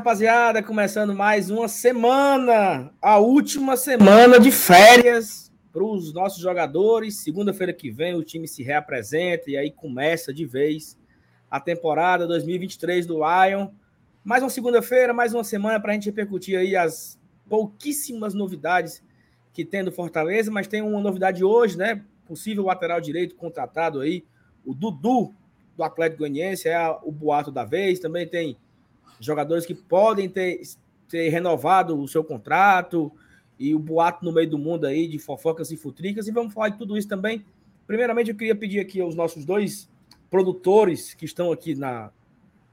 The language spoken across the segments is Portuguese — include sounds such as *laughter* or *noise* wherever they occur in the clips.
Rapaziada! Começando mais uma semana, a última semana de férias para os nossos jogadores. Segunda-feira que vem o time se reapresenta e aí começa de vez a temporada 2023 do Lion. Mais uma segunda-feira, mais uma semana para a gente repercutir aí as pouquíssimas novidades que tem do Fortaleza, mas tem uma novidade hoje, né? Possível lateral direito contratado aí, o Dudu do Atlético Goianiense, é o boato da vez. Também tem jogadores que podem ter, ter renovado o seu contrato e o boato no meio do mundo aí de fofocas e futricas. E vamos falar de tudo isso também. Primeiramente, eu queria pedir aqui aos nossos dois produtores que estão aqui na,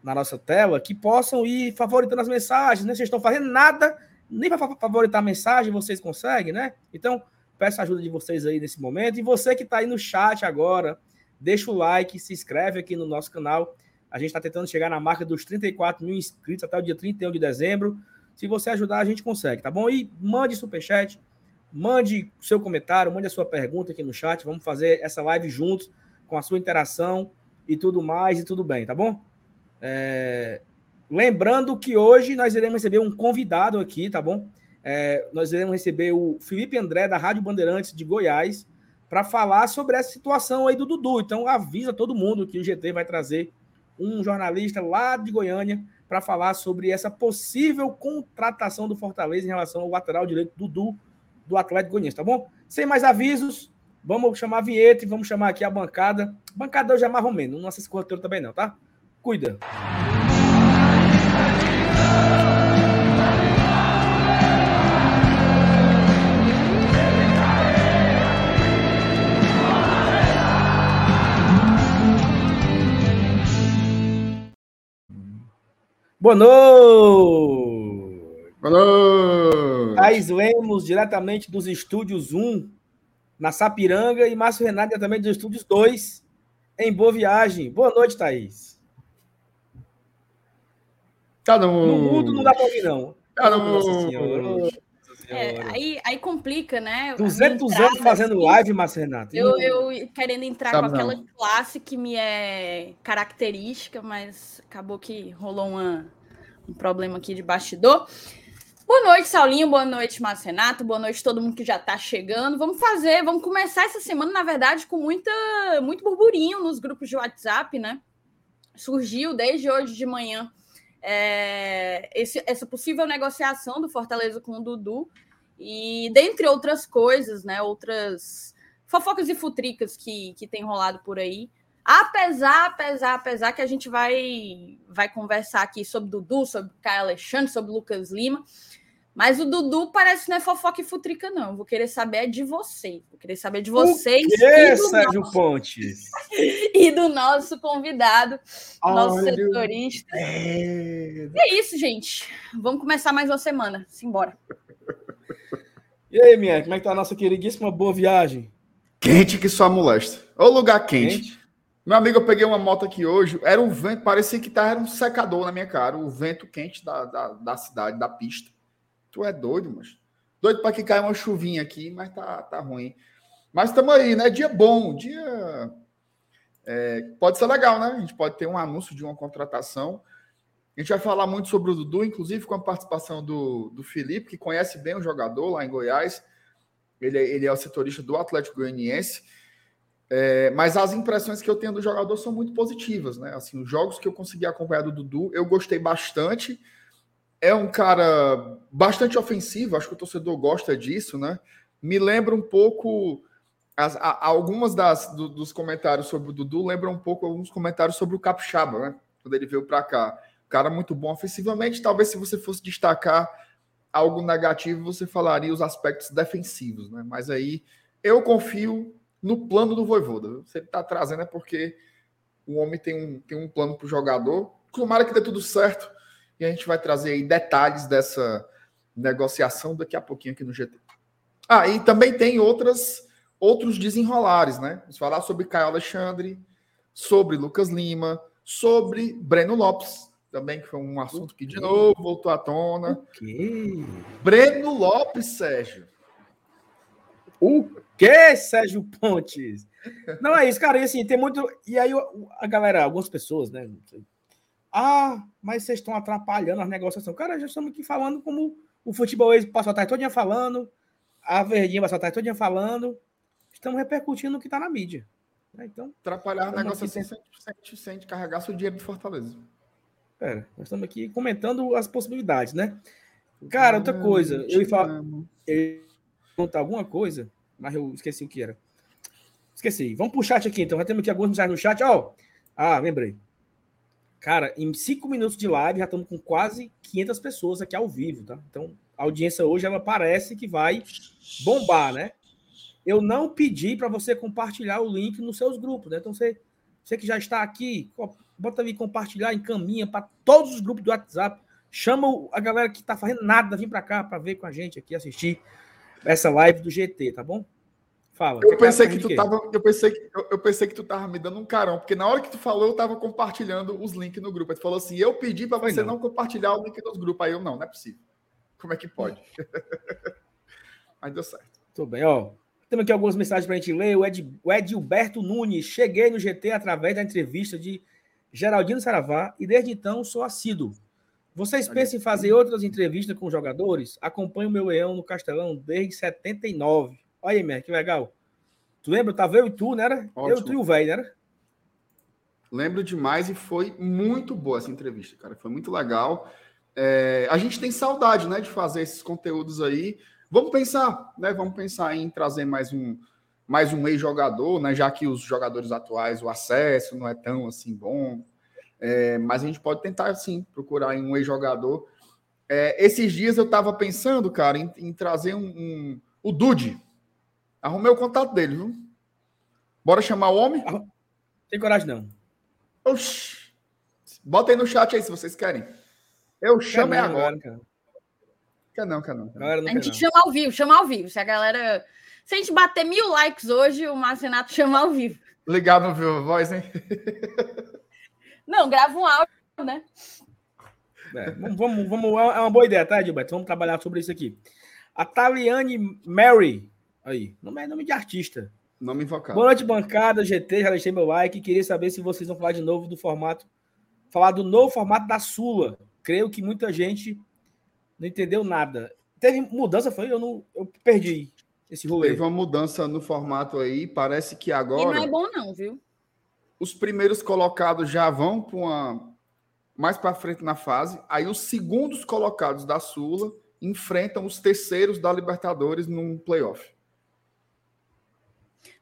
na nossa tela que possam ir favoritando as mensagens, né? Vocês estão fazendo nada, nem para favoritar a mensagem vocês conseguem, né? Então, peço a ajuda de vocês aí nesse momento. E você que está aí no chat agora, deixa o like, se inscreve aqui no nosso canal a gente está tentando chegar na marca dos 34 mil inscritos até o dia 31 de dezembro. Se você ajudar, a gente consegue, tá bom? E mande superchat, mande seu comentário, mande a sua pergunta aqui no chat. Vamos fazer essa live juntos, com a sua interação e tudo mais, e tudo bem, tá bom? É... Lembrando que hoje nós iremos receber um convidado aqui, tá bom? É... nós iremos receber o Felipe André, da Rádio Bandeirantes de Goiás, para falar sobre essa situação aí do Dudu. Então, avisa todo mundo que o GT vai trazer um jornalista lá de Goiânia para falar sobre essa possível contratação do Fortaleza em relação ao lateral direito Dudu do Atlético Goianiense, tá bom? Sem mais avisos, vamos chamar a vinheta e vamos chamar aqui a bancada. Bancada hoje é mais ou menos, não se também não, tá? Cuida. Boa noite! Boa noite! Thaís Lemos, diretamente dos estúdios 1, na Sapiranga, e Márcio Renato, diretamente dos estúdios 2, em Boa Viagem. Boa noite, Thaís. Tá no... no mundo não dá pra ouvir, não. Tá no... Nossa senhora. É, aí, aí complica, né? 200 anos fazendo assim, live, Márcio Renato. Eu, eu querendo entrar Sabe com aquela não. classe que me é característica, mas acabou que rolou uma, um problema aqui de bastidor. Boa noite, Saulinho. Boa noite, Márcio Renato. Boa noite, todo mundo que já está chegando. Vamos fazer, vamos começar essa semana, na verdade, com muita, muito burburinho nos grupos de WhatsApp, né? Surgiu desde hoje de manhã é, esse, essa possível negociação do Fortaleza com o Dudu e dentre outras coisas, né? Outras fofocas e futricas que, que tem rolado por aí. Apesar, apesar, apesar que a gente vai vai conversar aqui sobre Dudu, sobre Caio Alexandre, sobre Lucas Lima. Mas o Dudu parece que não é fofoca e futrica, não. Vou querer saber é de você. Vou querer saber de vocês. O quê, Sérgio nosso... Pontes? *laughs* e do nosso convidado, nosso setorista. É... E é isso, gente. Vamos começar mais uma semana. Simbora. E aí, minha, como é que tá a nossa queridíssima boa viagem? Quente que só molesta. Ô lugar quente. quente. Meu amigo, eu peguei uma moto aqui hoje. Era um vento, parecia que tava, era um secador na minha cara. O vento quente da, da, da cidade, da pista. Tu é doido, mas doido para que caia uma chuvinha aqui, mas tá, tá ruim. Mas estamos aí, né? Dia bom, dia. É, pode ser legal, né? A gente pode ter um anúncio de uma contratação. A gente vai falar muito sobre o Dudu, inclusive com a participação do, do Felipe, que conhece bem o jogador lá em Goiás. Ele, é, ele é o setorista do Atlético Goianiense. É, mas as impressões que eu tenho do jogador são muito positivas, né? Assim, os jogos que eu consegui acompanhar do Dudu, eu gostei bastante é um cara bastante ofensivo, acho que o torcedor gosta disso, né? Me lembra um pouco. As, a, algumas das, do, dos comentários sobre o Dudu lembram um pouco alguns comentários sobre o Capixaba, né? Quando ele veio para cá. Cara muito bom ofensivamente. Talvez se você fosse destacar algo negativo, você falaria os aspectos defensivos, né? Mas aí eu confio no plano do Voivoda. Ele está trazendo é porque o homem tem um, tem um plano para o jogador. Tomara que dê tudo certo e a gente vai trazer aí detalhes dessa negociação daqui a pouquinho aqui no GT. Ah, e também tem outras outros desenrolares, né? Vamos falar sobre Caio Alexandre, sobre Lucas Lima, sobre Breno Lopes, também que foi um assunto que de novo voltou à tona. Okay. Breno Lopes, Sérgio. O que, Sérgio Pontes? Não é isso, cara. E assim, tem muito. E aí a galera, algumas pessoas, né? Ah, mas vocês estão atrapalhando as negociações. Cara, já estamos aqui falando como o futebol passou a tarde todinha falando, a Verdinha passou a tarde todinha falando. Estamos repercutindo o que está na mídia. Né? Então, atrapalhar a negociação sem, sem, sem carregar seu dinheiro de Fortaleza. Pera, nós estamos aqui comentando as possibilidades, né? Cara, outra coisa, eu ia falar. Eu contar alguma coisa, mas eu esqueci o que era. Esqueci. Vamos pro chat aqui, então. Já temos aqui alguns mensagens no chat. Ó, oh, ah, lembrei. Cara, em cinco minutos de live já estamos com quase 500 pessoas aqui ao vivo, tá? Então, a audiência hoje ela parece que vai bombar, né? Eu não pedi para você compartilhar o link nos seus grupos, né? Então, você, você que já está aqui, bota ali compartilhar, encaminha para todos os grupos do WhatsApp. Chama a galera que está fazendo nada, vir para cá para ver com a gente aqui, assistir essa live do GT, tá bom? Fala. Eu pensei que tu tava, eu pensei que eu, eu, pensei que tu tava me dando um carão, porque na hora que tu falou, eu tava compartilhando os links no grupo. Aí tu falou assim: "Eu pedi para você não. não. compartilhar o link nos grupos". Aí eu não, não é possível. Como é que pode? *laughs* Mas deu certo. Tudo bem, ó. Temos aqui algumas mensagens para a gente ler. O, Ed, o Edilberto Nunes. Cheguei no GT através da entrevista de Geraldino Saravá e desde então sou assíduo. Vocês pensam em fazer outras entrevistas com jogadores? Acompanho o meu leão no Castelão desde 79. Olha aí, Mer, que legal. Tu lembra? Tava eu e tu, né? Era? Eu, tu e o velho, né? Lembro demais e foi muito boa essa entrevista, cara. Foi muito legal. É, a gente tem saudade, né, de fazer esses conteúdos aí. Vamos pensar, né? Vamos pensar em trazer mais um mais um ex-jogador, né? Já que os jogadores atuais, o acesso não é tão assim bom. É, mas a gente pode tentar, sim, procurar um ex-jogador. É, esses dias eu estava pensando, cara, em, em trazer um, um, o Dude. Arrumei o contato dele, viu? Bora chamar o homem? Tem coragem, não. Oxi. Bota aí no chat aí se vocês querem. Eu chamo é agora. Cara. Quer não, quer não. Quer não. a gente chama ao vivo, chama ao vivo. Se a galera. Se a gente bater mil likes hoje, o Marcenato chama ao vivo. Ligado no Viva Voz, hein? *laughs* Não, grava um áudio, né? É, vamos, vamos, é uma boa ideia, tá, Gilberto? Vamos trabalhar sobre isso aqui. A Taliane Mary. Aí, nome é nome de artista. Nome invocado. Boa noite, bancada, GT, já deixei meu like. Queria saber se vocês vão falar de novo do formato. Falar do novo formato da Sula. Creio que muita gente não entendeu nada. Teve mudança, foi? Eu não eu perdi esse rolê. Teve uma mudança no formato aí. Parece que agora. E não é bom, não, viu? Os primeiros colocados já vão para uma mais para frente na fase. Aí os segundos colocados da Sula enfrentam os terceiros da Libertadores num playoff.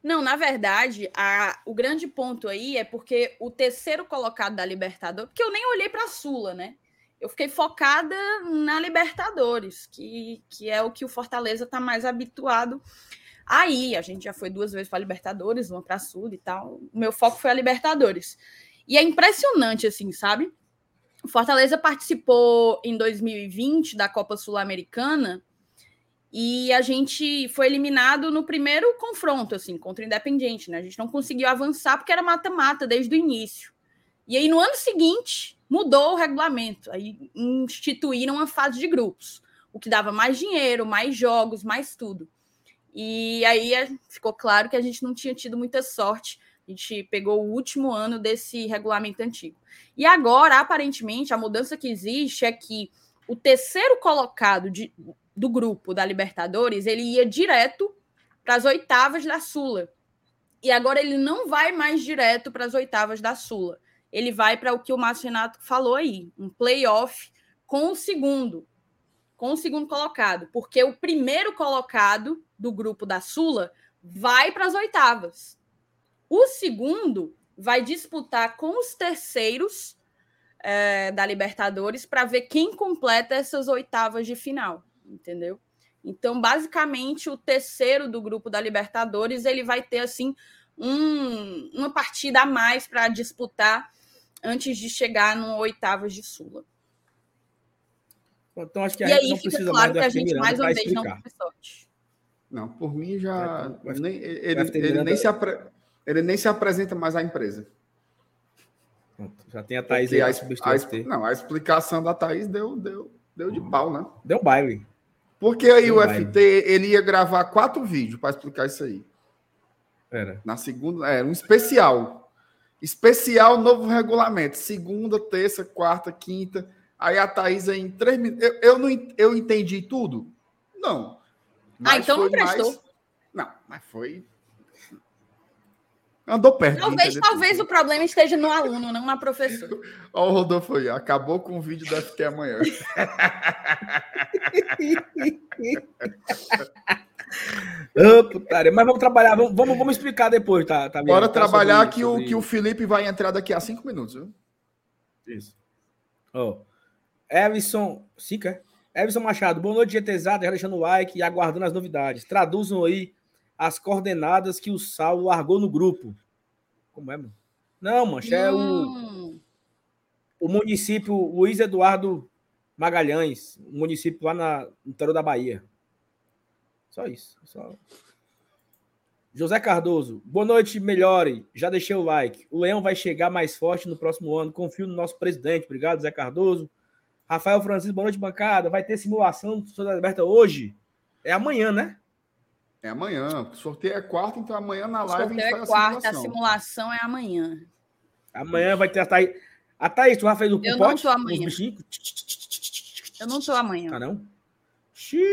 Não, na verdade, a, o grande ponto aí é porque o terceiro colocado da Libertadores, porque eu nem olhei para a Sula, né? Eu fiquei focada na Libertadores, que, que é o que o Fortaleza está mais habituado Aí a gente já foi duas vezes para a Libertadores, uma para a Sul e tal. O meu foco foi a Libertadores. E é impressionante, assim, sabe? O Fortaleza participou em 2020 da Copa Sul-Americana e a gente foi eliminado no primeiro confronto, assim, contra o Independiente, né? A gente não conseguiu avançar porque era mata-mata desde o início. E aí, no ano seguinte, mudou o regulamento. Aí instituíram uma fase de grupos, o que dava mais dinheiro, mais jogos, mais tudo. E aí é, ficou claro que a gente não tinha tido muita sorte. A gente pegou o último ano desse regulamento antigo. E agora, aparentemente, a mudança que existe é que o terceiro colocado de, do grupo da Libertadores ele ia direto para as oitavas da Sula. E agora ele não vai mais direto para as oitavas da Sula. Ele vai para o que o Márcio Renato falou aí, um playoff com o segundo, com o segundo colocado, porque o primeiro colocado do grupo da Sula vai para as oitavas. O segundo vai disputar com os terceiros é, da Libertadores para ver quem completa essas oitavas de final, entendeu? Então, basicamente, o terceiro do grupo da Libertadores ele vai ter assim um, uma partida a mais para disputar antes de chegar no oitavas de Sula. Então, acho que e aí não precisa claro mais que a gente mais uma vez não teve sorte. Não, por mim já. nem, ele, ele, nem se apre, ele nem se apresenta mais à empresa. Já tem a Thaís aí. A, a, não, a explicação da Thaís deu, deu, deu de pau, né? Deu baile. Porque aí deu o baile. FT ele ia gravar quatro vídeos para explicar isso aí. Era. Na segunda, é um especial. Especial novo regulamento. Segunda, terça, quarta, quinta. Aí a Thaís em três minutos. Eu, eu, não, eu entendi tudo? Não. Ah, então não prestou. Mais... Não, mas foi. Andou perto. Talvez, talvez o problema esteja no aluno, não na professora. *laughs* Olha o Rodolfo aí. Acabou com o vídeo da FT amanhã. *laughs* oh, putaria. Mas vamos trabalhar, vamos, vamos, vamos explicar depois, tá? tá Bora trabalhar que, o, que o Felipe vai entrar daqui a cinco minutos, viu? Isso. Oh. Everson, Sica? Everson Machado, boa noite, GTzada, já deixando o like e aguardando as novidades. Traduzam aí as coordenadas que o Saulo largou no grupo. Como é, mano? Não, mancha, é o, o município Luiz Eduardo Magalhães, um município lá na, no interior da Bahia. Só isso. Só... José Cardoso, boa noite, melhore. Já deixei o like. O Leão vai chegar mais forte no próximo ano. Confio no nosso presidente. Obrigado, José Cardoso. Rafael Francisco, boa noite, bancada. Vai ter simulação do Sorteio Aberta hoje? É amanhã, né? É amanhã. O sorteio é quarta, então amanhã na live a gente faz é quarta, a simulação. a simulação é amanhã. Amanhã vai ter a Thaís. A Thaís, tu já fez o Eu não tô amanhã. Eu não tô amanhã. Ah, não? Xiii.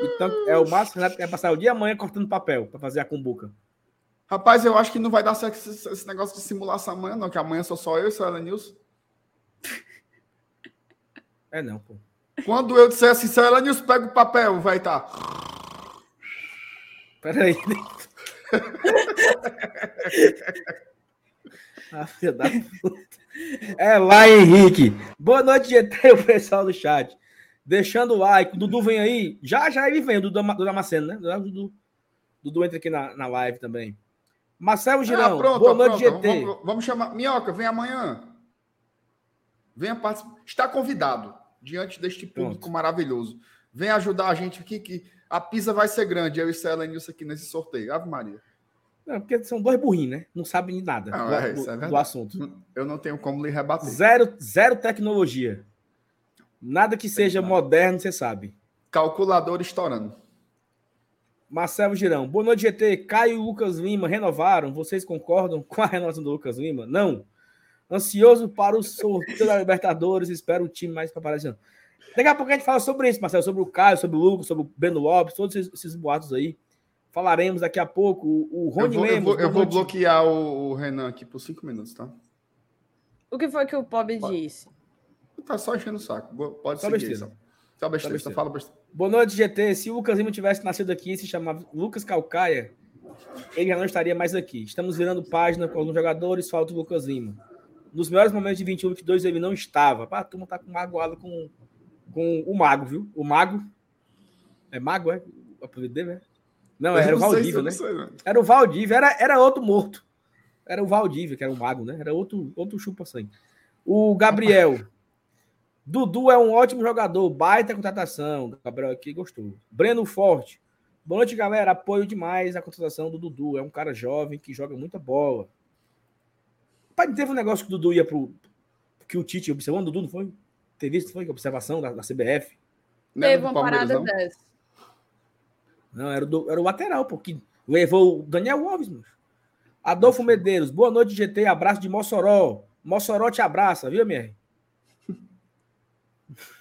Então, é o máximo é passar o dia amanhã cortando papel para fazer a cumbuca. Rapaz, eu acho que não vai dar certo esse, esse negócio de simulação amanhã, não, que amanhã sou só eu e Ela News. É não, pô. Quando eu disser assim, Ela News, pega o papel, vai estar. Tá. Peraí. *laughs* ah, filha da puta. É lá, Henrique. Boa noite, GT, *laughs* o pessoal do chat. Deixando o like. Dudu vem aí. Já, já ele vem, o Dudu, Dudu Damasceno, né? Dudu, Dudu entra aqui na, na live também. Marcelo Girão. Ah, pronto, boa noite, pronto. GT. Vamos, vamos, chamar. Minhoca, vem amanhã. Venha participar. Está convidado diante deste público pronto. maravilhoso. Vem ajudar a gente aqui, que a pizza vai ser grande. Eu e Cela Nilson aqui nesse sorteio. Ave Maria. Não, porque são dois burrinhos, né? Não sabem de nada não, do, é, do, é do, assunto. Eu não tenho como lhe rebater. Zero, zero tecnologia. Nada que seja moderno, você sabe. Calculador estourando. Marcelo Girão. Boa noite, GT. Caio e Lucas Lima renovaram. Vocês concordam com a renovação do Lucas Lima? Não. Ansioso para o sorteio da Libertadores. Espero o time mais preparado. Daqui a pouco a gente fala sobre isso, Marcelo. Sobre o Caio, sobre o Lucas, sobre o Beno Lopes, todos esses, esses boatos aí. Falaremos daqui a pouco. O, Rony eu vou, Lemos. Eu vou, eu vou bloquear o, o, Renan aqui por cinco minutos, tá? O que foi que o Pobre disse? Tá só enchendo o saco. Pode só seguir. Besteira. Só besteira. Só besteira. Só fala besteira. Boa noite, GT. Se o Lucas Lima tivesse nascido aqui e se chamava Lucas Calcaia, ele já não estaria mais aqui. Estamos virando página com alguns jogadores, falta o Lucas Lima. Nos melhores momentos de 21 22 ele não estava. Pá, a turma tá com magoada com, com o Mago, viu? O Mago. É Mago, é? O apelido dele, né? Não, era o Valdívia, né? Sei, era o Valdívia, era, era outro morto. Era o Valdívia, que era o Mago, né? Era outro, outro chupa-sangue. O Gabriel. *laughs* Dudu é um ótimo jogador, baita contratação. Gabriel aqui gostou. Breno Forte. Boa noite, galera. Apoio demais a contratação do Dudu. É um cara jovem que joga muita bola. Pai, teve um negócio que o Dudu ia pro. Que o Tite observou, o Dudu não foi? Teve visto, foi? Observação da, da CBF. Teve uma parada dessa. Não, era, do, era o lateral, porque levou o Daniel Alves, mano. Adolfo Medeiros, boa noite, GT. Abraço de Mossoró. Mossoró te abraça, viu, MR? *laughs*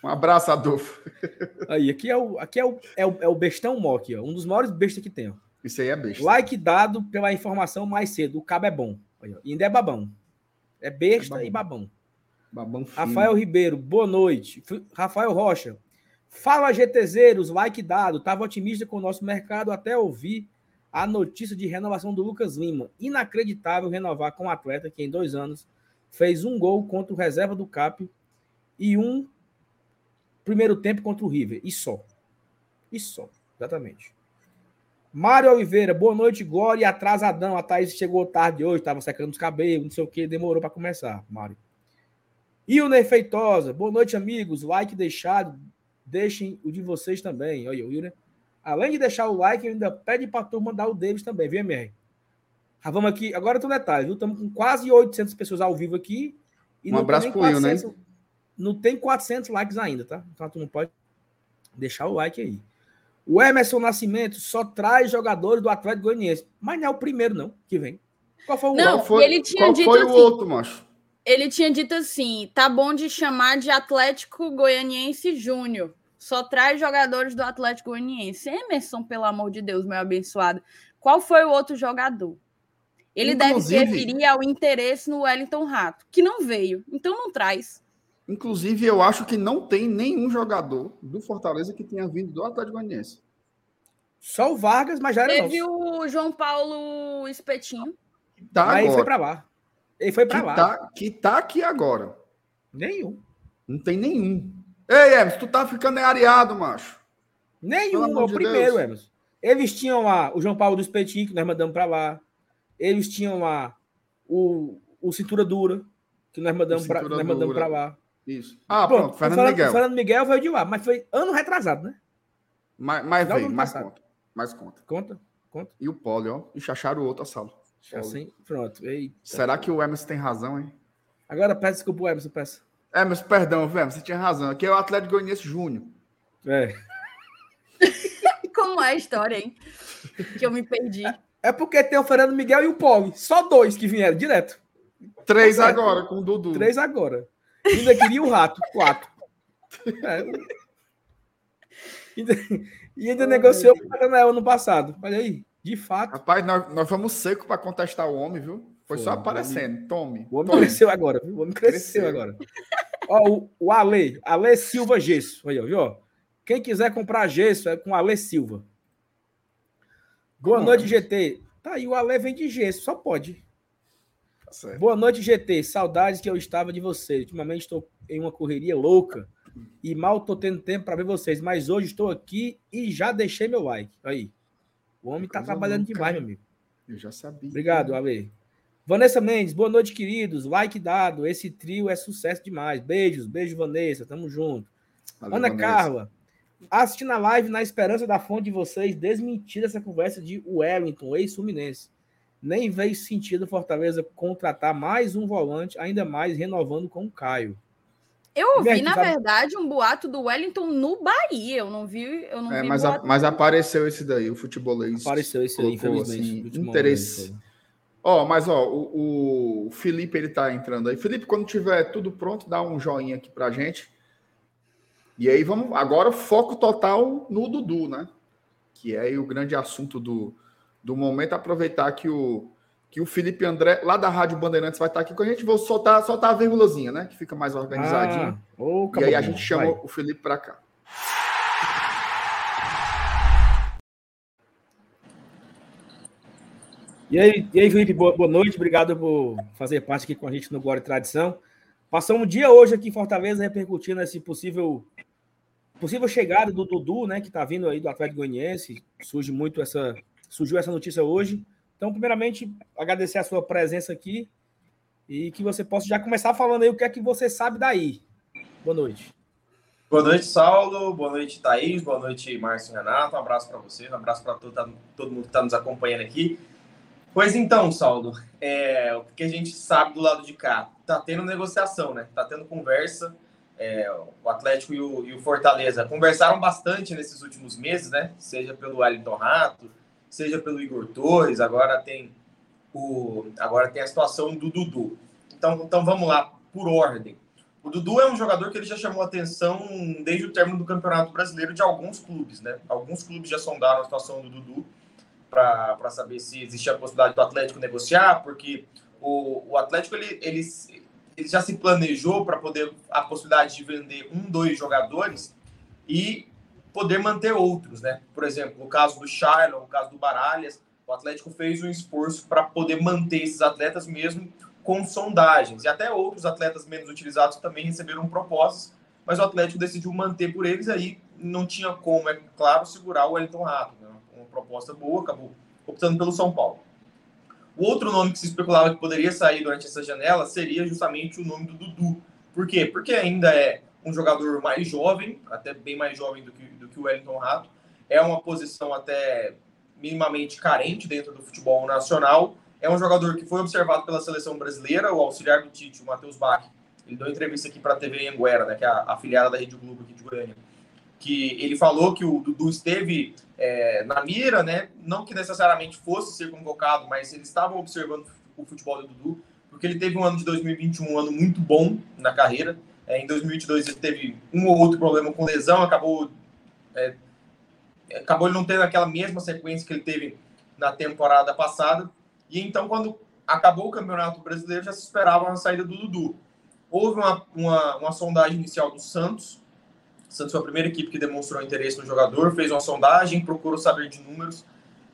Um abraço, Adolfo. Aí, aqui é o, aqui é o, é o, é o bestão Mock, ó, um dos maiores bestas que tem. Ó. Isso aí é besta. Like dado pela informação mais cedo. O cabo é bom. Aí, e ainda é babão. É besta é babão. e babão. Babão Rafael Ribeiro, boa noite. Rafael Rocha, fala GTZeros, like dado. Tava otimista com o nosso mercado até ouvir a notícia de renovação do Lucas Lima. Inacreditável renovar com um atleta que em dois anos fez um gol contra o reserva do CAP e um primeiro tempo contra o River. E só. E só. Exatamente. Mário Oliveira, boa noite, Glória. Atrasadão. A Thaís chegou tarde hoje, estava secando os cabelos, não sei o que, demorou para começar, Mário. E o Feitosa, boa noite, amigos. Like deixado, deixem o de vocês também. Olha, o Yuri. Além de deixar o like, ainda pede para a turma dar o Davis também, viu, MR? Ah, vamos aqui. Agora tem um detalhe, viu? Estamos com quase 800 pessoas ao vivo aqui. E um abraço pro Will, né? não tem 400 likes ainda, tá? Então tu não pode deixar o like aí. O Emerson Nascimento só traz jogadores do Atlético Goianiense, mas não é o primeiro não que vem. Qual foi o Não, foi, ele tinha qual dito foi o assim, outro, macho? Ele tinha dito assim: tá bom de chamar de Atlético Goianiense Júnior. Só traz jogadores do Atlético Goianiense. Emerson, pelo amor de Deus, meu abençoado. Qual foi o outro jogador? Ele Inclusive, deve referir ao interesse no Wellington Rato, que não veio. Então não traz. Inclusive, eu acho que não tem nenhum jogador do Fortaleza que tenha vindo do Atlético Goianiense. Só o Vargas, mas já era Teve nosso. o João Paulo Espetinho. Tá Aí foi para lá. Ele foi para lá. Tá, que tá aqui agora. Nenhum. Não tem nenhum. Ei, Emerson, tu tá ficando areado, macho. Nenhum, é o de primeiro, Deus. Emerson. Eles tinham lá o João Paulo do Espetinho, que nós mandamos para lá. Eles tinham lá o, o Cintura Dura, que nós mandamos para lá. Isso. Ah, pronto, pronto Fernando Miguel. Fernando Miguel veio de lá, mas foi ano retrasado, né? Mas, mas veio, mais conta. Mais conta. Conta? Conta. E o Poli, ó. E chacharam o outro a sala. Assim, pronto. Eita. Será que o Emerson tem razão, hein? Agora peça desculpa o Emerson, peça. Emerson, perdão, Emerson, você tinha razão. Aqui é o Atlético Goianiense Júnior. É. *laughs* Como é a história, hein? Que eu me perdi. É, é porque tem o Fernando Miguel e o Poli. Só dois que vieram direto. Três agora, com o Dudu. Três agora. Ainda queria o rato, quatro. É. E ainda, negociou com o Paranel ano passado. Olha aí, de fato. Rapaz, nós, nós fomos secos para contestar o homem, viu? Foi Pô, só aparecendo. Homem, Tome. O homem tome. cresceu agora, viu? O homem cresceu, cresceu. agora. Ó, o, o Ale, Ale Silva Gesso. Aí, ó, viu? Quem quiser comprar gesso é com Ale Silva. Boa noite, GT. Tá aí, o Ale vem de gesso, só pode. Tá Boa noite, GT. Saudades que eu estava de vocês. Ultimamente estou em uma correria louca e mal estou tendo tempo para ver vocês, mas hoje estou aqui e já deixei meu like. Aí. O homem está trabalhando demais, meu amigo. Eu já sabia. Obrigado, Ale. Vanessa Mendes, boa noite, queridos. Like dado. Esse trio é sucesso demais. Beijos, beijo, Vanessa. Tamo junto. Valeu, Ana Vanessa. Carla, assistindo a live na esperança da fonte de vocês desmentir essa conversa de Wellington, ex-Fluminense. Nem veio sentido Fortaleza contratar mais um volante, ainda mais renovando com o Caio. Eu ouvi, na verdade, um boato do Wellington no Bahia. Eu não vi. Eu não é, vi mas, a, mas apareceu esse daí, o futebolês. Apareceu esse aí, infelizmente. Assim, interesse. Ó, oh, mas ó, o, o, Felipe ele tá entrando aí. Felipe, quando tiver tudo pronto, dá um joinha aqui pra gente. E aí vamos agora foco total no Dudu, né? Que é o grande assunto do, do momento. Aproveitar que o que o Felipe André, lá da Rádio Bandeirantes, vai estar aqui com a gente. Vou soltar, soltar a vírgulazinha, né? Que fica mais organizadinho. Ah, oh, e aí a gente chama vai. o Felipe para cá. E aí, e aí Felipe, boa, boa, noite. Obrigado por fazer parte aqui com a gente no Glória e Tradição. Passamos um dia hoje aqui em Fortaleza repercutindo esse possível possível chegada do Dudu, né, que está vindo aí do Atlético Goianiense. Surge muito essa surgiu essa notícia hoje. Então, primeiramente, agradecer a sua presença aqui e que você possa já começar falando aí o que é que você sabe daí. Boa noite. Boa noite, Saulo. Boa noite, Thaís. Boa noite, Márcio Renato. Um abraço para você, um abraço para todo, todo, mundo que está nos acompanhando aqui. Pois então, Saulo, é, o que a gente sabe do lado de cá? Está tendo negociação, né? Está tendo conversa. É, o Atlético e o, e o, Fortaleza conversaram bastante nesses últimos meses, né? Seja pelo Wellington Rato, seja pelo Igor Torres, agora tem o agora tem a situação do Dudu. Então, então vamos lá por ordem. O Dudu é um jogador que ele já chamou atenção desde o término do Campeonato Brasileiro de alguns clubes, né? Alguns clubes já sondaram a situação do Dudu para saber se existia a possibilidade do Atlético negociar, porque o, o Atlético ele, ele, ele já se planejou para poder a possibilidade de vender um, dois jogadores e poder manter outros, né? Por exemplo, no caso do Shailon, no caso do Baralhas, o Atlético fez um esforço para poder manter esses atletas mesmo com sondagens. E até outros atletas menos utilizados também receberam propostas, mas o Atlético decidiu manter por eles aí não tinha como, é claro, segurar o Wellington Rato. Né? Uma proposta boa, acabou optando pelo São Paulo. O outro nome que se especulava que poderia sair durante essa janela seria justamente o nome do Dudu. Por quê? Porque ainda é um jogador mais jovem, até bem mais jovem do que, do que o Wellington Rato. É uma posição até minimamente carente dentro do futebol nacional. É um jogador que foi observado pela seleção brasileira, o auxiliar do Tite, o Matheus Bach. Ele deu entrevista aqui para a TV Anguera, né, que é a afiliada da Rede Globo aqui de Goiânia. Que ele falou que o Dudu esteve é, na mira, né? Não que necessariamente fosse ser convocado, mas eles estavam observando o futebol do Dudu, porque ele teve um ano de 2021, um ano muito bom na carreira. É, em 2022 ele teve um ou outro problema com lesão, acabou é, acabou ele não tendo aquela mesma sequência que ele teve na temporada passada. E então, quando acabou o Campeonato Brasileiro, já se esperava a saída do Dudu. Houve uma, uma, uma sondagem inicial do Santos. O Santos foi a primeira equipe que demonstrou interesse no jogador, fez uma sondagem, procurou saber de números.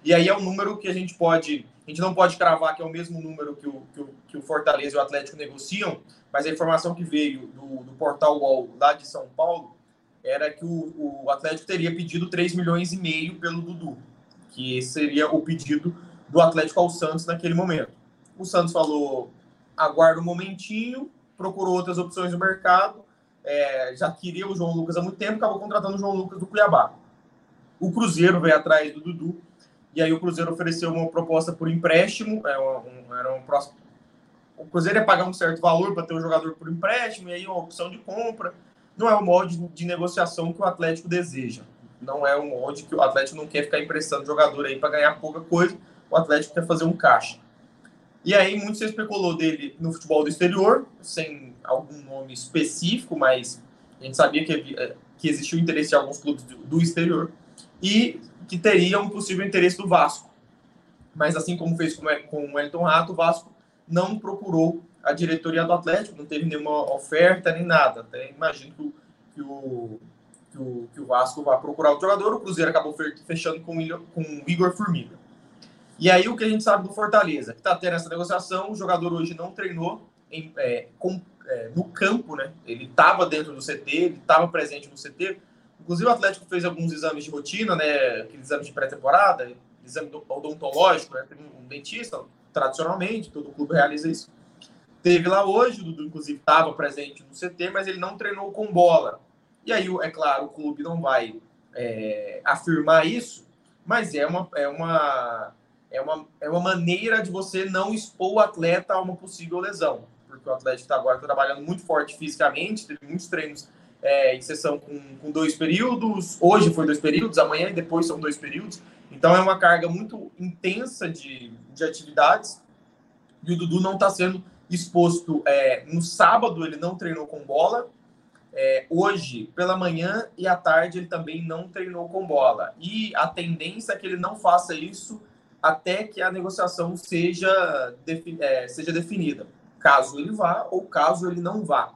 E aí é um número que a gente pode. A gente não pode cravar que é o mesmo número que o, que o, que o Fortaleza e o Atlético negociam, mas a informação que veio do, do portal UOL lá de São Paulo era que o, o Atlético teria pedido 3 milhões e meio pelo Dudu, que seria o pedido do Atlético ao Santos naquele momento. O Santos falou: aguarda um momentinho, procurou outras opções no mercado, é, já queria o João Lucas há muito tempo, acabou contratando o João Lucas do Cuiabá. O Cruzeiro veio atrás do Dudu, e aí o Cruzeiro ofereceu uma proposta por empréstimo, é um, era um próximo. O Cruzeiro ia pagar um certo valor para ter um jogador por empréstimo, e aí uma opção de compra não é o molde de negociação que o Atlético deseja. Não é um molde que o Atlético não quer ficar emprestando jogador aí para ganhar pouca coisa. O Atlético quer fazer um caixa. E aí muito se especulou dele no futebol do exterior, sem algum nome específico, mas a gente sabia que, que existia o interesse de alguns clubes do exterior e que teria um possível interesse do Vasco. Mas assim como fez com, o Wellington Rato, o Vasco não procurou a diretoria do Atlético, não teve nenhuma oferta nem nada. Até imagino que o, que o, que o, que o Vasco vá procurar o jogador. O Cruzeiro acabou fechando com, com o Igor Formiga. E aí o que a gente sabe do Fortaleza, que está tendo essa negociação, o jogador hoje não treinou em, é, com, é, no campo, né? Ele estava dentro do CT, ele estava presente no CT. Inclusive o Atlético fez alguns exames de rotina, né? Aqueles exames de pré-temporada, exame odontológico, né? Tem um dentista, tradicionalmente, todo clube realiza isso Teve lá hoje, o Dudu, inclusive, estava presente no CT, mas ele não treinou com bola. E aí, é claro, o clube não vai é, afirmar isso, mas é uma, é, uma, é, uma, é uma maneira de você não expor o atleta a uma possível lesão. Porque o Atlético está agora trabalhando muito forte fisicamente, teve muitos treinos é, em sessão com, com dois períodos. Hoje foi dois períodos, amanhã e depois são dois períodos. Então é uma carga muito intensa de, de atividades. E o Dudu não está sendo exposto é, no sábado, ele não treinou com bola. É, hoje, pela manhã e à tarde, ele também não treinou com bola. E a tendência é que ele não faça isso até que a negociação seja, é, seja definida. Caso ele vá ou caso ele não vá.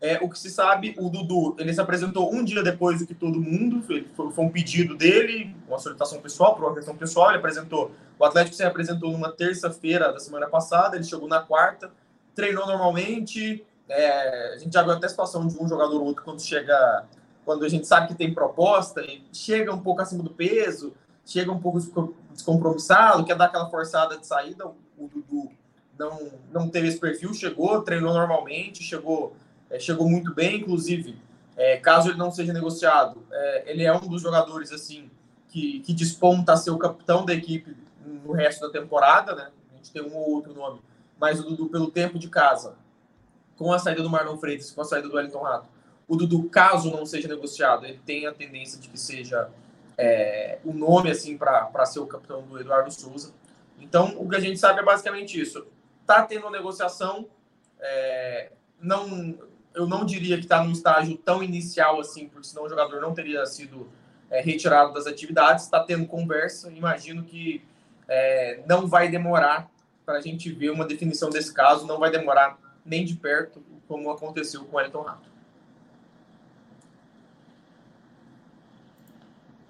É, o que se sabe, o Dudu, ele se apresentou um dia depois do que todo mundo, foi, foi um pedido dele, uma solicitação pessoal, por uma questão pessoal, ele apresentou, o Atlético se apresentou numa terça-feira da semana passada, ele chegou na quarta, treinou normalmente, é, a gente já viu até a situação de um jogador ou outro quando chega, quando a gente sabe que tem proposta, chega um pouco acima do peso, chega um pouco descompromissado, quer dar aquela forçada de saída, o Dudu não, não teve esse perfil, chegou, treinou normalmente, chegou é, chegou muito bem, inclusive, é, caso ele não seja negociado, é, ele é um dos jogadores assim que, que desponta a ser o capitão da equipe no resto da temporada, né? A gente tem um ou outro nome, mas o Dudu, pelo tempo de casa, com a saída do Marlon Freitas, com a saída do Wellington Rato, o Dudu, caso não seja negociado, ele tem a tendência de que seja é, o nome assim para ser o capitão do Eduardo Souza. Então, o que a gente sabe é basicamente isso. Tá tendo negociação, é, não eu não diria que está num estágio tão inicial assim, porque senão o jogador não teria sido é, retirado das atividades. Está tendo conversa, imagino que é, não vai demorar para a gente ver uma definição desse caso, não vai demorar nem de perto, como aconteceu com o Elton Rato.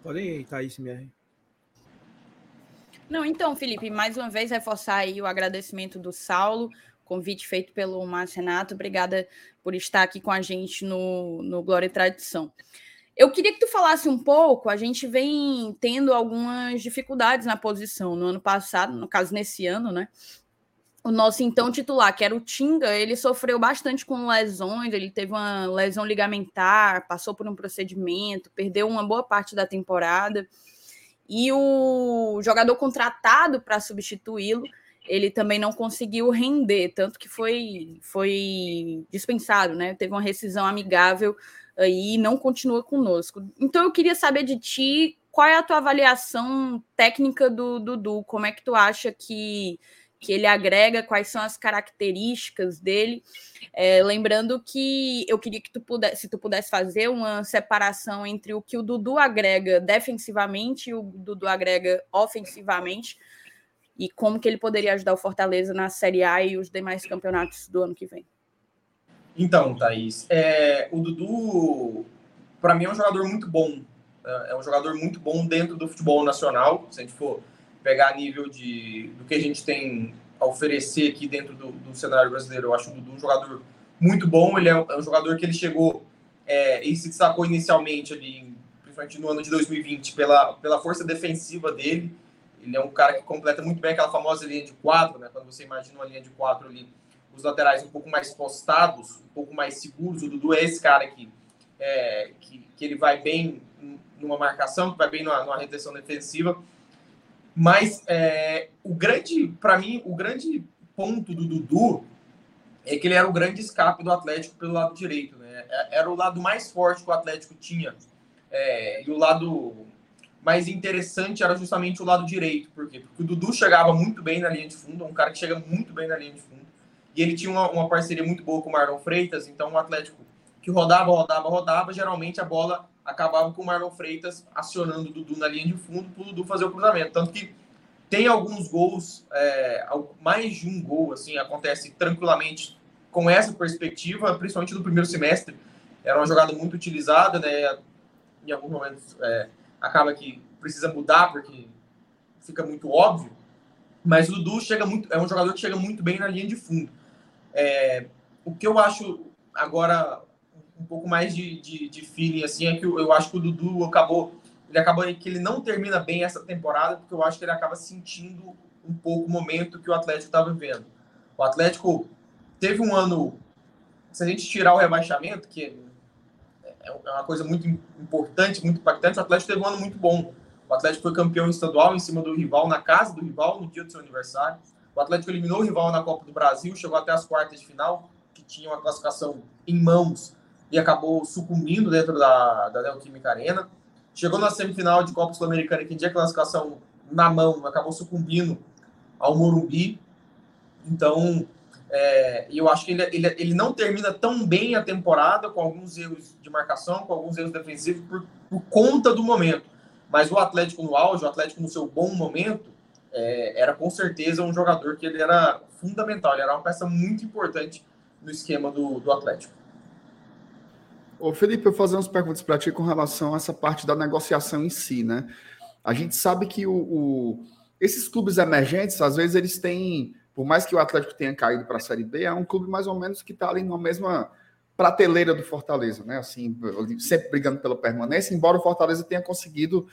Pode ir, Thaís, minha. Não, então, Felipe, mais uma vez reforçar aí o agradecimento do Saulo convite feito pelo Márcio Renato. Obrigada por estar aqui com a gente no, no Glória e Tradição. Eu queria que tu falasse um pouco. A gente vem tendo algumas dificuldades na posição no ano passado, no caso nesse ano, né? O nosso então titular, que era o Tinga, ele sofreu bastante com lesões. Ele teve uma lesão ligamentar, passou por um procedimento, perdeu uma boa parte da temporada. E o jogador contratado para substituí-lo ele também não conseguiu render, tanto que foi, foi dispensado, né? Teve uma rescisão amigável aí e não continua conosco. Então eu queria saber de ti qual é a tua avaliação técnica do Dudu, como é que tu acha que, que ele agrega, quais são as características dele. É, lembrando que eu queria que tu pudesse, se tu pudesse fazer uma separação entre o que o Dudu agrega defensivamente e o Dudu agrega ofensivamente, e como que ele poderia ajudar o Fortaleza na Série A e os demais campeonatos do ano que vem. Então, Thaís, é, o Dudu, para mim, é um jogador muito bom. É, é um jogador muito bom dentro do futebol nacional. Se a gente for pegar nível de, do que a gente tem a oferecer aqui dentro do, do cenário brasileiro, eu acho o Dudu um jogador muito bom. Ele é um, é um jogador que ele chegou é, e se destacou inicialmente ali, principalmente no ano de 2020, pela, pela força defensiva dele ele é um cara que completa muito bem aquela famosa linha de quatro, né? Quando você imagina uma linha de quatro ali, os laterais um pouco mais postados, um pouco mais seguros. O Dudu é esse cara aqui, é, que, que ele vai bem numa marcação, que vai bem numa, numa retenção defensiva. Mas é, o grande, para mim, o grande ponto do Dudu é que ele era o grande escape do Atlético pelo lado direito, né? É, era o lado mais forte que o Atlético tinha. É, e o lado mais interessante era justamente o lado direito. Por quê? Porque o Dudu chegava muito bem na linha de fundo, um cara que chega muito bem na linha de fundo. E ele tinha uma, uma parceria muito boa com o Marlon Freitas, então o Atlético que rodava, rodava, rodava, geralmente a bola acabava com o Marlon Freitas acionando o Dudu na linha de fundo para o Dudu fazer o cruzamento. Tanto que tem alguns gols, é, mais de um gol, assim, acontece tranquilamente com essa perspectiva, principalmente no primeiro semestre. Era uma jogada muito utilizada, né? Em alguns momentos é, acaba que precisa mudar porque fica muito óbvio. Mas o Dudu chega muito, é um jogador que chega muito bem na linha de fundo. É, o que eu acho agora um pouco mais de, de, de, feeling assim é que eu, eu acho que o Dudu acabou ele acabou que ele não termina bem essa temporada porque eu acho que ele acaba sentindo um pouco o momento que o Atlético está vivendo. O Atlético teve um ano se a gente tirar o rebaixamento que é, é uma coisa muito importante, muito impactante. O Atlético teve um ano muito bom. O Atlético foi campeão estadual em cima do rival, na casa do rival, no dia do seu aniversário. O Atlético eliminou o rival na Copa do Brasil, chegou até as quartas de final, que tinha uma classificação em mãos e acabou sucumbindo dentro da, da Neoquímica Arena. Chegou na semifinal de Copa Sul-Americana, que tinha classificação na mão, acabou sucumbindo ao Morumbi. Então, é, e eu acho que ele, ele, ele não termina tão bem a temporada, com alguns erros de marcação, com alguns erros defensivos, por, por conta do momento. Mas o Atlético no auge, o Atlético no seu bom momento, é, era com certeza um jogador que ele era fundamental, ele era uma peça muito importante no esquema do, do Atlético. Ô Felipe, eu vou fazer umas perguntas para ti com relação a essa parte da negociação em si, né? A gente sabe que o, o, esses clubes emergentes, às vezes, eles têm por mais que o Atlético tenha caído para a Série B, é um clube mais ou menos que está ali na mesma prateleira do Fortaleza, né? Assim, sempre brigando pela permanência, embora o Fortaleza tenha conseguido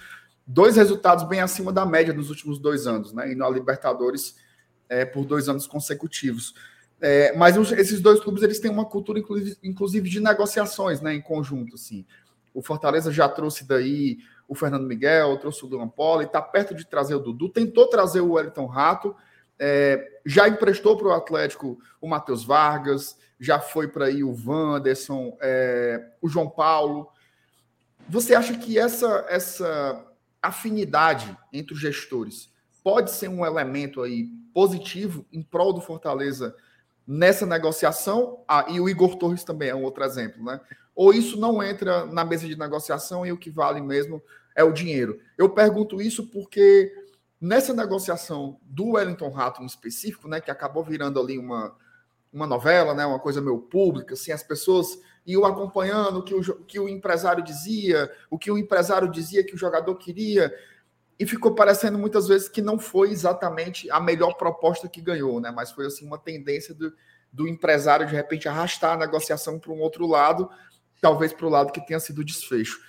dois resultados bem acima da média nos últimos dois anos, né? E na Libertadores é, por dois anos consecutivos. É, mas esses dois clubes eles têm uma cultura, inclusive, de negociações, né? Em conjunto, assim. O Fortaleza já trouxe daí o Fernando Miguel, trouxe o Luan Poli, está perto de trazer o Dudu, tentou trazer o Wellington Rato, é, já emprestou para o Atlético o Matheus Vargas, já foi para aí o Wanderson, é, o João Paulo. Você acha que essa, essa afinidade entre os gestores pode ser um elemento aí positivo em prol do Fortaleza nessa negociação? Ah, e o Igor Torres também é um outro exemplo, né? Ou isso não entra na mesa de negociação e o que vale mesmo é o dinheiro? Eu pergunto isso porque Nessa negociação do Wellington Rato em específico, né, que acabou virando ali uma, uma novela, né, uma coisa meio pública, assim, as pessoas iam acompanhando o que o, que o empresário dizia, o que o empresário dizia que o jogador queria, e ficou parecendo muitas vezes que não foi exatamente a melhor proposta que ganhou, né, mas foi assim uma tendência do, do empresário de repente arrastar a negociação para um outro lado, talvez para o lado que tenha sido desfecho.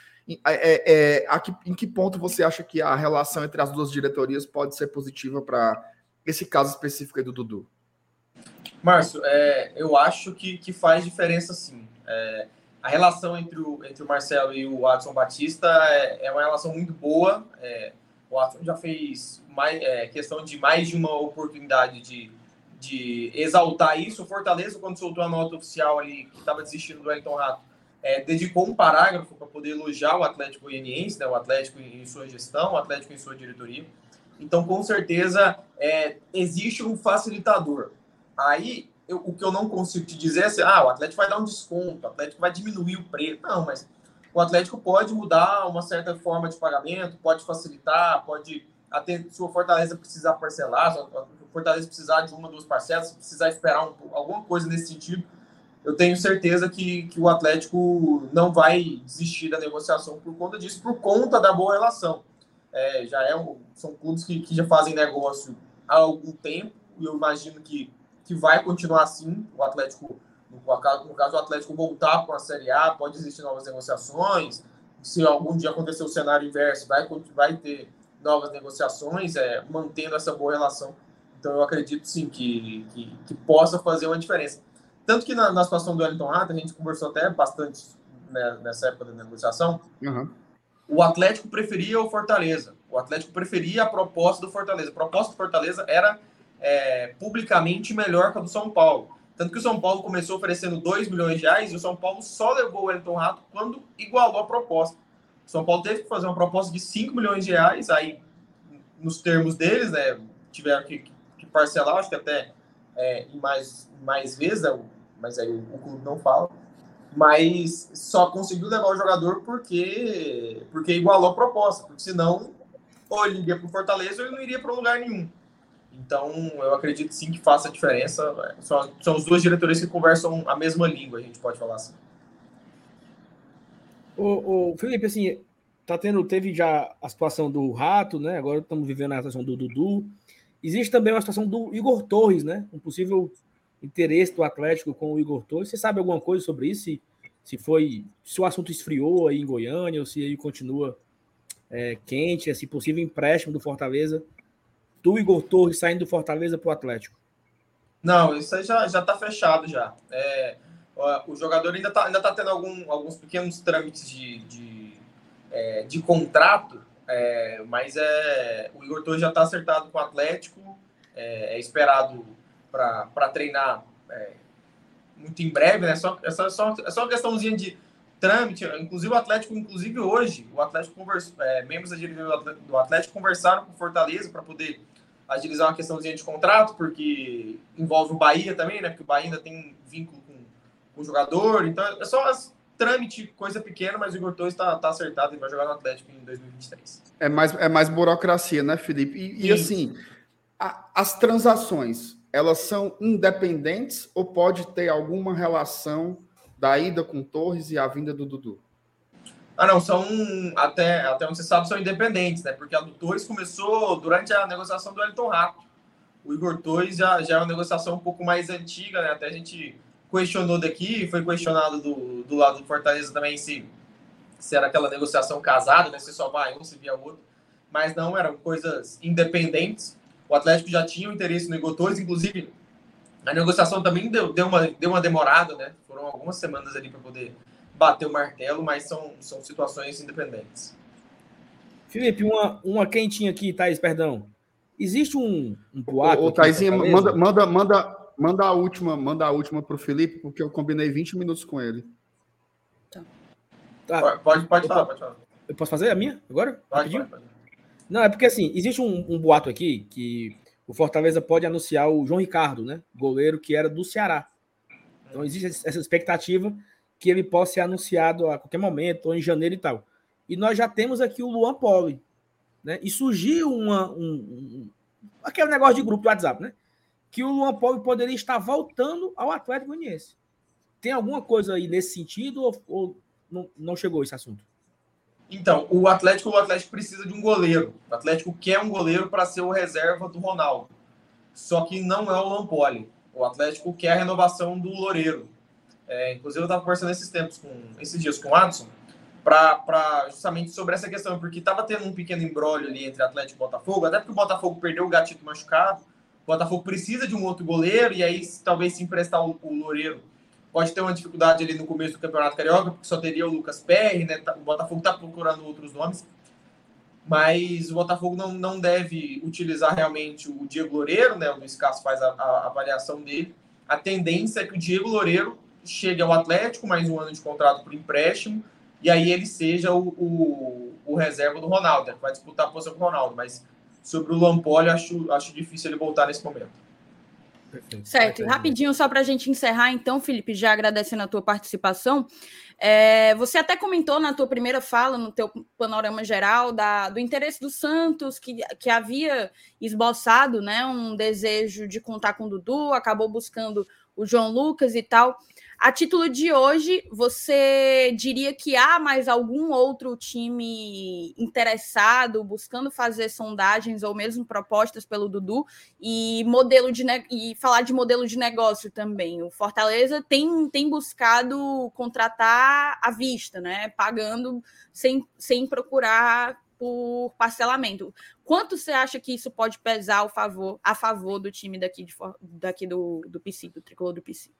É, é, aqui, em que ponto você acha que a relação entre as duas diretorias pode ser positiva para esse caso específico aí do Dudu? Márcio, é, eu acho que, que faz diferença sim. É, a relação entre o, entre o Marcelo e o Adson Batista é, é uma relação muito boa. É, o Adson já fez mais, questão de mais de uma oportunidade de, de exaltar isso. O Fortaleza, quando soltou a nota oficial ali, que estava desistindo do Wellington Rato, é, dedicou um parágrafo para poder elogiar o Atlético Goianiense, né, o Atlético em sua gestão, o Atlético em sua diretoria. Então, com certeza, é, existe um facilitador. Aí, eu, o que eu não consigo te dizer é assim, ah, o Atlético vai dar um desconto, o Atlético vai diminuir o preço. Não, mas o Atlético pode mudar uma certa forma de pagamento, pode facilitar, pode até o Fortaleza precisar parcelar, se Fortaleza precisar de uma, duas parcelas, precisar esperar um, alguma coisa nesse sentido, eu tenho certeza que, que o Atlético não vai desistir da negociação por conta disso, por conta da boa relação. É, já é um, são clubes que, que já fazem negócio há algum tempo, e eu imagino que, que vai continuar assim. O Atlético, no caso, no caso, o Atlético voltar com a Série A, pode existir novas negociações. Se algum dia acontecer o cenário inverso, vai, vai ter novas negociações, é, mantendo essa boa relação. Então, eu acredito sim que, que, que possa fazer uma diferença. Tanto que na, na situação do Wellington Rato, a gente conversou até bastante né, nessa época da negociação. Uhum. O Atlético preferia o Fortaleza. O Atlético preferia a proposta do Fortaleza. A proposta do Fortaleza era é, publicamente melhor que a do São Paulo. Tanto que o São Paulo começou oferecendo 2 milhões de reais e o São Paulo só levou o Wellington Rato quando igualou a proposta. O São Paulo teve que fazer uma proposta de 5 milhões de reais, aí, nos termos deles, né, tiveram que, que parcelar, acho que até é, em mais, mais vezes, né, mas aí o, o clube não fala. Mas só conseguiu levar o jogador porque, porque igualou a proposta, porque senão ou ele iria para o Fortaleza ou ele não iria para lugar nenhum. Então, eu acredito sim que faça diferença. São, são os dois diretores que conversam a mesma língua, a gente pode falar assim. O, o Felipe, assim, tá tendo, teve já a situação do Rato, né? Agora estamos vivendo a situação do Dudu. Existe também uma situação do Igor Torres, né? Um possível interesse do Atlético com o Igor Torres. Você sabe alguma coisa sobre isso? Se, se foi, se o assunto esfriou aí em Goiânia ou se ele continua é, quente, esse possível empréstimo do Fortaleza do Igor Torres saindo do Fortaleza para o Atlético? Não, isso aí já já está fechado já. É, o jogador ainda está ainda tá tendo algum, alguns pequenos trâmites de, de, é, de contrato, é, mas é, o Igor Torres já está acertado com o Atlético, é, é esperado para treinar é, muito em breve, né? Só, é, só, é só uma questãozinha de trâmite. Inclusive, o Atlético, inclusive hoje, o Atlético conversou, é, membros da diretoria do Atlético conversaram com o Fortaleza para poder agilizar uma questãozinha de contrato, porque envolve o Bahia também, né? Porque o Bahia ainda tem vínculo com, com o jogador. Então, é só as trâmite, coisa pequena, mas o Igor Torres está tá acertado e vai jogar no Atlético em 2023. É mais, é mais burocracia, né, Felipe? E, e assim, a, as transações elas são independentes ou pode ter alguma relação da ida com Torres e a vinda do Dudu? Ah, não, são até, até onde você sabe, são independentes, né? Porque a do Torres começou durante a negociação do Elton Rato. O Igor Torres já, já é uma negociação um pouco mais antiga, né? Até a gente questionou daqui, foi questionado do, do lado do Fortaleza também se, se era aquela negociação casada, né? Se só vai um, se via outro. Mas não, eram coisas independentes. O Atlético já tinha o interesse no Igor Torres, inclusive a negociação também deu, deu, uma, deu uma demorada, né? Foram algumas semanas ali para poder bater o martelo, mas são, são situações independentes. Felipe, uma, uma quentinha aqui, Thaís, perdão. Existe um, um boato. Ô, Thaisinha, manda, manda, manda, manda a última, manda a última pro Felipe, porque eu combinei 20 minutos com ele. Tá. tá. Pode, pode falar, pode falar. Eu posso fazer a minha agora? Pode, pode, pode. Não, é porque assim, existe um, um, boato aqui que o Fortaleza pode anunciar o João Ricardo, né? Goleiro que era do Ceará. Então existe essa expectativa que ele possa ser anunciado a qualquer momento, ou em janeiro e tal. E nós já temos aqui o Luan Poli, né? E surgiu uma, um, um, aquele negócio de grupo do WhatsApp, né? Que o Luan Poli poderia estar voltando ao Atlético Goianiense. Tem alguma coisa aí nesse sentido ou, ou não, não chegou esse assunto? Então, o Atlético, o Atlético precisa de um goleiro. O Atlético quer um goleiro para ser o reserva do Ronaldo. Só que não é o Lampoli. O Atlético quer a renovação do Loureiro. É, inclusive, eu estava conversando esses tempos, com, esses dias com o Adson, para justamente sobre essa questão, porque estava tendo um pequeno embrólio ali entre Atlético e Botafogo, até porque o Botafogo perdeu o gatito machucado. O Botafogo precisa de um outro goleiro, e aí talvez se emprestar o, o Loureiro pode ter uma dificuldade ali no começo do Campeonato Carioca, porque só teria o Lucas Perry, né? Tá, o Botafogo está procurando outros nomes, mas o Botafogo não, não deve utilizar realmente o Diego Loureiro, né? O Luiz Castro faz a, a avaliação dele. A tendência é que o Diego Loureiro chegue ao Atlético, mais um ano de contrato por empréstimo, e aí ele seja o, o, o reserva do Ronaldo, né? que vai disputar a posição com o Ronaldo, mas sobre o Lampoli, acho, acho difícil ele voltar nesse momento. Perfeito. Certo, e rapidinho, só para a gente encerrar, então, Felipe, já agradecendo a tua participação. É, você até comentou na tua primeira fala, no teu panorama geral, da, do interesse do Santos, que, que havia esboçado né, um desejo de contar com o Dudu, acabou buscando o João Lucas e tal. A título de hoje, você diria que há mais algum outro time interessado, buscando fazer sondagens ou mesmo propostas pelo Dudu e modelo de e falar de modelo de negócio também. O Fortaleza tem, tem buscado contratar à vista, né? Pagando sem, sem procurar por parcelamento. Quanto você acha que isso pode pesar ao favor, a favor do time daqui, de, daqui do, do PC, do tricolor do PC?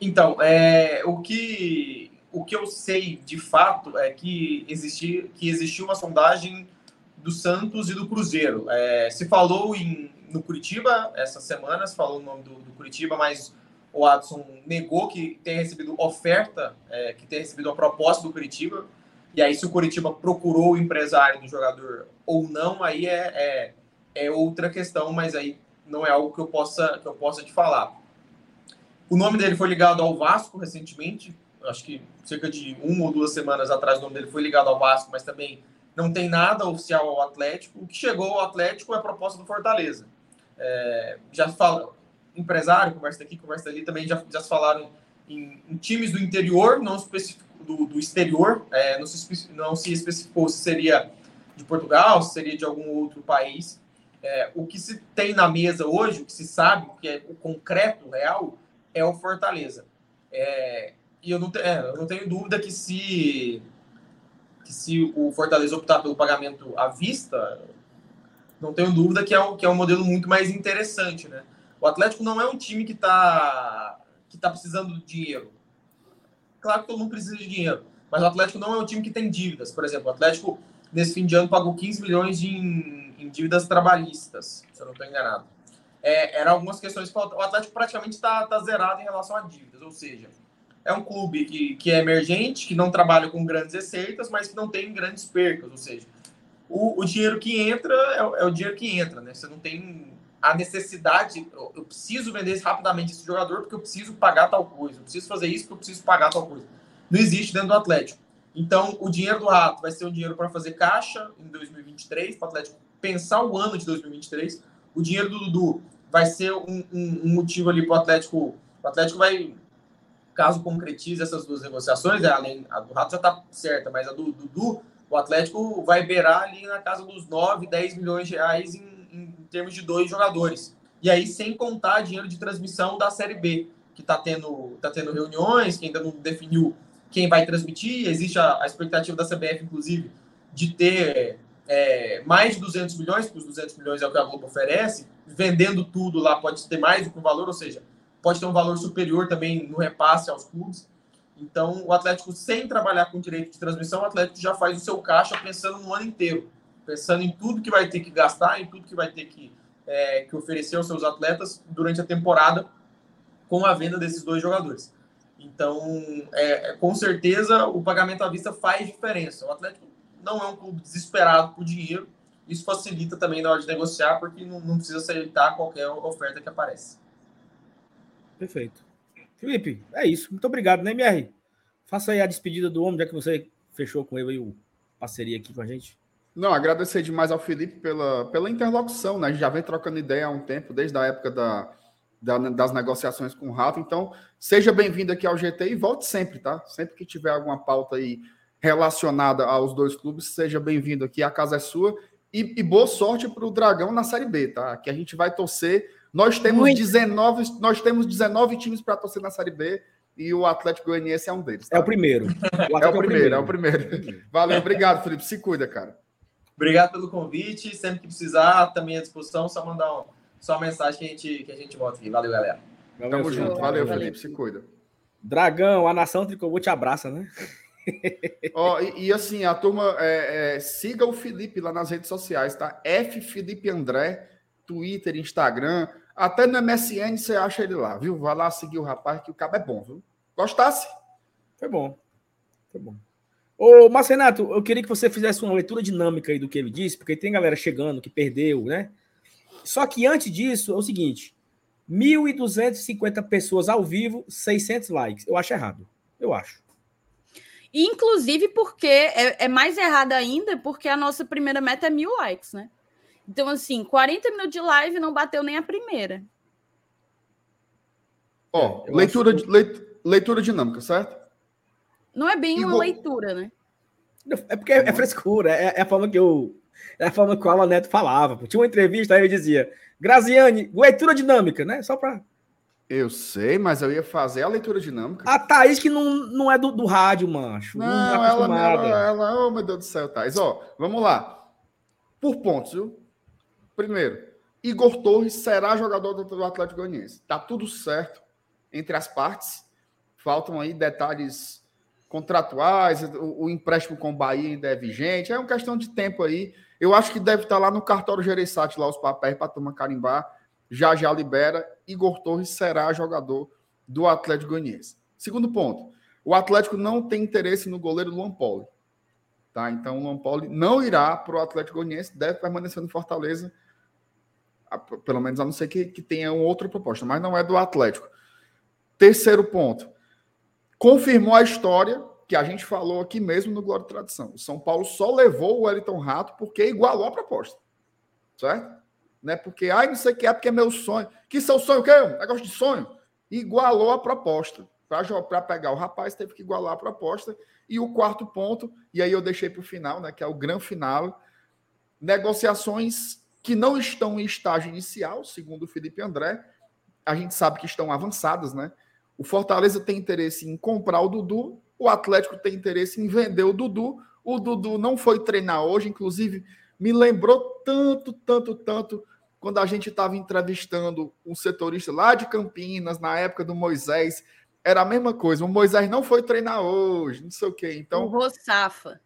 Então, é, o, que, o que eu sei de fato é que, existi, que existiu uma sondagem do Santos e do Cruzeiro. É, se falou em, no Curitiba essa semana, se falou o nome do, do Curitiba, mas o Adson negou que tenha recebido oferta, é, que tenha recebido a proposta do Curitiba. E aí, se o Curitiba procurou o empresário do jogador ou não, aí é, é, é outra questão, mas aí não é algo que eu possa, que eu possa te falar. O nome dele foi ligado ao Vasco recentemente, acho que cerca de uma ou duas semanas atrás o nome dele foi ligado ao Vasco, mas também não tem nada oficial ao Atlético. O que chegou ao Atlético é a proposta do Fortaleza. É, já fala, empresário, conversa daqui, conversa ali, também já, já se falaram em, em times do interior, não do, do exterior, é, não, se, não se especificou se seria de Portugal, se seria de algum outro país. É, o que se tem na mesa hoje, o que se sabe, o que é o concreto, real, é o Fortaleza. É, e eu não, é, eu não tenho dúvida que se, que se o Fortaleza optar pelo pagamento à vista, não tenho dúvida que é, um, que é um modelo muito mais interessante, né? O Atlético não é um time que está que tá precisando de dinheiro. Claro que todo mundo precisa de dinheiro, mas o Atlético não é um time que tem dívidas. Por exemplo, o Atlético, nesse fim de ano, pagou 15 milhões em, em dívidas trabalhistas, se eu não estou enganado é, eram algumas questões que o Atlético praticamente está tá zerado em relação a dívidas, ou seja, é um clube que, que é emergente, que não trabalha com grandes receitas, mas que não tem grandes percas, ou seja, o, o dinheiro que entra é, é, o dinheiro que entra, né? Você não tem a necessidade, eu, eu preciso vender rapidamente esse jogador porque eu preciso pagar tal coisa, eu preciso fazer isso porque eu preciso pagar tal coisa. Não existe dentro do Atlético. Então, o dinheiro do Rato vai ser um dinheiro para fazer caixa em 2023, para o Atlético pensar o ano de 2023. O dinheiro do Dudu vai ser um, um, um motivo ali para o Atlético. O Atlético vai, caso concretize essas duas negociações, né, além a do Rato já está certa, mas a do Dudu, o Atlético vai beirar ali na casa dos 9, 10 milhões de reais em, em termos de dois jogadores. E aí, sem contar dinheiro de transmissão da Série B, que está tendo, tá tendo reuniões, que ainda não definiu quem vai transmitir. Existe a, a expectativa da CBF, inclusive, de ter é, mais de 200 milhões, porque os 200 milhões é o que a Globo oferece, vendendo tudo lá pode ter mais do que um valor, ou seja, pode ter um valor superior também no repasse aos clubes. Então, o Atlético, sem trabalhar com direito de transmissão, o Atlético já faz o seu caixa pensando no ano inteiro, pensando em tudo que vai ter que gastar, em tudo que vai ter que, é, que oferecer aos seus atletas durante a temporada com a venda desses dois jogadores. Então, é, é com certeza, o pagamento à vista faz diferença. O Atlético não é um clube desesperado por dinheiro. Isso facilita também na hora de negociar, porque não, não precisa aceitar qualquer oferta que aparece. Perfeito. Felipe, é isso. Muito obrigado, né, MR? Faça aí a despedida do homem, já que você fechou com ele aí o parceria aqui com a gente. Não, agradecer demais ao Felipe pela, pela interlocução, né? A gente já vem trocando ideia há um tempo, desde a época da, da das negociações com o Rafa. Então, seja bem-vindo aqui ao GT e volte sempre, tá? Sempre que tiver alguma pauta aí relacionada aos dois clubes, seja bem-vindo aqui, a casa é sua. E, e boa sorte para o Dragão na Série B, tá? Que a gente vai torcer. Nós temos 19, nós temos 19 times para torcer na Série B e o Atlético Goianiense é um deles. Tá? É o primeiro. O é, o primeiro, é o primeiro, é o primeiro. Valeu, obrigado, Felipe. Se cuida, cara. Obrigado pelo convite. Sempre que precisar, também à disposição, só mandar um, só uma mensagem que a gente, que a gente volta aqui. Valeu, galera. Tamo junto. Valeu, Felipe. Se cuida. Dragão, a nação Tricovô te abraça, né? *laughs* oh, e, e, assim, a turma é, é, siga o Felipe lá nas redes sociais, tá? F Felipe André, Twitter, Instagram, até no MSN você acha ele lá, viu? Vai lá seguir o rapaz que o cabo é bom, viu? Gostasse? Foi bom. Foi bom. Ô, Marcenato, eu queria que você fizesse uma leitura dinâmica aí do que ele disse, porque tem galera chegando que perdeu, né? Só que antes disso, é o seguinte: 1.250 pessoas ao vivo, 600 likes. Eu acho errado. Eu acho. Inclusive porque é, é mais errado ainda, porque a nossa primeira meta é mil likes, né? Então, assim, 40 minutos de live não bateu nem a primeira. Ó, oh, leitura, acho... leitura dinâmica, certo? Não é bem uma leitura, né? É porque é, é frescura, é, é, a forma que eu. É a forma que o Alan Neto falava. Tinha uma entrevista, aí ele dizia: Graziane, leitura dinâmica, né? Só para. Eu sei, mas eu ia fazer a leitura dinâmica. A Thaís, que não, não é do, do rádio, macho. Não, não tá ela, ela, ela, oh meu Deus do céu, Thaís. Ó, vamos lá. Por pontos, viu? Primeiro, Igor Torres será jogador do Atlético Goianiense. Tá tudo certo entre as partes. Faltam aí detalhes contratuais, o, o, empréstimo com o Bahia ainda é vigente, é uma questão de tempo aí. Eu acho que deve estar lá no cartório Gereissati, lá os papéis para tomar carimbar. Já já libera. Igor Torres será jogador do Atlético Goianiense. Segundo ponto, o Atlético não tem interesse no goleiro Luan Poli. Tá? Então o Luan Poli não irá para o Atlético Goianiense, deve permanecer no Fortaleza, pelo menos a não ser que, que tenha outra proposta, mas não é do Atlético. Terceiro ponto, confirmou a história que a gente falou aqui mesmo no Glória e Tradição. O São Paulo só levou o Wellington Rato porque igualou a proposta. Certo? Não é porque, ai, não sei o que é, porque é meu sonho. Que seu sonho o quê? Um negócio de sonho. Igualou a proposta. Para pegar o rapaz, teve que igualar a proposta. E o quarto ponto, e aí eu deixei para o final, né, que é o grande final, negociações que não estão em estágio inicial, segundo o Felipe André. A gente sabe que estão avançadas, né? O Fortaleza tem interesse em comprar o Dudu, o Atlético tem interesse em vender o Dudu. O Dudu não foi treinar hoje, inclusive me lembrou tanto, tanto, tanto quando a gente estava entrevistando um setorista lá de Campinas, na época do Moisés. Era a mesma coisa. O Moisés não foi treinar hoje, não sei o quê. Então, o Rossafa.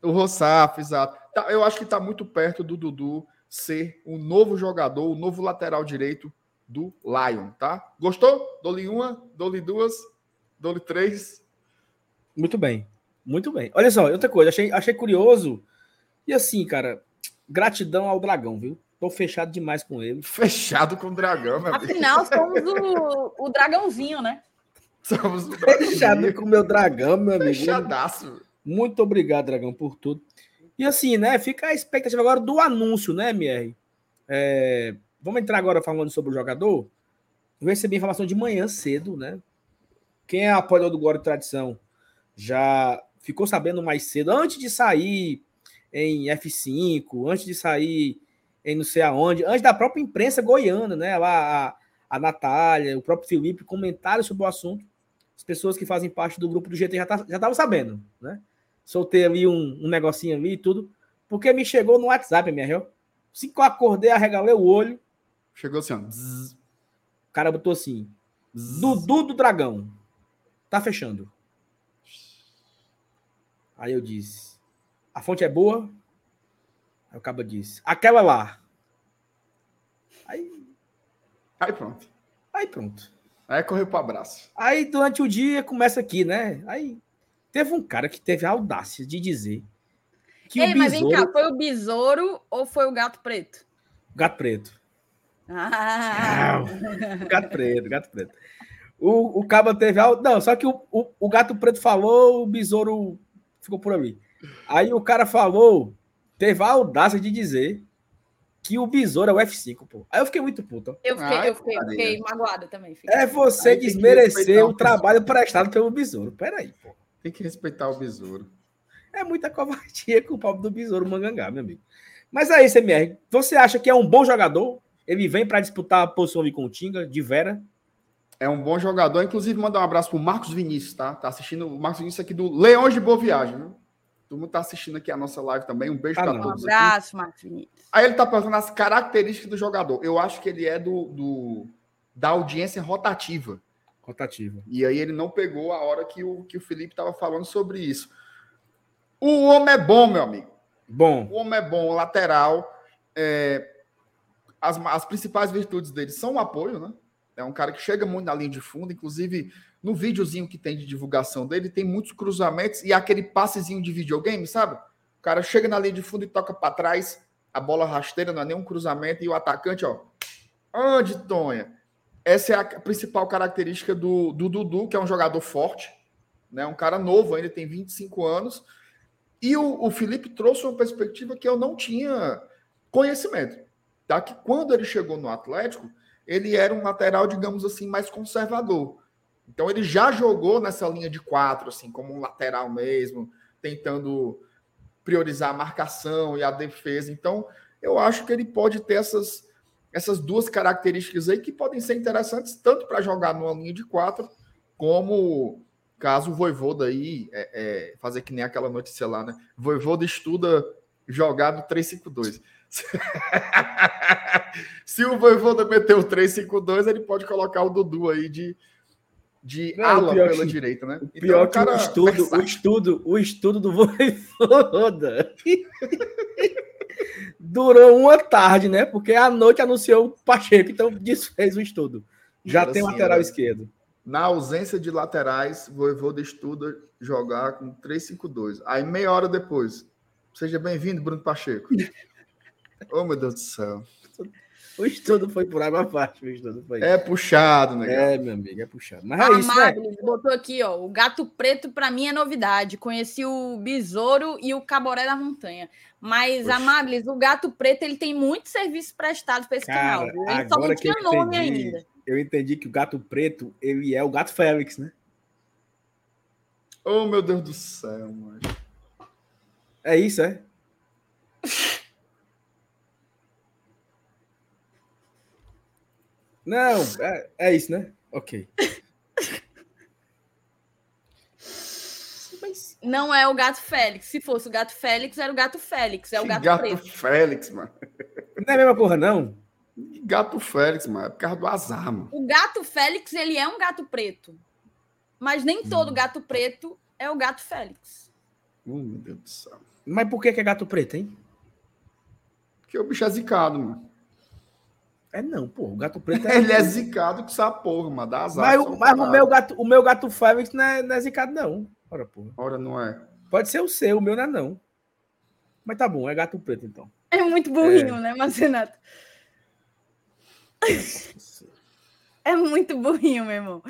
O Rossafa, exato. Tá, eu acho que está muito perto do Dudu ser o novo jogador, o novo lateral direito do Lion, tá? Gostou? Dou-lhe uma, dou-lhe duas, dou-lhe três. Muito bem, muito bem. Olha só, outra coisa, achei, achei curioso. E assim, cara, gratidão ao dragão, viu? Tô fechado demais com ele. Fechado com o dragão, meu Afinal, somos o, o dragãozinho, né? Somos o dragãozinho. Fechado com o meu dragão, meu amigo. Fechadaço. Muito obrigado, dragão, por tudo. E assim, né? Fica a expectativa agora do anúncio, né, MR? É, Vamos entrar agora falando sobre o jogador. Eu recebi informação de manhã cedo, né? Quem é apoiador do Glória e Tradição já ficou sabendo mais cedo, antes de sair em F5, antes de sair em não sei aonde, antes da própria imprensa goiana, né? Lá a, a Natália, o próprio Felipe comentaram sobre o assunto. As pessoas que fazem parte do grupo do GT já tá, estavam sabendo, né? Soltei ali um, um negocinho ali e tudo, porque me chegou no WhatsApp, minha real. Assim que eu acordei, arregalei o olho, Chegou assim, ó. O cara botou assim. Dudu do Dragão. Tá fechando. Aí eu disse: A fonte é boa? Aí o cabo disse: Aquela lá. Aí. Aí pronto. Aí pronto. Aí correu pro abraço. Aí durante o dia começa aqui, né? Aí teve um cara que teve a audácia de dizer que Ei, o besouro... mas vem cá, foi o besouro ou foi o gato preto? Gato preto. Ah. Gato preto, gato preto. O, o Caba teve algo. Não, só que o, o, o, gato preto falou, o besouro ficou por ali. Aí o cara falou, teve a audácia de dizer que o besouro é o F5, pô. Aí eu fiquei muito puto. Eu fiquei, Ai, eu fiquei, fiquei magoada também. Fiquei. É você Aí desmerecer o, o trabalho prestado pelo besouro. Peraí, pô. Tem que respeitar o besouro. É muita covardia com o pobre do besouro mangangá, meu amigo. Mas aí, CMR, você acha que é um bom jogador? Ele vem para disputar a posição de Continga, de Vera. É um bom jogador. Inclusive, mandar um abraço para o Marcos Vinícius, tá? Tá assistindo o Marcos Vinícius aqui do Leões de Boa Viagem, viu? Todo mundo tá assistindo aqui a nossa live também. Um beijo ah, para todos. Um abraço, Vinícius. Aí ele tá perguntando as características do jogador. Eu acho que ele é do, do da audiência rotativa. Rotativa. E aí ele não pegou a hora que o, que o Felipe estava falando sobre isso. O homem é bom, meu amigo. Bom. O homem é bom, lateral. É, as, as principais virtudes dele são o apoio, né? É um cara que chega muito na linha de fundo, inclusive no videozinho que tem de divulgação dele, tem muitos cruzamentos e aquele passezinho de videogame, sabe? O cara chega na linha de fundo e toca para trás, a bola rasteira, não é nenhum cruzamento, e o atacante, ó. Onde, Tonha? Essa é a principal característica do, do Dudu, que é um jogador forte, né? Um cara novo, ainda tem 25 anos. E o, o Felipe trouxe uma perspectiva que eu não tinha conhecimento. Tá? Que quando ele chegou no Atlético, ele era um lateral, digamos assim, mais conservador. Então ele já jogou nessa linha de quatro, assim, como um lateral mesmo, tentando priorizar a marcação e a defesa. Então, eu acho que ele pode ter essas, essas duas características aí que podem ser interessantes tanto para jogar numa linha de quatro, como caso o Voivoda aí é, é, fazer que nem aquela notícia lá, né? Voivoda estuda jogar no 352. *laughs* Se o Voivoda meter o 352, ele pode colocar o Dudu aí de, de Não, ala pela que, direita, né? O então, pior então, que o estudo, o estudo, o estudo do *laughs* Voivoda durou uma tarde, né? Porque à noite anunciou o Pacheco, então desfez o estudo. Já tem assim, lateral né? esquerdo. Na ausência de laterais, o Voivoda estuda jogar com 3-5-2. Aí meia hora depois, seja bem-vindo, Bruno Pacheco. *laughs* *laughs* oh, meu Deus do céu. O estudo foi por água abaixo, o estudo foi. É puxado, né? É, meu amigo, é puxado. Mas é isso, né? botou aqui, ó, o gato preto para mim é novidade. Conheci o besouro e o caboré da montanha. Mas, Poxa. Amaglis, o gato preto ele tem muitos serviços prestados para esse Cara, canal. Ele só não tinha nome entendi, ainda. Eu entendi que o gato preto ele é o gato Félix, né? Oh, meu Deus do céu, mano. É isso, é? Não, é, é isso, né? Ok. Não é o gato Félix. Se fosse o gato Félix, era o gato Félix. É o gato, gato preto. Félix, mano. Não é a mesma porra, não? Gato Félix, mano. É por causa do azar, mano. O gato Félix, ele é um gato preto. Mas nem todo hum. gato preto é o gato Félix. Oh, meu Deus do céu. Mas por que é gato preto, hein? Porque o bicho é zicado, mano. É não, pô. O gato preto *laughs* é. Ele é zicado com essa porra, mano. Dá azar. Mas, mas o, meu gato, o meu gato Félix não é, não é zicado, não. Ora, porra. Ora, não é. Pode ser o seu, o meu não é, não. Mas tá bom, é gato preto, então. É muito burrinho, é... né, Marcenato? É muito burrinho, meu irmão.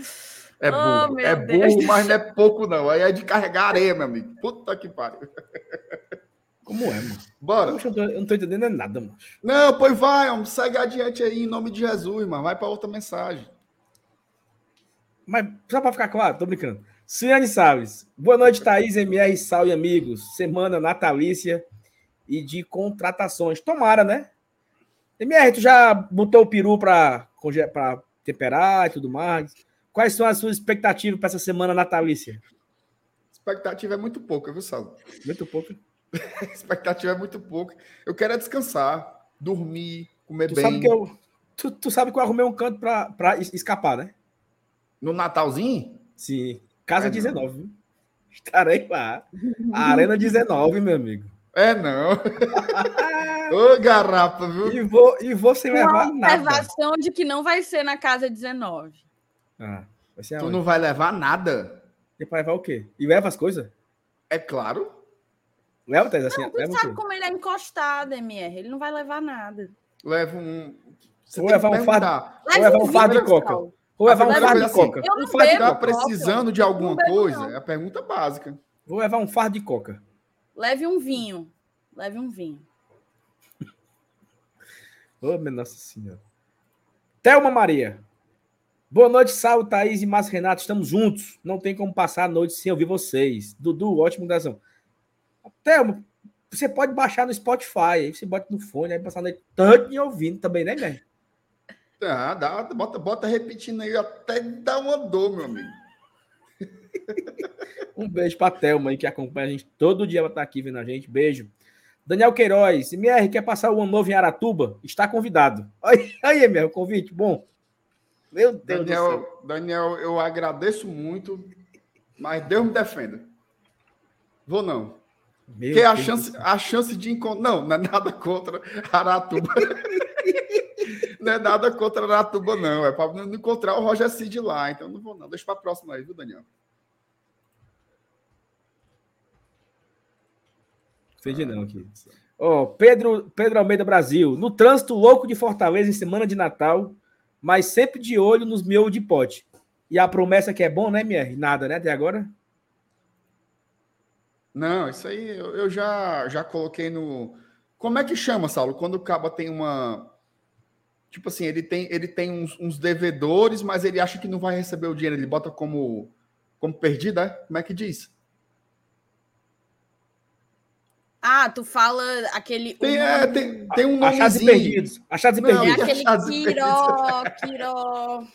É burro, oh, é burro, mas não é pouco, não. Aí é de carregar areia, meu amigo. Puta que pariu. Como é, mano? Bora. eu, tô, eu não tô entendendo nada, mano. Não, pois vai, homem. Segue adiante aí, em nome de Jesus, mano. Vai para outra mensagem. Mas só para ficar claro, tô brincando. Ciane Salles. Boa noite, Thaís, MR, Sal e amigos. Semana natalícia e de contratações. Tomara, né? MR, tu já botou o peru para temperar e tudo mais? Quais são as suas expectativas para essa semana natalícia? Expectativa é muito pouca, viu, Sal? Muito pouca. *laughs* expectativa é muito pouca. Eu quero é descansar, dormir, comer tu bem. Sabe que eu, tu, tu sabe que eu arrumei um canto para escapar, né? No Natalzinho? Sim. Casa é 19, viu? Estarei lá. Arena 19, meu amigo. É não. *laughs* Ô, garrafa, viu? E vou, e vou sem levar Uma nada. observação de que não vai ser na casa 19. Ah, vai ser tu não vai levar nada? E vai levar o quê? E leva as coisas? É claro. Leva, Thais, assim. Não, tu sabe como ele é encostado, MR. Ele não vai levar nada. Leva um. Você vou levar um fardo. Vou levar um fardo de coca. Vou levar um fardo de coca. Um fardo de coca. precisando de alguma coisa? É a pergunta básica. Vou levar um fardo de coca. Leve um vinho. Leve um vinho. Ô, oh, minha Nossa Senhora. Thelma Maria. Boa noite, Sal, Thaís e Márcio Renato. Estamos juntos. Não tem como passar a noite sem ouvir vocês. Dudu, ótimo razão. Thelma, você pode baixar no Spotify. Aí você bota no fone, aí passar a noite tanto e ouvindo também, né, velho? Ah, dá, bota, bota repetindo aí até dar uma dor, meu amigo. *laughs* um beijo pra Thelma aí que acompanha a gente todo dia, ela tá aqui vendo a gente. Beijo. Daniel Queiroz, MR, quer passar o ano novo em Aratuba? Está convidado. Aí, aí MR, o convite, bom. Meu Deus Daniel, do céu. Daniel, eu agradeço muito, mas Deus me defenda. Vou não. Meu Porque a chance, a chance de encontrar. Não, *laughs* não é nada contra Aratuba. não é nada contra Aratuba, não. É para não encontrar o Roger Cid lá. Então não vou, não. Deixa para a próxima aí, viu, Daniel? Entendi não aqui. Oh, Pedro, Pedro Almeida Brasil. No trânsito louco de Fortaleza em semana de Natal, mas sempre de olho nos miolos de pote. E a promessa que é bom, né, Mier? Nada, né, até agora? Não, isso aí eu, eu já, já coloquei no. Como é que chama, Saulo? Quando o Caba tem uma. Tipo assim, ele tem, ele tem uns, uns, devedores, mas ele acha que não vai receber o dinheiro. Ele bota como, como perdido, é? Como é que diz? Ah, tu fala aquele. Tem, é, tem, tem um nome. Achados e perdidos. Achados e perdidos. É aquele Quiró, Quiró.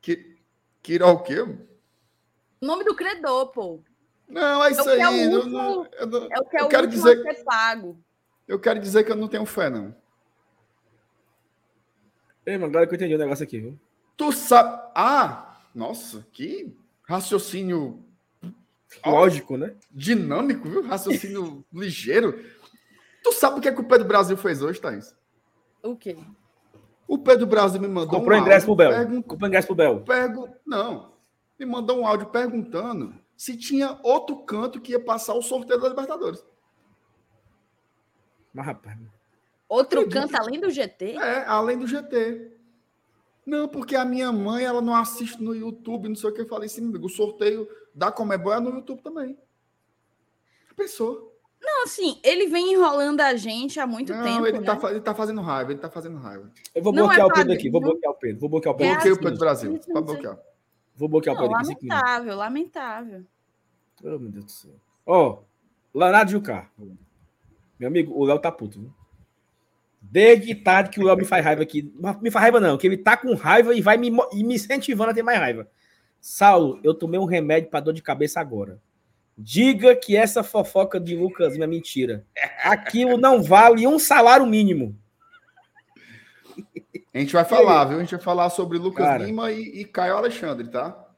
Que, Quiró o quê? O nome do credor, pô. Não, é isso é aí. É, último, não, eu, não, é o que é eu quero dizer, a ser pago. Eu quero dizer que eu não tenho fé, não. Ei, mano, agora que eu entendi o negócio aqui, viu? Tu sabe. Ah, nossa, que raciocínio Lógico, né? Dinâmico, viu? Raciocínio *laughs* ligeiro. Tu sabe o que, é que o Pedro Brasil fez hoje, Thaís? O quê? O Pedro Brasil me mandou Comprou um ingresso pro Bel. Pergun... Comprou ingresso pro Bel. Pergu... Não. Me mandou um áudio perguntando se tinha outro canto que ia passar o sorteio da Libertadores. Mas, rapaz. Outro canto além do GT? É, além do GT. Não, porque a minha mãe, ela não assiste no YouTube, não sei o que. Eu falei assim, o sorteio da Comebol é no YouTube também. Pensou? Não, assim, ele vem enrolando a gente há muito não, tempo. Ele, tá né? tá, ele tá fazendo raiva, ele tá fazendo raiva. Eu vou não bloquear é o Pedro aqui, vou bloquear o Pedro. Vou bloquear o Pedro. Bloqueei o Pedro do Brasil. Pode bloquear. Vou bloquear o Pedro aqui. Lamentável, lamentável. Oh, meu Deus do céu. Ó, oh, Jucá. Meu amigo, o Léo tá puto, viu? Desde tarde que o Léo me faz raiva aqui. Me faz raiva, não, que ele tá com raiva e vai me, e me incentivando a ter mais raiva. Saulo, eu tomei um remédio para dor de cabeça agora. Diga que essa fofoca de Lucas é mentira. Aquilo não vale um salário mínimo. A gente vai falar, viu? A gente vai falar sobre Lucas Cara, Lima e, e, Caio Alexandre, tá?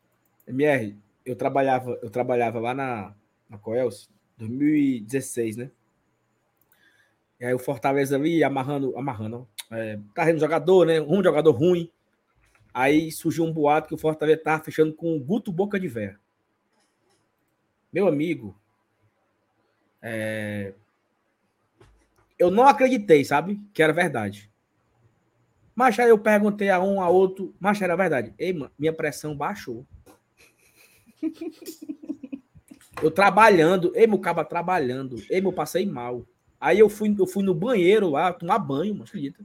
MR, eu trabalhava, eu trabalhava lá na, na Coels, 2016, né? E aí o Fortaleza ali amarrando, amarrando, é, carregando jogador, né? Um jogador ruim. Aí surgiu um boato que o Fortaleza estava fechando com o Guto Boca de Véia. Meu amigo, é... eu não acreditei, sabe? Que era verdade. Mas aí eu perguntei a um, a outro, mas era verdade. Ei, mano, minha pressão baixou. eu trabalhando, ei, meu caba trabalhando, ei, meu passei mal. Aí eu fui, eu fui no banheiro lá tomar banho, mano, acredita?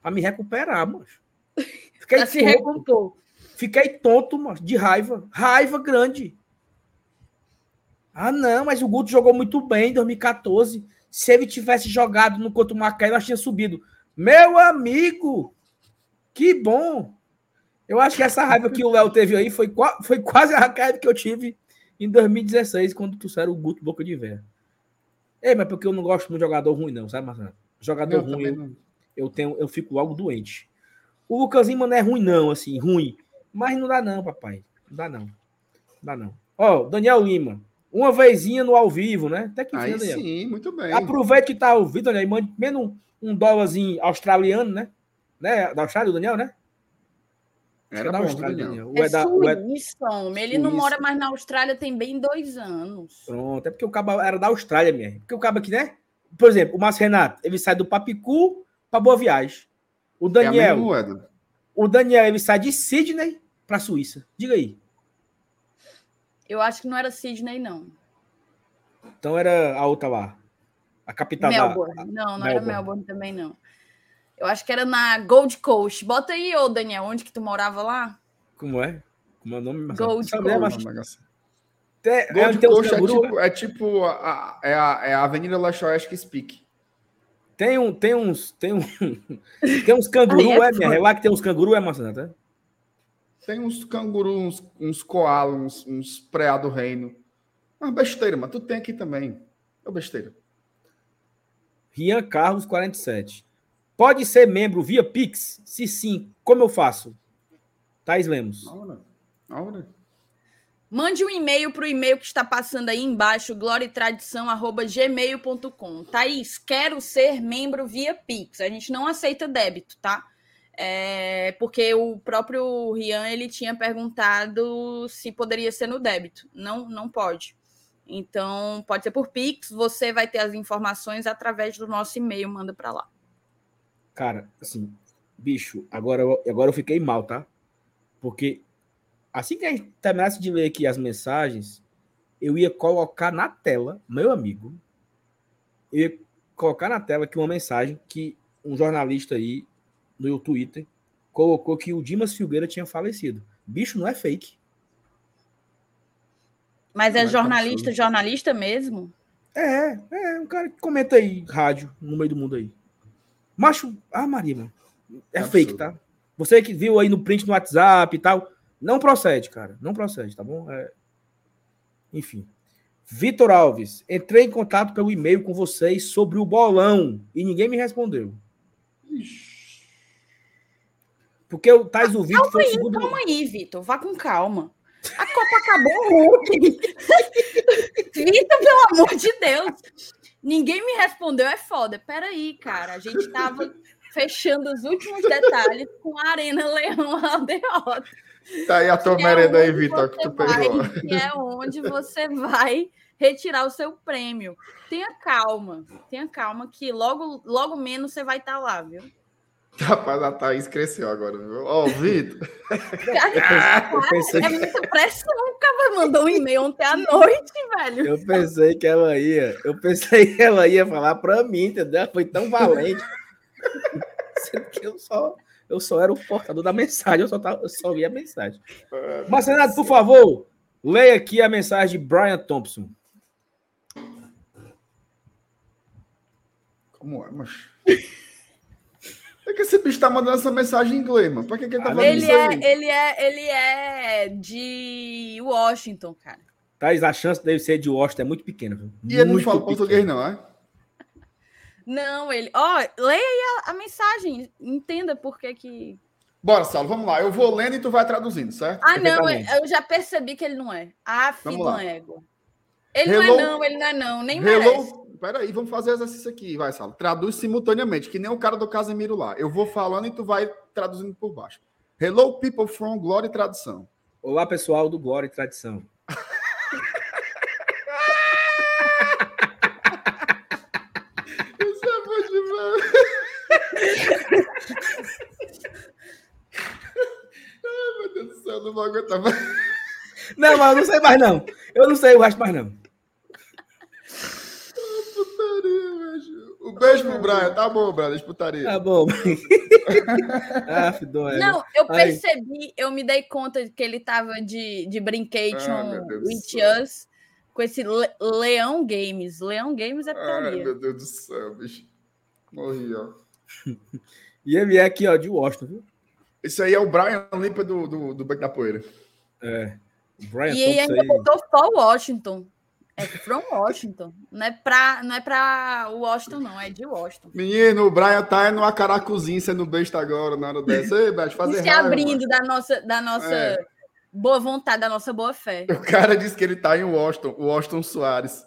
Pra me recuperar, mano. Fiquei se recuperou. Fiquei tonto, mano, de raiva. Raiva grande. Ah, não, mas o Guto jogou muito bem em 2014. Se ele tivesse jogado no contra o Macaé, nós tinha subido. Meu amigo, que bom. Eu acho que essa raiva que o Léo teve aí foi, foi quase a raiva que eu tive em 2016, quando trouxeram o Guto Boca de Véia. É, mas porque eu não gosto de jogador ruim, não, sabe, Marcelo? Jogador não, ruim, eu, eu, tenho, eu fico logo doente. O Lucas Lima não é ruim, não, assim, ruim. Mas não dá, não, papai. Não dá, não. Não dá, não. Ó, Daniel Lima. Uma vezinha no ao vivo, né? Até que enfim, Aí Daniel. sim, muito bem. Aproveite que tá ao vivo, Daniel, e mande menos um, um dólarzinho australiano, né? Né? Da Austrália, o Daniel, né? Era é da Austrália, Daniel. É, é da, Suíça, é... Ele não mora mais na Austrália tem bem dois anos. Pronto, é porque o cabo era da Austrália mesmo. Porque o cabo aqui, né? Por exemplo, o Márcio Renato, ele sai do Papicu para Boa Viagem. O Daniel. É o Daniel ele sai de Sydney para Suíça. Diga aí. Eu acho que não era Sydney, não. Então era a outra lá. A capital Melbourne. Da, a, não, não Melbourne. era Melbourne também, não. Eu acho que era na Gold Coast. Bota aí, ô Daniel, onde que tu morava lá? Como é? Como é o nome? Gold Coast. É, Gold Coast é tipo, é tipo a, a, é, a, é a Avenida Leste Oeste que speak. Tem, um, tem uns. Tem, um, tem uns canguru, é, é, minha? É lá que tem uns canguru, é, Marcelo? Tá? Tem uns canguru, uns, uns koalas, uns, uns preá do reino. Uma besteira, mas tu tem aqui também. É besteira. Rian Carlos, 47. Pode ser membro via Pix? Se sim, como eu faço? Thais Lemos. Ahora. Ahora. Mande um e-mail para o e-mail que está passando aí embaixo, gloriatradição.gmail.com. Thaís, quero ser membro via Pix. A gente não aceita débito, tá? é, porque o próprio Rian ele tinha perguntado se poderia ser no débito. Não, não pode. Então, pode ser por Pix, você vai ter as informações através do nosso e-mail, manda para lá. Cara, assim, bicho, agora, agora eu fiquei mal, tá? Porque assim que a gente terminasse de ler aqui as mensagens, eu ia colocar na tela, meu amigo, eu ia colocar na tela aqui uma mensagem que um jornalista aí no Twitter colocou que o Dimas Filgueira tinha falecido. Bicho, não é fake. Mas é, é jornalista, jornalista mesmo? É, é, um cara que comenta aí, rádio, no meio do mundo aí. Macho, ah, Maria, mano. É, é fake, tá? Você que viu aí no print no WhatsApp e tal, não procede, cara. Não procede, tá bom? É... Enfim. Vitor Alves, entrei em contato pelo e-mail com vocês sobre o bolão e ninguém me respondeu. Porque o Tais o Vitor foi o segundo. Calma aí, Vitor, vá com calma. A Copa acabou ontem. *laughs* Vitor, pelo amor de Deus. Ninguém me respondeu, é foda. Peraí, cara. A gente tava fechando os últimos detalhes com a Arena Leão Aldeota. Tá aí a tua é merenda aí, Vitor, que tu pegou. Que é onde você vai retirar o seu prêmio. Tenha calma, tenha calma, que logo, logo menos você vai estar tá lá, viu? *laughs* Rapaz, a Thaís cresceu agora, viu? Ó, oh, Vitor. *laughs* é muita pressão. O cara mandou um e-mail ontem à noite, velho. Eu pensei que ela ia. Eu pensei que ela ia falar pra mim, entendeu? Foi tão valente. *laughs* Sendo que eu só, eu só era o portador da mensagem, eu só, tava, eu só vi a mensagem. É, Mas, Renato, por favor, leia aqui a mensagem de Brian Thompson. Como é, mas. É que esse bicho tá mandando essa mensagem em inglês, mano. Pra que, que ele tá falando ele isso é, aí? Ele é, ele é de Washington, cara. Thais, a chance dele ser de Washington é muito pequena. Viu? E ele não fala pequena. português, não, é? Não, ele. Ó, oh, leia aí a, a, mensagem. Entenda por que que. Bora, Saulo, vamos lá. Eu vou lendo e tu vai traduzindo, certo? Ah, não, eu já percebi que ele não é. Ah, filho do ego. Ele Hello... não é, não, ele não é, não. Nem Hello... merece. Peraí, vamos fazer exercício aqui, vai, Sala. Traduz simultaneamente, que nem o cara do Casemiro lá. Eu vou falando e tu vai traduzindo por baixo. Hello, people from Glória e Tradição. Olá, pessoal do Glória e Tradição. *laughs* Isso é bom demais. *laughs* Ai, meu Deus do céu, não vou aguentar mais. Não, mas eu não sei mais, não. Eu não sei o resto mais, não. Um beijo pro Brian. Tá bom, Brian, deixa putaria. Tá bom. *laughs* ah, Não, eu percebi, eu me dei conta que ele tava de, de brincation ah, with us com esse Le Leão Games. Leão Games é putaria. Ai, meu Deus do céu, bicho. Morri, ó. *laughs* e ele é aqui, ó, de Washington, viu? Esse aí é o Brian Limpa do, do, do Beco da Poeira. É. Brian e ele ainda botou só Washington. É from Washington. Não é pra, não é pra Washington, não. É de Washington. Menino, o Brian tá no acaracuzinho sendo besta agora na hora dessa. Ei, Beth, fazer Se abrindo da nossa, da nossa é. boa vontade, da nossa boa fé. O cara disse que ele tá em Washington. Washington Soares.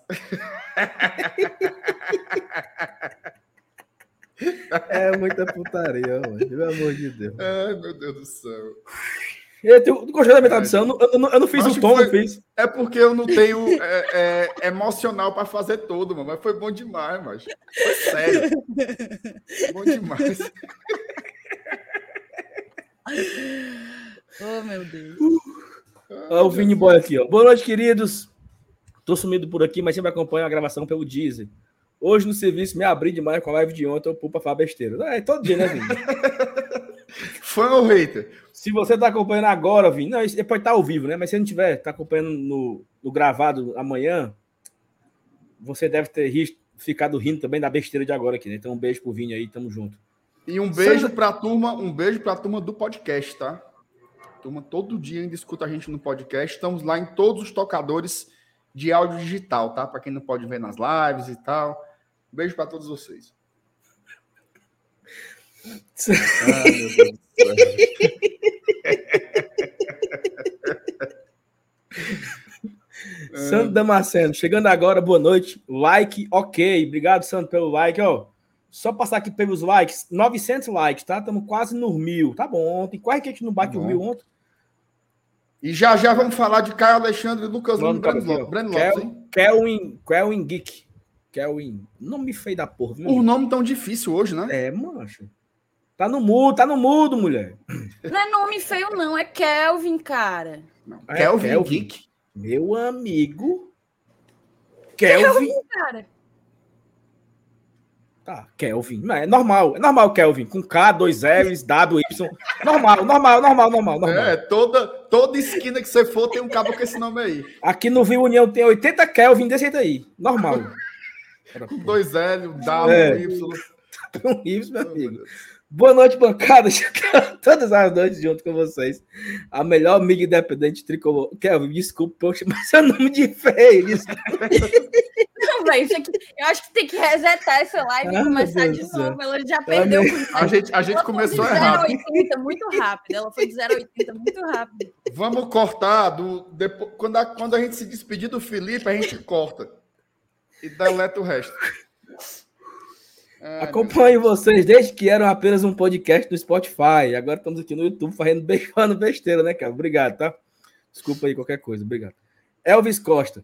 É muita putaria, mano. Pelo amor de Deus. Ai, meu Deus do céu. Eu, tenho, gostei da minha tradução. Eu, eu, eu, não fiz o tom, foi, não fiz. É porque eu não tenho é, é, emocional para fazer tudo, mano. Mas foi bom demais, mas foi sério. bom demais. oh, meu Deus. Uh, o Vini Boy aqui, ó. Boa noite, queridos. Tô sumido por aqui, mas sempre acompanho a gravação pelo Deezer. Hoje no serviço me abri demais com a live de ontem, eu pulo pra falar besteira. É, todo dia, né, Vini? *laughs* Fã ou hater? Se você está acompanhando agora, Vini, não, isso pode estar tá ao vivo, né? Mas se não tiver, está acompanhando no, no, gravado amanhã, você deve ter ri, ficado rindo também da besteira de agora aqui, né? Então, um beijo pro Vini aí, tamo junto. E um beijo Sandra... pra turma, um beijo pra turma do podcast, tá? turma todo dia ainda escuta a gente no podcast. Estamos lá em todos os tocadores de áudio digital, tá? Para quem não pode ver nas lives e tal. Um beijo para todos vocês. Ah, meu Deus do céu. *laughs* Santo Damasceno, chegando agora, boa noite. Like, ok. Obrigado, Santo, pelo like, ó. Só passar aqui pelos likes. 900 likes, tá? Estamos quase nos mil. Tá bom. Ontem, quase que a gente não bate tá o mil ontem. E já já vamos falar de Caio Alexandre, Lucas Lima e Breno Lopes. Kelvin, Kelvin Geek. Kelvin. Nome feio da porra. Viu? O nome tão difícil hoje, né? É, mancho. Tá no mudo, tá no mudo, mulher. Não é nome feio, não. É Kelvin, cara. Não, é Kelvin, Kelvin Geek. Meu amigo. Kelvin. Kelvin cara. Tá, Kelvin. Não, é normal, é normal, Kelvin. Com K, dois L's, W, Y. Normal, normal, normal, normal, normal. É, toda, toda esquina que você for tem um cabo com esse nome aí. Aqui no Viu União tem 80 Kelvin desse jeito aí. Normal. *laughs* Com dois L, W, é. Y. *laughs* Um Y, meu amigo. Boa noite, bancada. *laughs* Todas as noites junto com vocês. A melhor amiga independente tricolor. Kelvin, desculpa, poxa, *laughs* mas é nome de feio. *laughs* Não, velho, eu acho que tem que resetar essa live ah, e começar de novo. Ela já perdeu. A gente, a gente começou errado. 0,80 muito rápido. Ela foi de 0,80 muito rápido. Vamos cortar. Do, depois, quando, a, quando a gente se despedir do Felipe, a gente corta. E deleta o resto. É, Acompanho vocês desde que eram apenas um podcast no Spotify. Agora estamos aqui no YouTube fazendo, *laughs* falando besteira, né, cara? Obrigado, tá? Desculpa aí qualquer coisa, obrigado. Elvis Costa.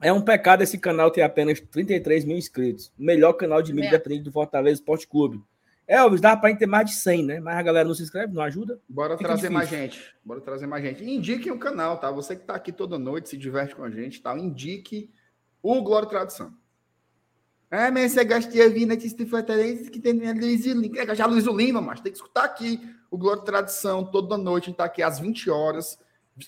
É um pecado esse canal ter apenas 33 mil inscritos. O melhor canal de mídia é. independente do Fortaleza Esporte Clube. Elvis, dá para ter mais de 100, né? Mas a galera não se inscreve, não ajuda. Bora Fica trazer difícil. mais gente. Bora trazer mais gente. indiquem o canal, tá? Você que está aqui toda noite, se diverte com a gente, tá? Indique o Glória Tradição. É, mas você gosta de ouvir notícias Fortaleza que tem Luiz Lima. É, já Luiz Lima, mas tem que escutar aqui o Glória Tradição toda noite. A gente tá aqui às 20 horas.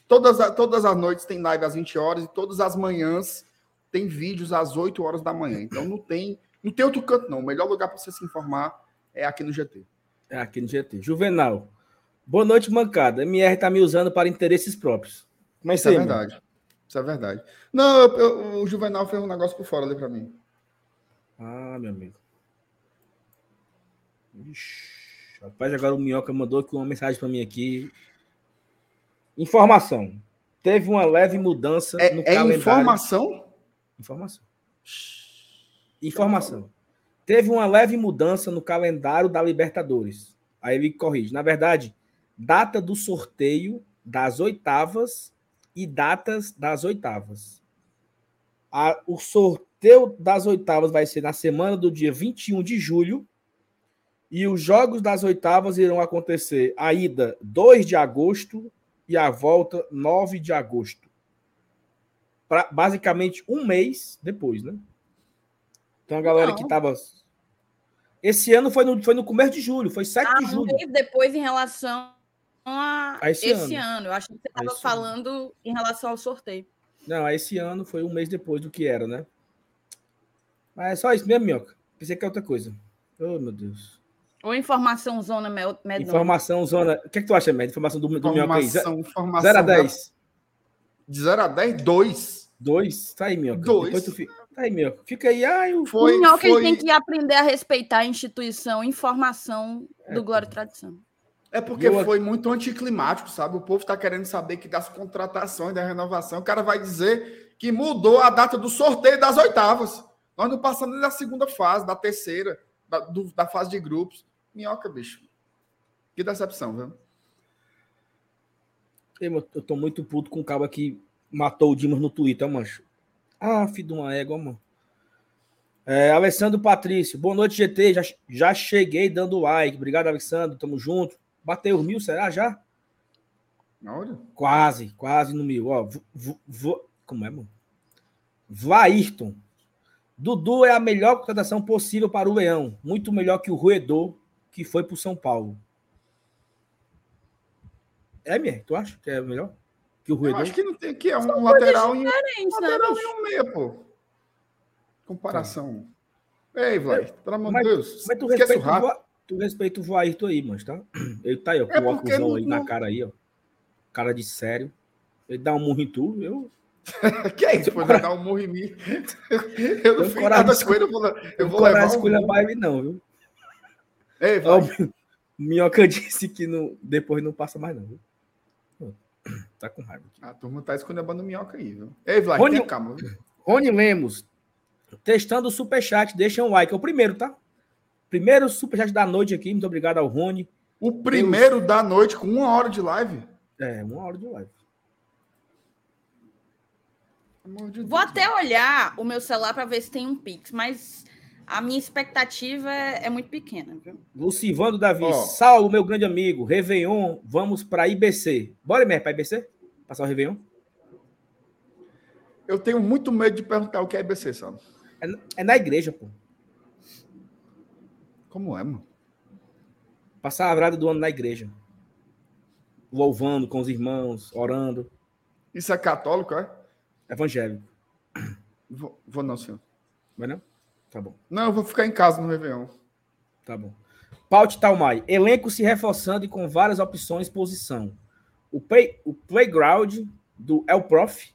Todas, todas as noites tem live às 20 horas e todas as manhãs tem vídeos às 8 horas da manhã. Então não tem, não tem outro canto, não. O melhor lugar para você se informar é aqui no GT. É aqui no GT. Juvenal. Boa noite, mancada. MR está me usando para interesses próprios. Mas isso é verdade. Mano. Isso é verdade. Não, eu, eu, o Juvenal fez um negócio por fora ali para mim. Ah, meu amigo. Ixi, rapaz, agora o Minhoca mandou aqui uma mensagem para mim aqui. Informação. Teve uma leve mudança é, no é calendário. Informação? Informação. Informação. Teve uma leve mudança no calendário da Libertadores. Aí ele corrige. Na verdade, data do sorteio das oitavas e datas das oitavas. A, o sorteio das oitavas vai ser na semana do dia 21 de julho. E os jogos das oitavas irão acontecer a ida 2 de agosto e a volta 9 de agosto. Pra, basicamente um mês depois, né? Então a galera Não. que estava. Esse ano foi no, foi no começo de julho, foi 7 ah, de julho. Um mês depois em relação a, a esse, esse ano. ano. Eu acho que você estava falando ano. em relação ao sorteio. Não, esse ano foi um mês depois do que era, né? Mas é só isso mesmo, Minhoca. Pensei que é outra coisa. Oh, meu Deus. Ou informação zona med Informação zona. O que, é que tu acha, Med? Informação do, do Minhoca aí. Informação 0 a 10. De 0 a 10, 2. 2? Tá aí, Minhoca. 2. Tu... Tá aí, Minhoca. Fica aí. Ai, o foi, Minhoca foi... tem que aprender a respeitar a instituição, informação é, do Glória e Tradição. É porque eu... foi muito anticlimático, sabe? O povo está querendo saber que das contratações, da renovação, o cara vai dizer que mudou a data do sorteio das oitavas. Nós não passamos da segunda fase, da terceira, da, do, da fase de grupos. Minhoca, bicho. Que decepção, viu? Eu, eu tô muito puto com o cabo que matou o Dimas no Twitter, mancho. Ah, filho de uma égua, mano. É, Alessandro Patrício, boa noite, GT. Já, já cheguei dando like. Obrigado, Alessandro. Tamo junto. Bateu mil, será já? Na hora? Quase, quase no mil. Ó, como é, mano? Vairton. Dudu é a melhor contratação possível para o Leão. Muito melhor que o Ruedor, que foi para o São Paulo. É, Mier? Tu acha que é melhor? Que o Ruedor? Eu acho que não tem que é um São lateral e um, lateral né, e um meia, pô. Comparação. Tá. Ei, vai, pelo amor de Deus. Mas tu respeita, o, tu respeita o Vairto aí, mas tá? *clears throat* Ele tá aí, ó, com é o óculos aí na cara aí, ó. Cara de sério. Ele dá um murro em tu, eu *laughs* que é isso? Pode dar um murro em mim. *laughs* Eu não fiz nada com ele, eu vou, eu vou levar um vibe não, viu? Ei, vai. Ó, *laughs* Minhoca disse que não, depois não passa mais não, viu? Tá com raiva. Aqui. A turma tá escolhendo minhoca aí, viu? Ei, Vlad, Rony, calma. Viu? Rony Lemos, testando o superchat, deixa um like. É o primeiro, tá? Primeiro superchat da noite aqui. Muito obrigado ao Rony. O primeiro Deus. da noite com uma hora de live? É, uma hora de live. De Vou até olhar o meu celular para ver se tem um Pix, mas a minha expectativa é, é muito pequena. Viu? Lucivando Davi, oh. Saulo, meu grande amigo, Réveillon, vamos para IBC. Bora, mesmo para IBC? Passar o Réveillon? Eu tenho muito medo de perguntar o que é IBC, sabe? É, é na igreja, pô. Como é, mano? Passar a virada do ano na igreja. Louvando com os irmãos, orando. Isso é católico, é? Evangélico. Vou, vou não, senhor. Vai não? Tá bom. Não, eu vou ficar em casa no Réveillon. Tá bom. Paute Talmai. Elenco se reforçando e com várias opções posição. O, play, o playground do El Prof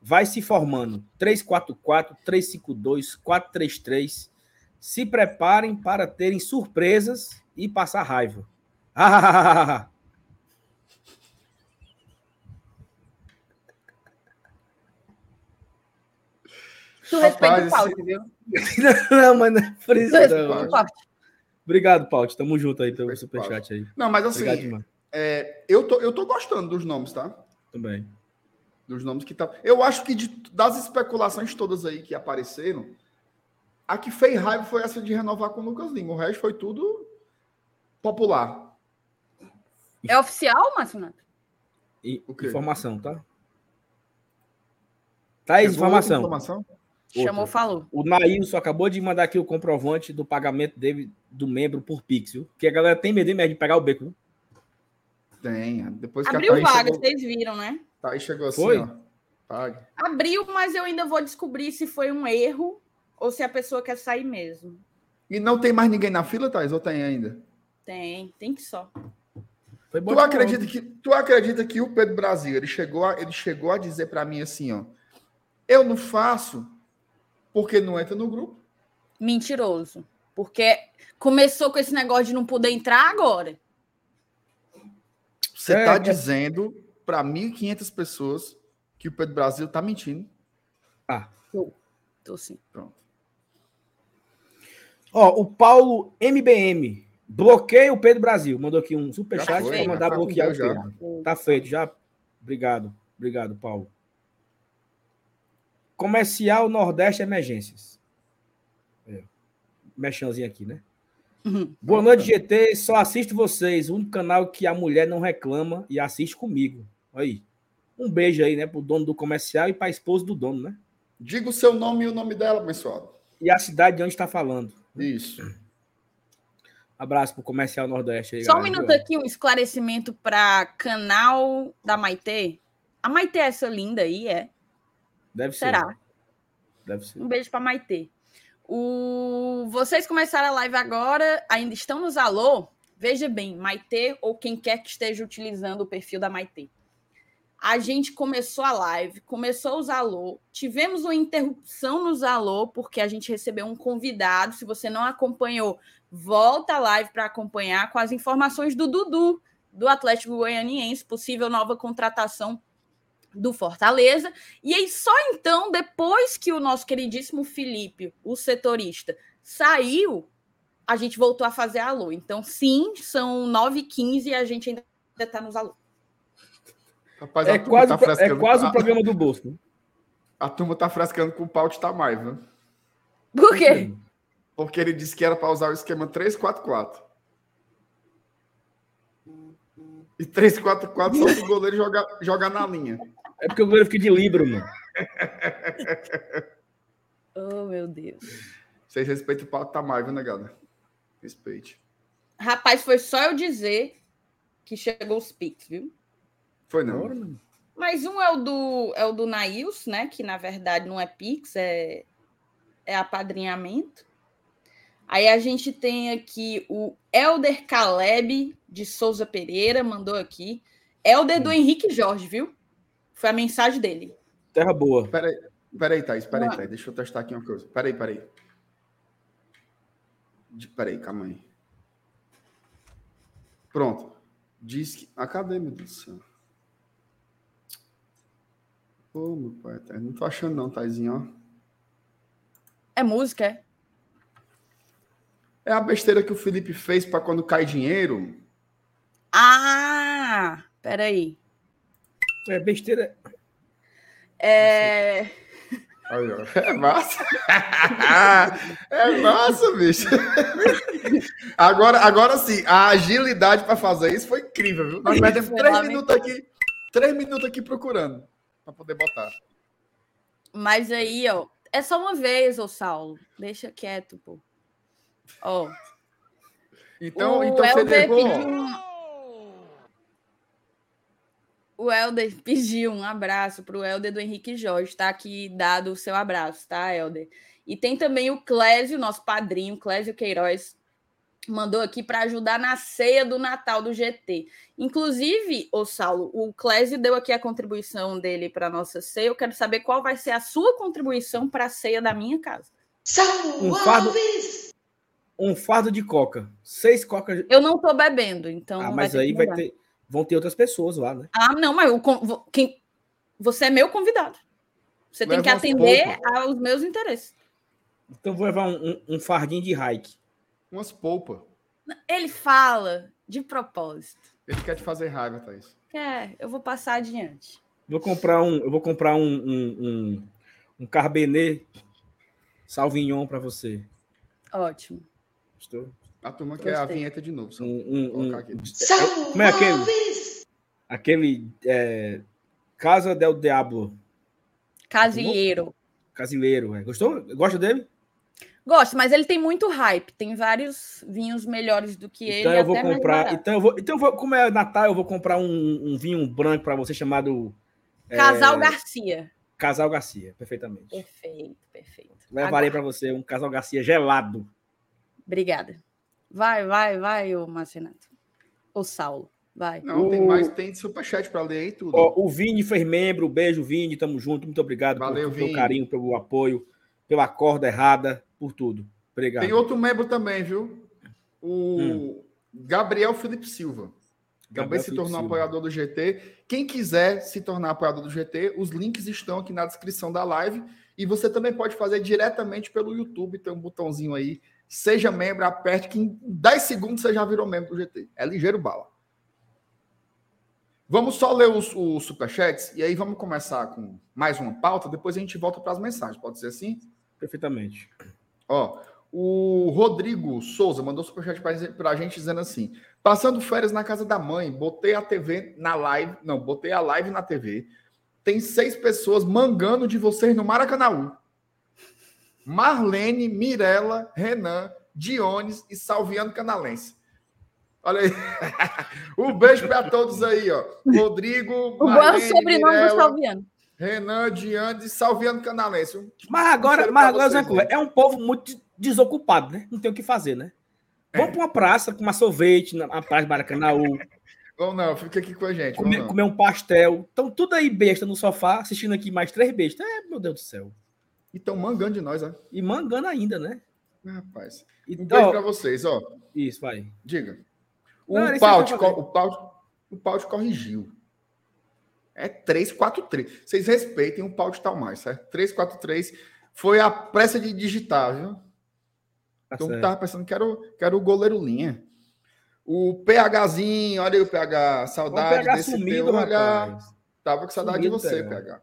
vai se formando. 3-4-4, 3-5-2, 4-3-3. Se preparem para terem surpresas e passar raiva. *laughs* Tu respeita o Paute, viu? *laughs* não, mas não é por isso. Não. Obrigado, Paute. Tamo junto aí pelo superchat aí. Não, mas assim, Obrigado, é, eu, tô, eu tô gostando dos nomes, tá? Também. Dos nomes que tá. Eu acho que de, das especulações todas aí que apareceram, a que fez raiva foi essa de renovar com o Lucas Lima. O resto foi tudo popular. É oficial, Márcio Informação, tá? Tá aí, informação. informação? Chamou, falou. O Nailson acabou de mandar aqui o comprovante do pagamento dele, do membro por Pix, viu? Que a galera tem medo de pegar o beco, viu? Tem. Depois que Abriu vaga, chegou... vocês viram, né? Tá aí chegou assim, foi? ó. Pague. Abriu, mas eu ainda vou descobrir se foi um erro ou se a pessoa quer sair mesmo. E não tem mais ninguém na fila, Thais? Ou tem ainda? Tem, tem que só. tu acredita que tu acredita que o Pedro Brasil ele chegou a, ele chegou a dizer para mim assim, ó, eu não faço porque não entra no grupo. Mentiroso. Porque começou com esse negócio de não poder entrar agora. Você está é, é, dizendo para 1.500 pessoas que o Pedro Brasil está mentindo? Ah. Tô, tô sim. Pronto. Ó, o Paulo MBM. Bloqueia o Pedro Brasil. Mandou aqui um superchat para mandar tá bloquear o Pedro. Tá feito, já. Obrigado. Obrigado, Paulo. Comercial Nordeste Emergências. É. Mexãozinho aqui, né? Uhum. *laughs* Boa noite, GT. Só assisto vocês. O único canal que a mulher não reclama e assiste comigo. Aí. Um beijo aí, né? Pro dono do comercial e pra esposa do dono, né? Diga o seu nome e o nome dela, pessoal. E a cidade de onde está falando. Isso. Abraço pro Comercial Nordeste aí. Só galera. um minuto aqui, um esclarecimento para canal da Maitê. A Maitê é essa linda aí, é? Deve ser. Será? Deve ser. Um beijo para Maitê. O... Vocês começaram a live agora, ainda estão nos alô? Veja bem, Maitê ou quem quer que esteja utilizando o perfil da Maitê. A gente começou a live, começou os alô, tivemos uma interrupção nos alô, porque a gente recebeu um convidado. Se você não acompanhou, volta a live para acompanhar com as informações do Dudu, do Atlético Goianiense, possível nova contratação do Fortaleza. E aí, só então, depois que o nosso queridíssimo Felipe, o setorista, saiu, a gente voltou a fazer alô. Então, sim, são 9h15 e a gente ainda está nos alô. Rapaz, é, quase, tá é quase o programa do. Né? A turma tá frescando com o pau de Tamar, viu? Por quê? Porque ele disse que era para usar o esquema 3-4-4. E 3-4-4 só se o goleiro jogar, jogar na linha. É porque o goleiro fica de libro, mano. oh, meu Deus. Vocês respeitam o Paulo Tamar, viu, negada? Respeite. Rapaz, foi só eu dizer que chegou os Pix, viu? Foi não. Mas um é o do, é o do Nails, né? Que na verdade não é Pix, é, é apadrinhamento. Aí a gente tem aqui o Elder Caleb de Souza Pereira, mandou aqui. Elder do hum. Henrique Jorge, viu? Foi a mensagem dele. Terra boa. Peraí, peraí, Thaís, peraí, Thaís. Deixa eu testar aqui uma coisa. Peraí, peraí. Peraí, calma aí. Pronto. Diz que. Ah, cadê, meu Deus do céu? Ô, meu pai, não tô achando não, Taizinho, ó. É música, é? É a besteira que o Felipe fez para quando cai dinheiro. Ah, peraí. É besteira. É. *laughs* É massa. *laughs* é massa, bicho. *laughs* Agora, agora sim, a agilidade para fazer isso foi incrível, viu? Nós perdemos três minutos aqui, três minutos aqui procurando para poder botar. Mas aí, ó, é só uma vez, ô Saulo. Deixa quieto, pô. Ó. Então, o então você levou... Pediu o Helder *laughs* pediu um abraço para o Helder do Henrique Jorge. Está aqui dado o seu abraço, tá, Helder? E tem também o Clésio, nosso padrinho, Clésio Queiroz, mandou aqui para ajudar na ceia do Natal do GT. Inclusive, o Saulo, o Clésio deu aqui a contribuição dele para nossa ceia. Eu quero saber qual vai ser a sua contribuição para a ceia da minha casa. Um fardo, um fardo de coca. Seis cocas. Eu não estou bebendo, então. Ah, mas aí vai ter vão ter outras pessoas lá, né? Ah, não, mas eu, quem, você é meu convidado. Você tem que atender aos meus interesses. Então vou levar um, um, um fardinho de hike. Umas polpas. Ele fala de propósito. Ele quer te fazer raiva, Thaís. É, eu vou passar adiante. Vou comprar um, eu vou comprar um, um, um, um Carbenet Salvignon para você. Ótimo. Estou. A turma quer a vinheta de novo. Um, um, um, como é aquele? Aquele. É, Casa del Diablo. Casilheiro. Casilheiro, é. Gostou? Gosta dele? Gosto, mas ele tem muito hype. Tem vários vinhos melhores do que então ele. Eu vou comprar, então eu vou Então eu vou. Como é Natal, eu vou comprar um, um vinho branco para você chamado. Casal é, Garcia. Casal Garcia, perfeitamente. Perfeito, perfeito. Levarei para você um Casal Garcia gelado. Obrigada. Vai, vai, vai, o Marcenato. O Saulo, vai. Não, o... tem mais, tem superchat para ler aí tudo. o Vini fez membro, beijo, Vini, tamo junto, muito obrigado Valeu, por, pelo carinho, pelo apoio, pela corda errada, por tudo. Obrigado. Tem outro membro também, viu? O hum. Gabriel Felipe Silva. Também se tornou Silva. apoiador do GT. Quem quiser se tornar apoiador do GT, os links estão aqui na descrição da live. E você também pode fazer diretamente pelo YouTube. Tem um botãozinho aí Seja membro, aperte, que em 10 segundos você já virou membro do GT. É ligeiro bala. Vamos só ler os, os superchats e aí vamos começar com mais uma pauta, depois a gente volta para as mensagens. Pode ser assim? Perfeitamente. Ó, o Rodrigo Souza mandou superchat para a gente dizendo assim: passando férias na casa da mãe, botei a TV na live, não, botei a live na TV. Tem seis pessoas mangando de vocês no Maracanã. Marlene, Mirella, Renan, Diones e Salviano Canalense. Olha aí. *laughs* um beijo para todos aí, ó. Rodrigo, o Marlene, sobrenome Mirella, do Salviano. Renan, Diones e Salviano Canalense. Mas agora, mas agora vocês, é um povo muito desocupado, né? Não tem o que fazer, né? É. Vamos para uma praça com uma sorvete na praia de Maracanãú. Vamos não, fica aqui com a gente. Comer, comer um pastel. Então, tudo aí besta no sofá, assistindo aqui mais três bestas. É, meu Deus do céu. E estão mangando de nós, né? E mangando ainda, né? Rapaz. Um então, beijo para vocês, ó. Isso, vai. Diga. O Não, Paut, o, Paut, o Paut corrigiu. É 343. Vocês respeitem o Paut tal mais, certo? 343 foi a pressa de digitar, viu? Tá então tava pensando que era, o, que era o goleiro linha. O PHzinho, olha aí o PH, saudade o PH desse sumido, teu olhar. Tava com saudade sumido, de você, PH. PH.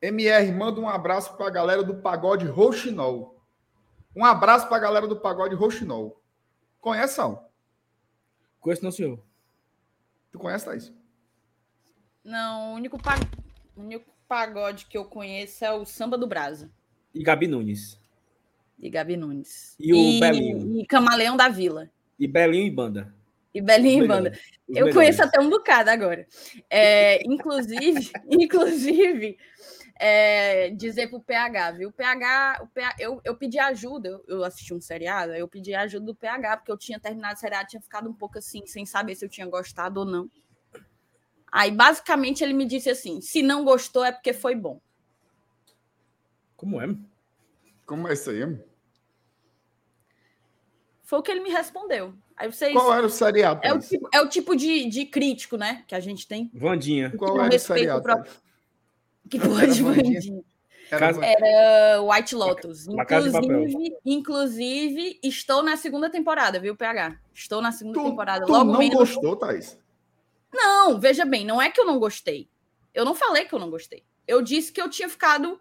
MR, manda um abraço para a galera do Pagode Roxinol. Um abraço para a galera do Pagode Roxinol. Conhece, Sal? Conheço não, senhor. Tu conhece, Thaís? Não, o único, pag... o único pagode que eu conheço é o Samba do Brasa. E Gabi Nunes. E Gabi Nunes. E o e, Belinho. E Camaleão da Vila. E Belinho e Banda. E Belinho e Banda. eu melhores. conheço até um bocado agora. É, inclusive, *laughs* inclusive, é, dizer pro PH, viu? O PH, o PH eu, eu pedi ajuda, eu, eu, assisti um seriado, eu pedi ajuda do PH, porque eu tinha terminado o seriado, tinha ficado um pouco assim, sem saber se eu tinha gostado ou não. Aí, basicamente, ele me disse assim: se não gostou é porque foi bom. Como é? Como é isso aí? Foi o que ele me respondeu. Aí vocês... Qual era o seriado? É o tipo, é o tipo de, de crítico, né? Que a gente tem. Vandinha. Qual era o seriado? Pro... Que porra de Vandinha? Era, era White Lotus. Inclusive, inclusive, estou na segunda temporada, viu, PH? Estou na segunda tu, temporada. Tu Logo não menos... gostou, Thaís? Não, veja bem, não é que eu não gostei. Eu não falei que eu não gostei. Eu disse que eu tinha ficado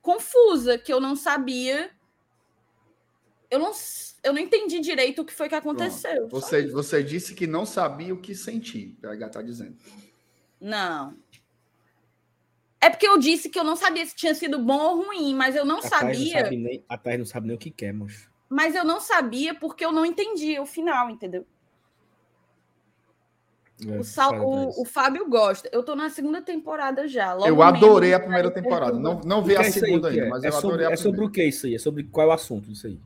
confusa, que eu não sabia. Eu não, eu não entendi direito o que foi que aconteceu. Você, você disse que não sabia o que sentir, PH tá dizendo. Não. É porque eu disse que eu não sabia se tinha sido bom ou ruim, mas eu não a sabia. Não nem, a Thais não sabe nem o que quer, moço. Mas eu não sabia porque eu não entendi o final, entendeu? É, o, Sal, o, o, Fábio gosta. Eu tô na segunda temporada já. eu adorei a primeira temporada. Não, não vi a segunda ainda, mas é eu sobre, adorei a É sobre o que isso aí? É sobre qual é o assunto disso aí?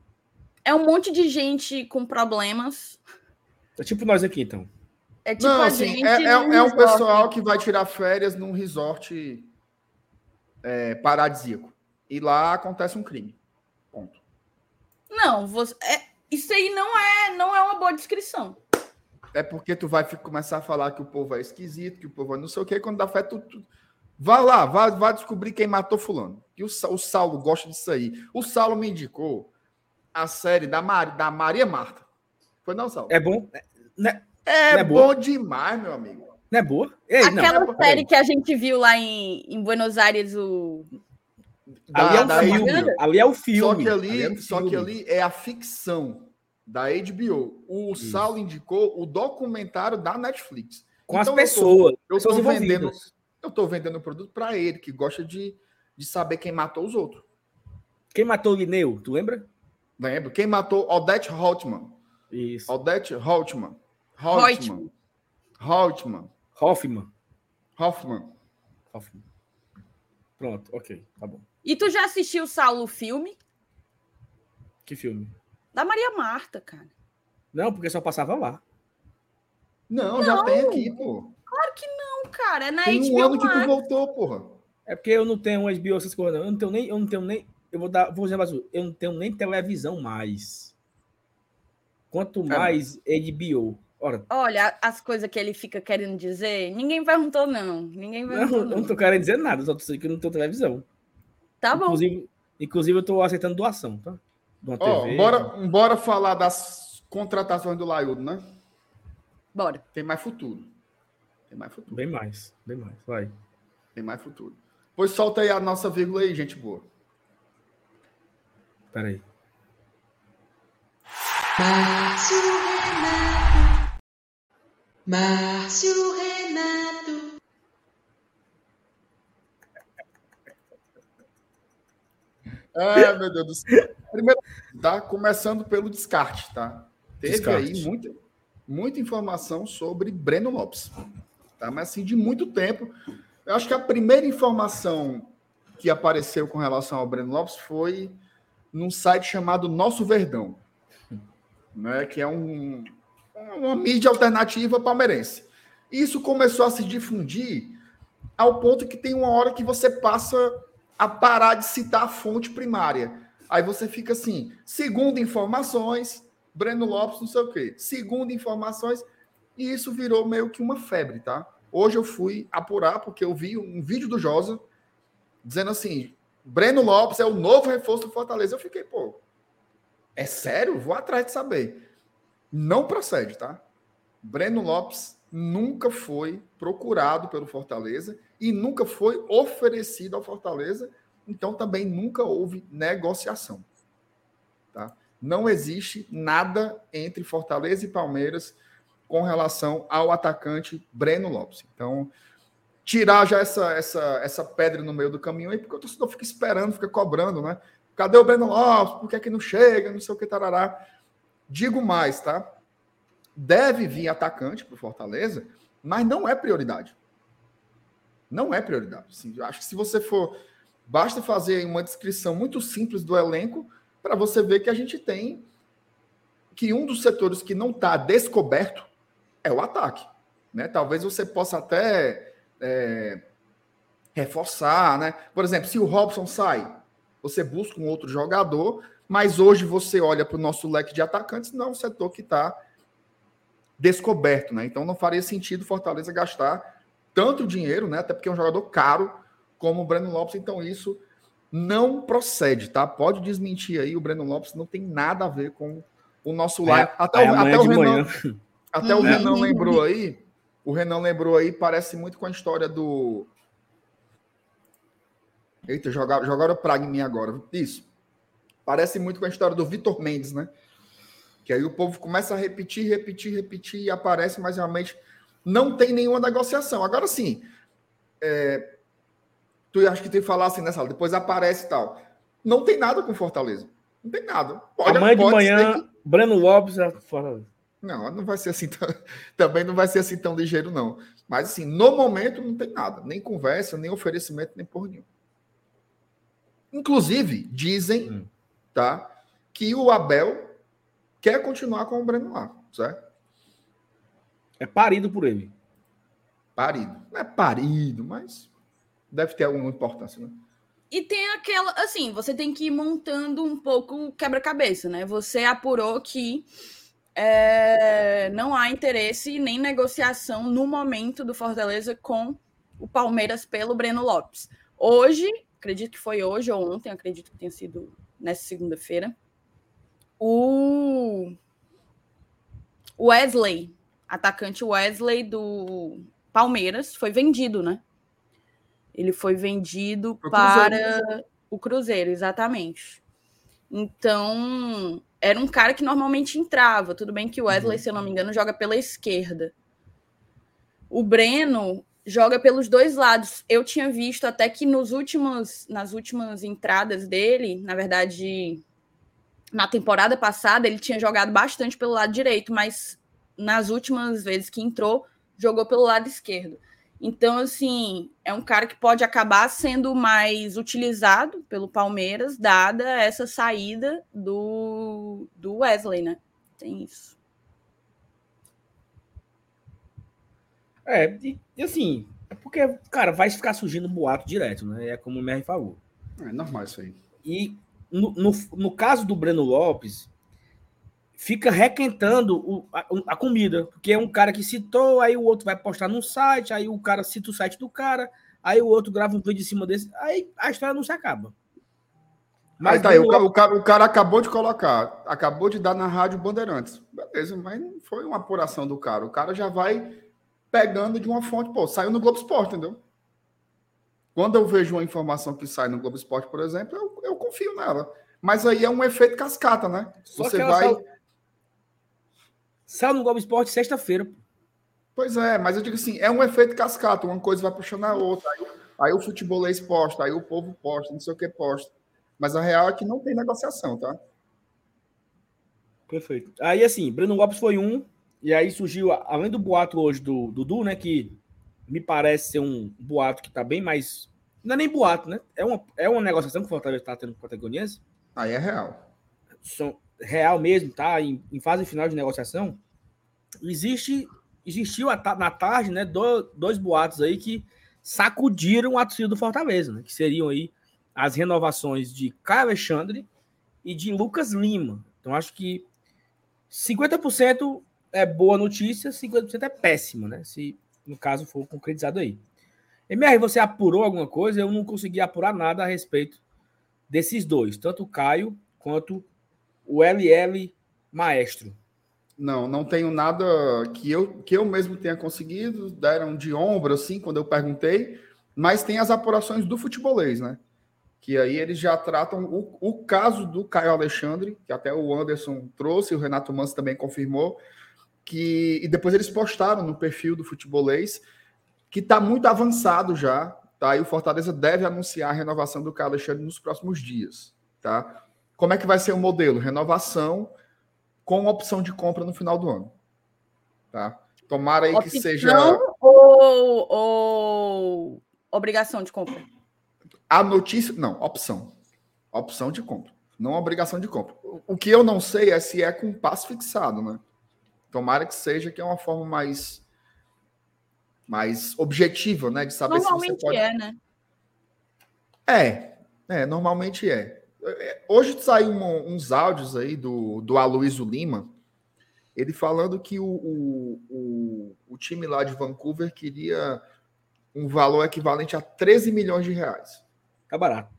É um monte de gente com problemas. É tipo nós aqui, então. É tipo não, assim, é, é, é um pessoal que vai tirar férias num resort é, paradisíaco. E lá acontece um crime. Ponto. Não, você, é, isso aí não é, não é uma boa descrição. É porque tu vai começar a falar que o povo é esquisito, que o povo é não sei o quê, quando dá fé, tu, tu... Vá lá, vá, vá descobrir quem matou fulano. E o, o Saulo gosta disso aí. O Saulo me indicou a série da, Mar, da Maria Marta. Foi não, Saulo? É bom? É, né? é, é bom demais, meu amigo. Não é boa? Ei, Aquela não, é série que a gente viu lá em, em Buenos Aires, o. Da, ali, é um filme. ali é o filme. Só que ali, ali é só que ali é a ficção da HBO. O Isso. Saulo indicou o documentário da Netflix. Com então, as pessoas. Eu estou vendendo, eu tô vendendo o produto para ele, que gosta de, de saber quem matou os outros. Quem matou o Lineu, tu lembra? Lembro. Quem matou Odette Holtman. Isso. Odette Holtman. Holtman. Holtman. Hoffman. Hoffman. Hoffman. Pronto, ok, tá bom. E tu já assistiu, Saulo, o filme? Que filme? Da Maria Marta, cara. Não, porque só passava lá. Não, não, já tem aqui, pô. Claro que não, cara. É na tem HBO um ano Max. que tu voltou, porra. É porque eu não tenho um HBO, essas coisas, não. Eu não tenho nem. Eu não tenho nem. Eu vou dar. Vou dizer mais Eu não tenho nem televisão mais. Quanto é, mais é. HBO. Ora, Olha, as coisas que ele fica querendo dizer, ninguém perguntou, não. Ninguém perguntou. Não, não, não tô querendo dizer nada, só tô dizendo que eu não tenho televisão. Tá bom. Inclusive, inclusive eu tô aceitando doação, tá? oh, bora, bora falar das contratações do Laiudo, né? Bora. Tem mais futuro. Tem mais futuro. Bem mais, bem mais. Vai. Tem mais futuro. Pois solta aí a nossa vírgula aí, gente boa. Peraí. Márcio Renato. Ah, meu Deus do céu. Primeiro, tá começando pelo descarte, tá? Teve descarte. aí muita, muita informação sobre Breno Lopes. Tá? Mas assim, de muito tempo. Eu acho que a primeira informação que apareceu com relação ao Breno Lopes foi num site chamado Nosso Verdão, né? Que é um, uma mídia alternativa palmeirense. Isso começou a se difundir ao ponto que tem uma hora que você passa a parar de citar a fonte primária. Aí você fica assim, segundo informações, Breno Lopes, não sei o quê. Segundo informações, e isso virou meio que uma febre, tá? Hoje eu fui apurar, porque eu vi um vídeo do Josa dizendo assim: Breno Lopes é o novo reforço do Fortaleza. Eu fiquei, pô, é sério? Vou atrás de saber. Não procede, tá? Breno Lopes nunca foi procurado pelo Fortaleza e nunca foi oferecido ao Fortaleza, então também nunca houve negociação. Tá? Não existe nada entre Fortaleza e Palmeiras com relação ao atacante Breno Lopes. Então, tirar já essa, essa, essa pedra no meio do caminho aí, porque o torcedor fica esperando, fica cobrando, né? Cadê o Breno Lopes? Por que, é que não chega? Não sei o que, tarará. Digo mais, tá? Deve vir atacante para o Fortaleza, mas não é prioridade. Não é prioridade. Assim, acho que se você for. Basta fazer uma descrição muito simples do elenco para você ver que a gente tem que um dos setores que não está descoberto é o ataque. Né? Talvez você possa até é, reforçar, né? Por exemplo, se o Robson sai, você busca um outro jogador mas hoje você olha para o nosso leque de atacantes, não é um setor que está descoberto, né? Então não faria sentido Fortaleza gastar tanto dinheiro, né? Até porque é um jogador caro como o Breno Lopes, então isso não procede, tá? Pode desmentir aí, o Breno Lopes não tem nada a ver com o nosso live. até, o, até o Renan, *laughs* até o Renan lembrou aí, o Renan lembrou aí, parece muito com a história do. Eita, jogaram, jogaram praga em mim agora. Isso. Parece muito com a história do Vitor Mendes, né? Que aí o povo começa a repetir, repetir, repetir e aparece, mas realmente não tem nenhuma negociação. Agora sim, é, tu acha que tem que falar assim nessa sala, depois aparece e tal. Não tem nada com Fortaleza. Não tem nada. Pode, Amanhã de manhã, que... Breno Lopes é Fortaleza. Não, não vai ser assim, *laughs* também não vai ser assim tão ligeiro, não. Mas assim, no momento não tem nada, nem conversa, nem oferecimento, nem por nenhum. Inclusive, dizem, hum. Tá, que o Abel quer continuar com o Breno lá, certo? É parido por ele. Parido. Não é parido, mas deve ter alguma importância, né? E tem aquela, assim, você tem que ir montando um pouco o quebra-cabeça, né? Você apurou que é, não há interesse nem negociação no momento do Fortaleza com o Palmeiras pelo Breno Lopes. Hoje, acredito que foi hoje ou ontem, acredito que tenha sido nessa segunda-feira, o Wesley, atacante Wesley do Palmeiras, foi vendido, né? Ele foi vendido o para Cruzeiro. o Cruzeiro, exatamente. Então, era um cara que normalmente entrava. Tudo bem que o Wesley, uhum. se eu não me engano, joga pela esquerda. O Breno joga pelos dois lados. Eu tinha visto até que nos últimos, nas últimas entradas dele, na verdade, na temporada passada, ele tinha jogado bastante pelo lado direito, mas nas últimas vezes que entrou, jogou pelo lado esquerdo. Então, assim, é um cara que pode acabar sendo mais utilizado pelo Palmeiras, dada essa saída do, do Wesley, né? Tem isso. É, e, e assim, é porque, cara, vai ficar surgindo boato direto, né? É como o Merry falou. É normal isso aí. E no, no, no caso do Breno Lopes, fica requentando o, a, a, comida, porque é um cara que citou, aí o outro vai postar num site, aí o cara cita o site do cara, aí o outro grava um vídeo em cima desse, aí a história não se acaba. Mas aí tá aí, o, o, cara, o cara acabou de colocar, acabou de dar na rádio Bandeirantes. Beleza, mas não foi uma apuração do cara. O cara já vai pegando de uma fonte, pô, saiu no Globo Esporte, entendeu? Quando eu vejo uma informação que sai no Globo Esporte, por exemplo, eu, eu confio nela. Mas aí é um efeito cascata, né? Só Você vai. Só Saiu no Globo Esporte sexta-feira. Pois é, mas eu digo assim, é um efeito cascata, uma coisa vai puxando a outra. Aí, aí o futebolês posta, aí o povo posta, não sei o que posta. Mas a real é que não tem negociação, tá? Perfeito. Aí, assim, Breno Lopes foi um, e aí surgiu, além do boato hoje do Dudu, né, que me parece ser um boato que tá bem mais. Não é nem boato, né? É uma, é uma negociação que o Fortaleza tá tendo com o Patagoniense. Aí é real. São, real mesmo, tá? Em, em fase final de negociação, existe existiu na tarde, né, dois boatos aí que sacudiram a torcida do Fortaleza, né, que seriam aí as renovações de Caio Alexandre e de Lucas Lima. Então acho que 50% é boa notícia, 50% é péssima, né? Se no caso for concretizado aí. MR, você apurou alguma coisa? Eu não consegui apurar nada a respeito desses dois, tanto o Caio quanto o LL Maestro? Não, não tenho nada que eu, que eu mesmo tenha conseguido, deram de ombro, assim, quando eu perguntei, mas tem as apurações do futebolês, né? Que aí eles já tratam o, o caso do Caio Alexandre, que até o Anderson trouxe, o Renato Manso também confirmou, que e depois eles postaram no perfil do futebolês que está muito avançado já, tá? E o Fortaleza deve anunciar a renovação do Caio Alexandre nos próximos dias, tá? Como é que vai ser o modelo? Renovação com opção de compra no final do ano. Tá? Tomara aí opção que seja. Ou, ou obrigação de compra? A notícia. Não, opção. Opção de compra. Não obrigação de compra. O que eu não sei é se é com passo fixado, né? Tomara que seja, que é uma forma mais mais objetiva, né? De saber normalmente se você pode. é, né? É, é, normalmente é. Hoje saiu uns áudios aí do, do Aloysio Lima, ele falando que o, o, o, o, time lá de Vancouver queria um valor equivalente a 13 milhões de reais. Tá barato.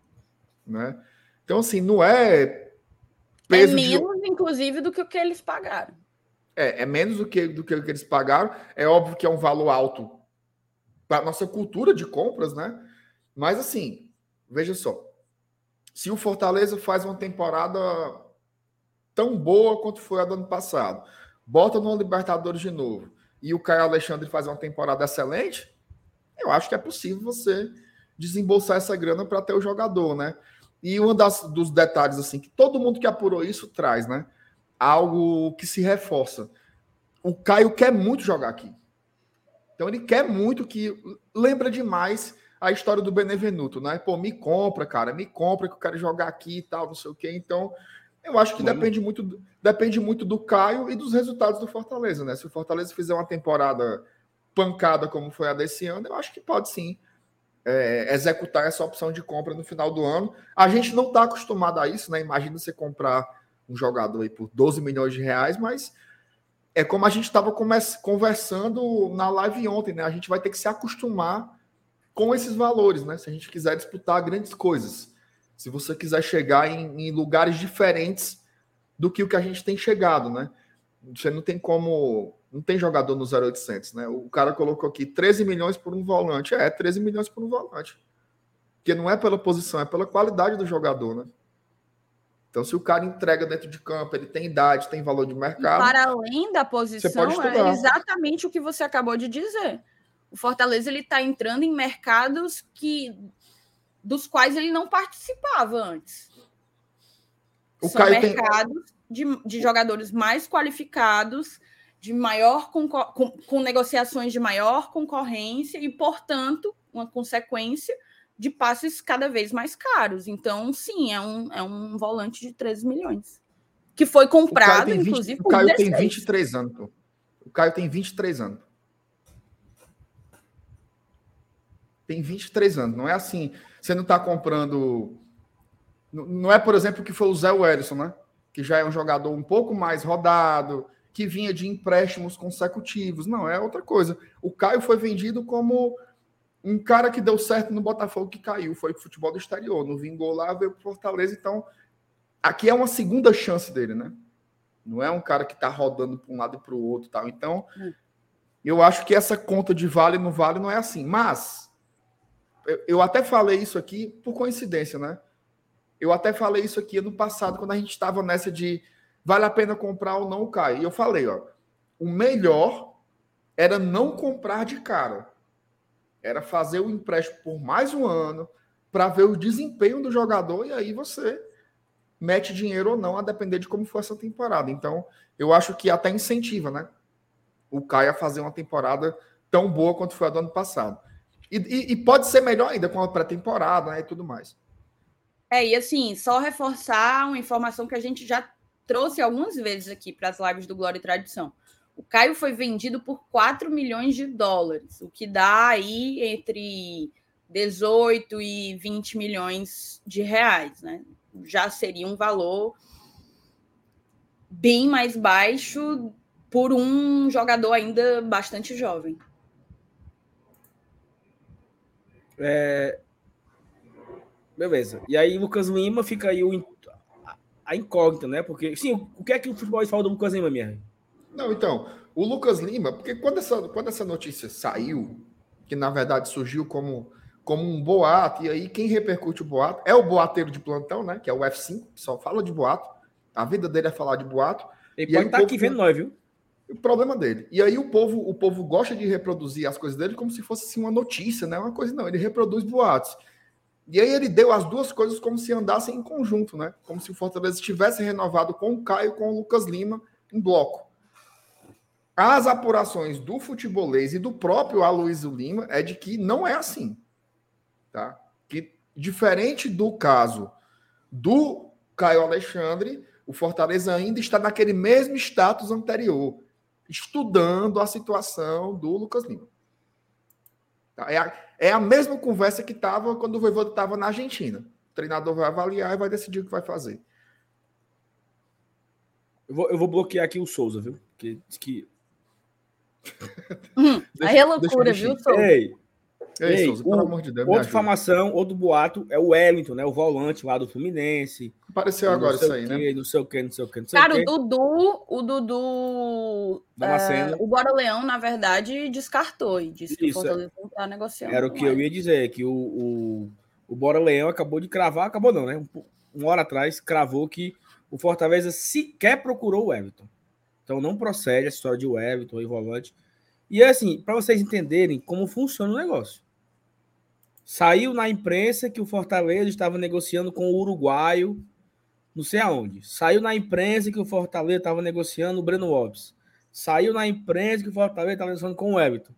né? Então, assim, não é é peso menos, de... inclusive, do que o que eles pagaram. É, é menos do que, do que eles pagaram. É óbvio que é um valor alto para nossa cultura de compras, né? Mas, assim, veja só. Se o Fortaleza faz uma temporada tão boa quanto foi a do ano passado, bota no Libertadores de novo, e o Caio Alexandre faz uma temporada excelente, eu acho que é possível você desembolsar essa grana para ter o jogador, né? E um das, dos detalhes, assim, que todo mundo que apurou isso traz, né? Algo que se reforça. O Caio quer muito jogar aqui. Então ele quer muito que. Lembra demais a história do Benevenuto, né? Pô, me compra, cara, me compra que eu quero jogar aqui e tal, não sei o quê. Então, eu acho que depende muito, depende muito do Caio e dos resultados do Fortaleza, né? Se o Fortaleza fizer uma temporada pancada como foi a desse ano, eu acho que pode sim é, executar essa opção de compra no final do ano. A gente não está acostumado a isso, né? Imagina você comprar um jogador aí por 12 milhões de reais, mas é como a gente estava conversando na live ontem, né? A gente vai ter que se acostumar com esses valores, né? Se a gente quiser disputar grandes coisas. Se você quiser chegar em, em lugares diferentes do que o que a gente tem chegado, né? Você não tem como não tem jogador no 0800, né? O cara colocou aqui 13 milhões por um volante. É, 13 milhões por um volante. Porque não é pela posição, é pela qualidade do jogador, né? Então, se o cara entrega dentro de campo, ele tem idade, tem valor de mercado. Para além da posição, é exatamente o que você acabou de dizer. O Fortaleza ele está entrando em mercados que dos quais ele não participava antes. O São Caio mercados tem... de, de jogadores mais qualificados de maior com, com negociações de maior concorrência e, portanto, uma consequência de passes cada vez mais caros. Então, sim, é um, é um volante de 13 milhões. Que foi comprado, 20, inclusive, O Caio tem 23 anos. Pô. O Caio tem 23 anos. Tem 23 anos. Não é assim. Você não está comprando. Não é, por exemplo, que foi o Zé Wellison, né? Que já é um jogador um pouco mais rodado, que vinha de empréstimos consecutivos. Não, é outra coisa. O Caio foi vendido como um cara que deu certo no Botafogo que caiu, foi pro futebol do exterior, não vingou lá, veio pro Fortaleza, então aqui é uma segunda chance dele, né? Não é um cara que tá rodando para um lado e para o outro, tal. Então, hum. eu acho que essa conta de vale no vale não é assim, mas eu, até falei isso aqui por coincidência, né? Eu até falei isso aqui no passado quando a gente estava nessa de vale a pena comprar ou não o Caio. E eu falei, ó, o melhor era não comprar de cara. Era fazer o empréstimo por mais um ano para ver o desempenho do jogador e aí você mete dinheiro ou não, a depender de como for essa temporada. Então, eu acho que até incentiva, né? O Caio a fazer uma temporada tão boa quanto foi a do ano passado. E, e, e pode ser melhor ainda com a pré-temporada né, e tudo mais. É, e assim, só reforçar uma informação que a gente já trouxe algumas vezes aqui para as lives do Glória e Tradição. O Caio foi vendido por 4 milhões de dólares, o que dá aí entre 18 e 20 milhões de reais, né? Já seria um valor bem mais baixo por um jogador ainda bastante jovem. É... Beleza. E aí, Lucas Lima fica aí o a incógnita, né? Porque, sim, o que é que o futebol fala do Lucas Lima, minha? Não, então, o Lucas Lima, porque quando essa, quando essa notícia saiu, que na verdade surgiu como, como um boato, e aí quem repercute o boato é o boateiro de plantão, né? Que é o F5, que só fala de boato. A vida dele é falar de boato. Ele pode estar tá aqui vendo nós, viu? O problema dele. E aí o povo, o povo gosta de reproduzir as coisas dele como se fosse assim, uma notícia, né? Uma coisa não, ele reproduz boatos. E aí ele deu as duas coisas como se andassem em conjunto, né? Como se o Fortaleza tivesse renovado com o Caio com o Lucas Lima em bloco. As apurações do futebolês e do próprio Aloysio Lima é de que não é assim. Tá? Que diferente do caso do Caio Alexandre, o Fortaleza ainda está naquele mesmo status anterior, estudando a situação do Lucas Lima. Tá? É, a, é a mesma conversa que estava quando o Voivoda estava na Argentina. O treinador vai avaliar e vai decidir o que vai fazer. Eu vou, eu vou bloquear aqui o Souza, viu? Que, que... Hum, aí é loucura, viu, Souza? Ei, Ei, Souza, pelo amor de Deus. Outra informação, outro boato é o Wellington, né? O volante lá do Fluminense. Apareceu agora isso aí, quê, né? Não sei o que, não sei o que, não sei Cara, o, o Dudu, o Dudu. É, o Bora Leão, na verdade, descartou e disse que isso, o Fortaleza não tá negociando. Era o que eu ia dizer, que o, o, o Bora Leão acabou de cravar, acabou não, né? Um, uma hora atrás, cravou que o Fortaleza sequer procurou o Everton. Então não procede essa história de o Everton e volante. E assim, para vocês entenderem como funciona o negócio. Saiu na imprensa que o Fortaleza estava negociando com o uruguaio, não sei aonde. Saiu na imprensa que o Fortaleza estava negociando o Breno Lopes. Saiu na imprensa que o Fortaleza estava negociando com o Everton.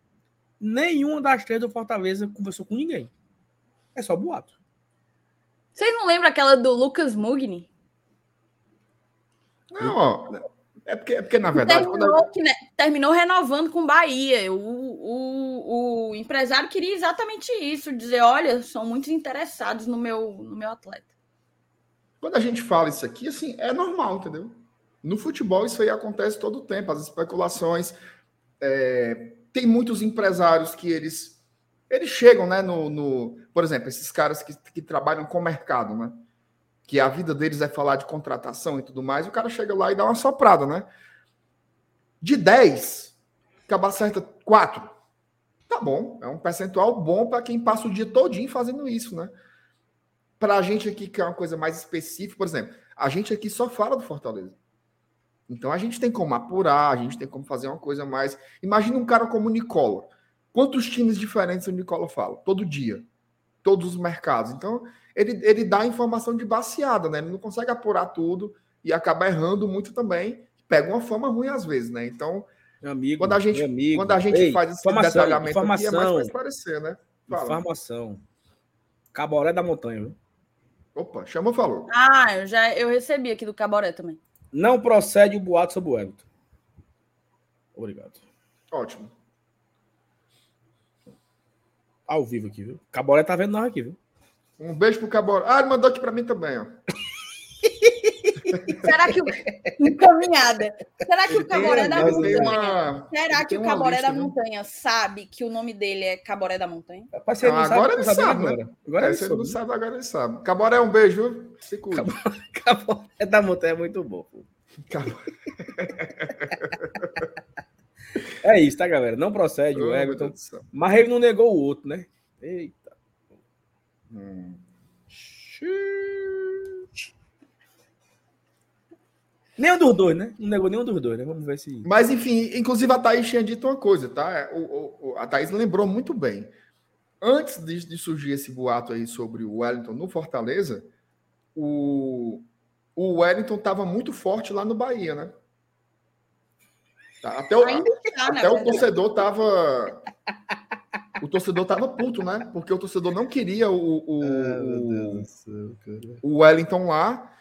Nenhuma das três do Fortaleza conversou com ninguém. É só boato. Vocês não lembram aquela do Lucas Mugni? Não, ó. É porque, é porque na verdade. Terminou, que, né, terminou renovando com Bahia. O, o, o empresário queria exatamente isso: dizer, olha, são muito interessados no meu, no meu atleta. Quando a gente fala isso aqui, assim, é normal, entendeu? No futebol, isso aí acontece todo o tempo, as especulações. É, tem muitos empresários que eles. Eles chegam, né, no, no por exemplo, esses caras que, que trabalham com o mercado, né? Que a vida deles é falar de contratação e tudo mais, o cara chega lá e dá uma soprada, né? De 10, acaba acerta 4. Tá bom, é um percentual bom para quem passa o dia todinho fazendo isso, né? Para a gente aqui, que é uma coisa mais específica, por exemplo, a gente aqui só fala do Fortaleza. Então a gente tem como apurar, a gente tem como fazer uma coisa mais. Imagina um cara como o Nicola. Quantos times diferentes o Nicola fala? Todo dia. Todos os mercados. Então, ele, ele dá informação de baseada, né? Ele não consegue apurar tudo e acaba errando muito também. Pega uma fama ruim às vezes, né? Então, meu amigo, quando a gente, amigo. Quando a gente Ei, faz esse detalhamento informação, aqui, é mais para esclarecer, né? Fala. Informação. Caboré da Montanha, viu? Opa, chama falou. Ah, eu já eu recebi aqui do Caboré também. Não procede o boato sobre o Everton. Obrigado. Ótimo. Ao vivo aqui, viu? Caboré tá vendo nós aqui, viu? Um beijo pro Caboré. Ah, ele mandou aqui para mim também, ó. *laughs* Será que o. *laughs* Encaminhada. Será que o Caboré da Montanha. Uma... Será que o Caboré lista, da Montanha né? sabe que o nome dele é Caboré da Montanha? Rapaz, não, agora ele sabe, né? Agora, é, ele não sabe, agora ele sabe. Caboré, um beijo, viu? Se cuida. *laughs* Caboré da Montanha é muito bom. *laughs* é isso, tá, galera? Não procede oh, o Everton. Mas ele não negou o outro, né? Eita. Hum. Nenhum dos dois, né? Não negou nenhum dos dois, né? Vamos ver se. Mas, enfim, inclusive a Thaís tinha dito uma coisa, tá? O, o, a Thaís lembrou muito bem. Antes de, de, surgir esse boato aí sobre o Wellington no Fortaleza, o, o Wellington estava muito forte lá no Bahia, né? Tá, até o, tá, até o torcedor estava o torcedor tava puto, né? Porque o torcedor não queria o, o, ah, céu, o Wellington lá.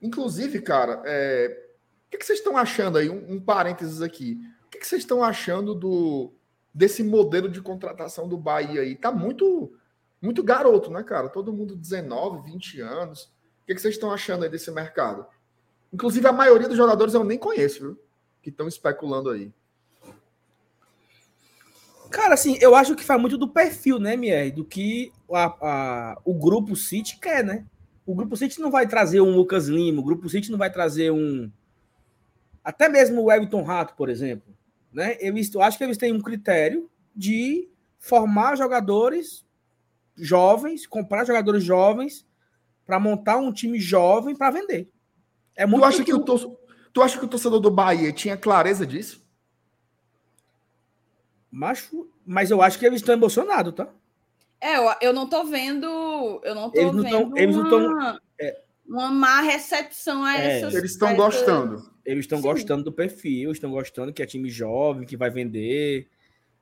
Inclusive, cara, é... o que, que vocês estão achando aí? Um, um parênteses aqui. O que, que vocês estão achando do desse modelo de contratação do Bahia aí? Tá muito, muito garoto, né, cara? Todo mundo 19, 20 anos. O que, que vocês estão achando aí desse mercado? Inclusive, a maioria dos jogadores eu nem conheço, viu? Que estão especulando aí. Cara, assim, eu acho que faz muito do perfil, né, Mier? Do que a, a, o grupo City quer, né? O grupo City não vai trazer um Lucas Lima, o grupo City não vai trazer um. Até mesmo o Everton Rato, por exemplo. Né? Eles, eu acho que eles têm um critério de formar jogadores jovens, comprar jogadores jovens para montar um time jovem para vender. É muito tu acha que o torcedor, tu acha que o torcedor do Bahia tinha clareza disso? Macho, mas eu acho que eles estão emocionados, tá? É, eu, eu não tô vendo. Eu não tô eles não vendo. Tão, eles uma, não tão, é, uma má recepção a é, essas. Eles estão gostando. Eles estão gostando do perfil, estão gostando que é time jovem, que vai vender.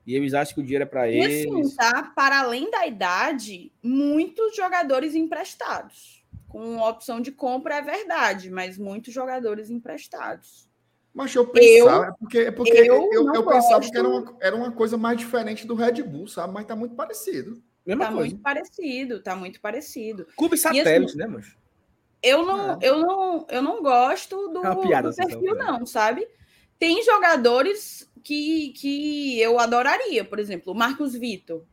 E eles acham que o dinheiro é para eles. E assim, tá? Para além da idade, muitos jogadores emprestados. Com opção de compra é verdade, mas muitos jogadores emprestados. Mas eu pensava, eu, é porque, é porque eu, eu, eu pensava que era uma, era uma coisa mais diferente do Red Bull, sabe? Mas tá muito parecido. Mesma tá coisa. muito parecido, tá muito parecido. Clube satélite, assim, né, mas Eu não, é. eu não, eu não gosto do, é piada, do perfil, não, sabe? Tem jogadores que, que eu adoraria, por exemplo, o Marcos Vitor.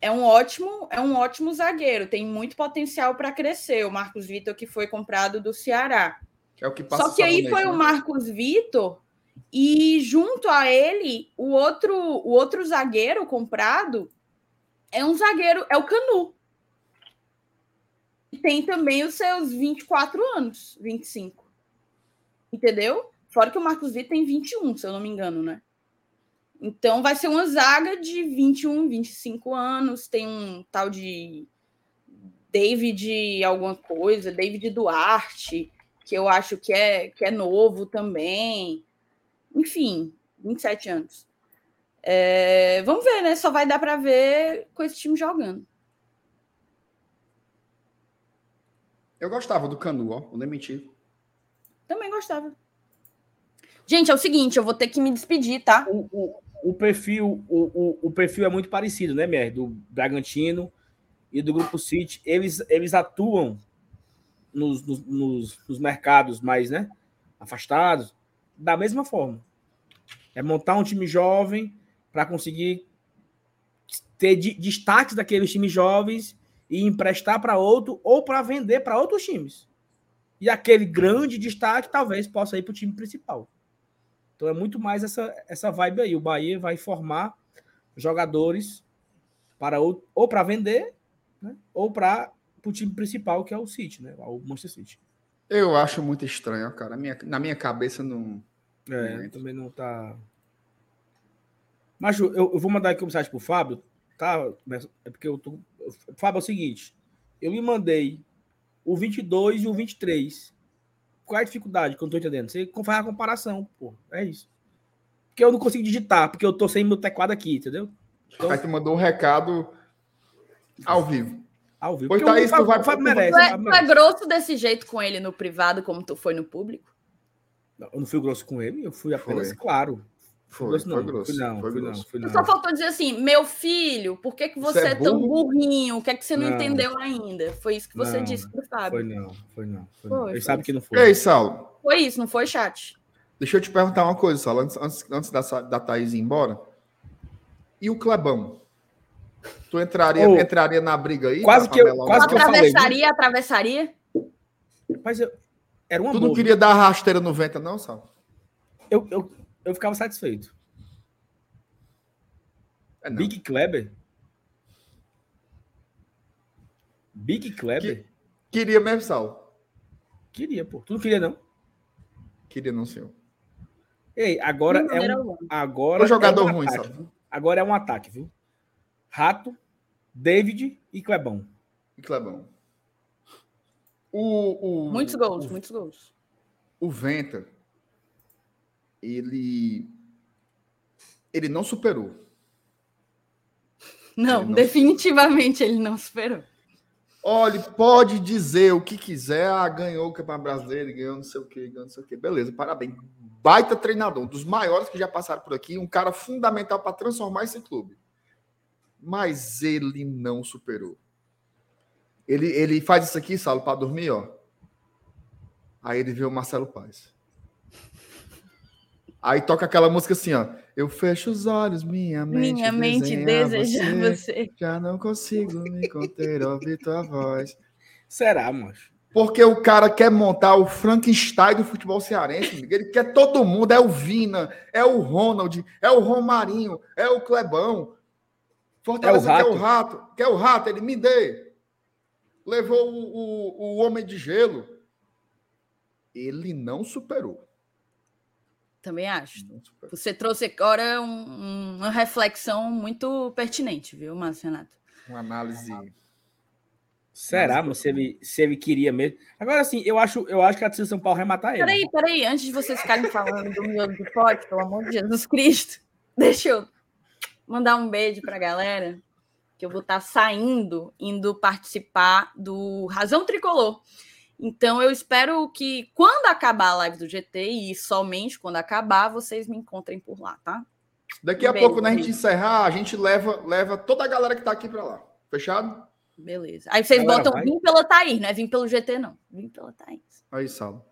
É um ótimo, é um ótimo zagueiro, tem muito potencial para crescer. O Marcos Vitor que foi comprado do Ceará. É o que passa Só que aí foi né? o Marcos Vitor e junto a ele o outro o outro zagueiro comprado é um zagueiro, é o Canu. E tem também os seus 24 anos, 25. Entendeu? Fora que o Marcos Vitor tem 21, se eu não me engano, né? Então vai ser uma zaga de 21, 25 anos. Tem um tal de David alguma coisa, David Duarte, que eu acho que é, que é novo também. Enfim, 27 anos. É, vamos ver, né? Só vai dar para ver com esse time jogando. Eu gostava do Canu, ó, vou nem mentir. Também gostava. Gente, é o seguinte, eu vou ter que me despedir, tá? O, o, o perfil, o, o, o, perfil é muito parecido, né, Mer? Do Bragantino e do Grupo City. Eles, eles atuam nos, nos, nos mercados mais né, afastados da mesma forma. É montar um time jovem para conseguir ter destaques daqueles times jovens e emprestar para outro ou para vender para outros times. E aquele grande destaque talvez possa ir para o time principal. Então é muito mais essa, essa vibe aí. O Bahia vai formar jogadores para ou, ou para vender, né? ou para o time principal, que é o City, né? O Manchester City. Eu acho muito estranho, cara. Minha, na minha cabeça não. É, não também não tá. Mas eu, eu vou mandar aqui uma mensagem pro Fábio, tá? É porque eu tô. Fábio, é o seguinte. Eu me mandei o 22 e o 23 qual é a dificuldade que eu não tô entendendo? Você faz a comparação, pô. É isso. Porque eu não consigo digitar, porque eu tô sem meu teclado aqui, entendeu? Então... Aí tu mandou um recado ao vivo. Ao vivo. Pois tá isso, tu vai... Tu, merece, tu, é, tu é grosso desse jeito com ele no privado, como tu foi no público? Não, eu não fui grosso com ele, eu fui apenas foi. claro. Foi, grosso, não. Foi grosso. Fui não, foi fui grosso. não, fui não. Só faltou dizer assim, meu filho, por que, que você, você é, é tão burrinho? O que é que você não, não, entendeu ainda? Foi isso que você não, disse pro Fábio. Foi não, foi não. Foi, foi Ele sabe que não foi. E aí, Saulo? Foi isso, não foi chat? Deixa eu te perguntar uma coisa, Saulo, antes, antes, antes da, da Thaís ir embora. E o Clebão? Tu entraria, oh, entraria na briga aí? Quase que eu, quase que eu atravessaria, atravessaria? Mas eu, era uma Tu não queria dar rasteira no vento, não, Saulo? Eu, eu, eu ficava satisfeito. É Big Kleber? Big Kleber? Que, queria mesmo, Sal. Queria, pô. Tu não queria, não? Queria, não, senhor. Ei, agora não, é um. Agora o jogador é um ruim, ataque, Sal. Agora é um ataque, viu? Rato, David e Clebão. E Clebão. O, o, muitos gols, o, muitos gols. O Venta, ele. Ele não superou. *laughs* Não, não definitivamente ele não superou. Olha, pode dizer o que quiser. Ah, ganhou o Campeonato Brasileiro, ganhou não sei o que, ganhou não sei o que. Beleza, parabéns. Baita treinador, um dos maiores que já passaram por aqui, um cara fundamental para transformar esse clube. Mas ele não superou. Ele, ele faz isso aqui, Saulo, para dormir, ó. Aí ele vê o Marcelo Paz. Aí toca aquela música assim, ó. Eu fecho os olhos, minha mente, minha mente deseja você, você, Já não consigo me conter, ouvir tua voz. Será, macho? Porque o cara quer montar o Frankenstein do futebol cearense. Ele quer todo mundo. É o Vina, é o Ronald, é o Romarinho, é o Clebão. Fortaleza é o quer o rato. Quer o rato, ele me dê. Levou o, o, o Homem de Gelo. Ele não superou. Também acho. Você trouxe agora um, uma reflexão muito pertinente, viu, Márcio Renato? Uma análise. Será, mas se ele, se ele queria mesmo. Agora, assim, eu acho, eu acho que a torcida São Paulo rematar ele. Peraí, peraí, antes de vocês ficarem falando do miolo de pote, pelo amor de Jesus Cristo, *laughs* deixa eu mandar um beijo para a galera, que eu vou estar tá saindo, indo participar do Razão Tricolor. Então eu espero que quando acabar a live do GT, e somente quando acabar, vocês me encontrem por lá, tá? Daqui a pouco, quando a gente encerrar, a gente leva, leva toda a galera que tá aqui para lá. Fechado? Beleza. Aí vocês galera, botam vai. vim pela Thaís, não é vim pelo GT, não. Vim pela Thaís. Aí, Salo.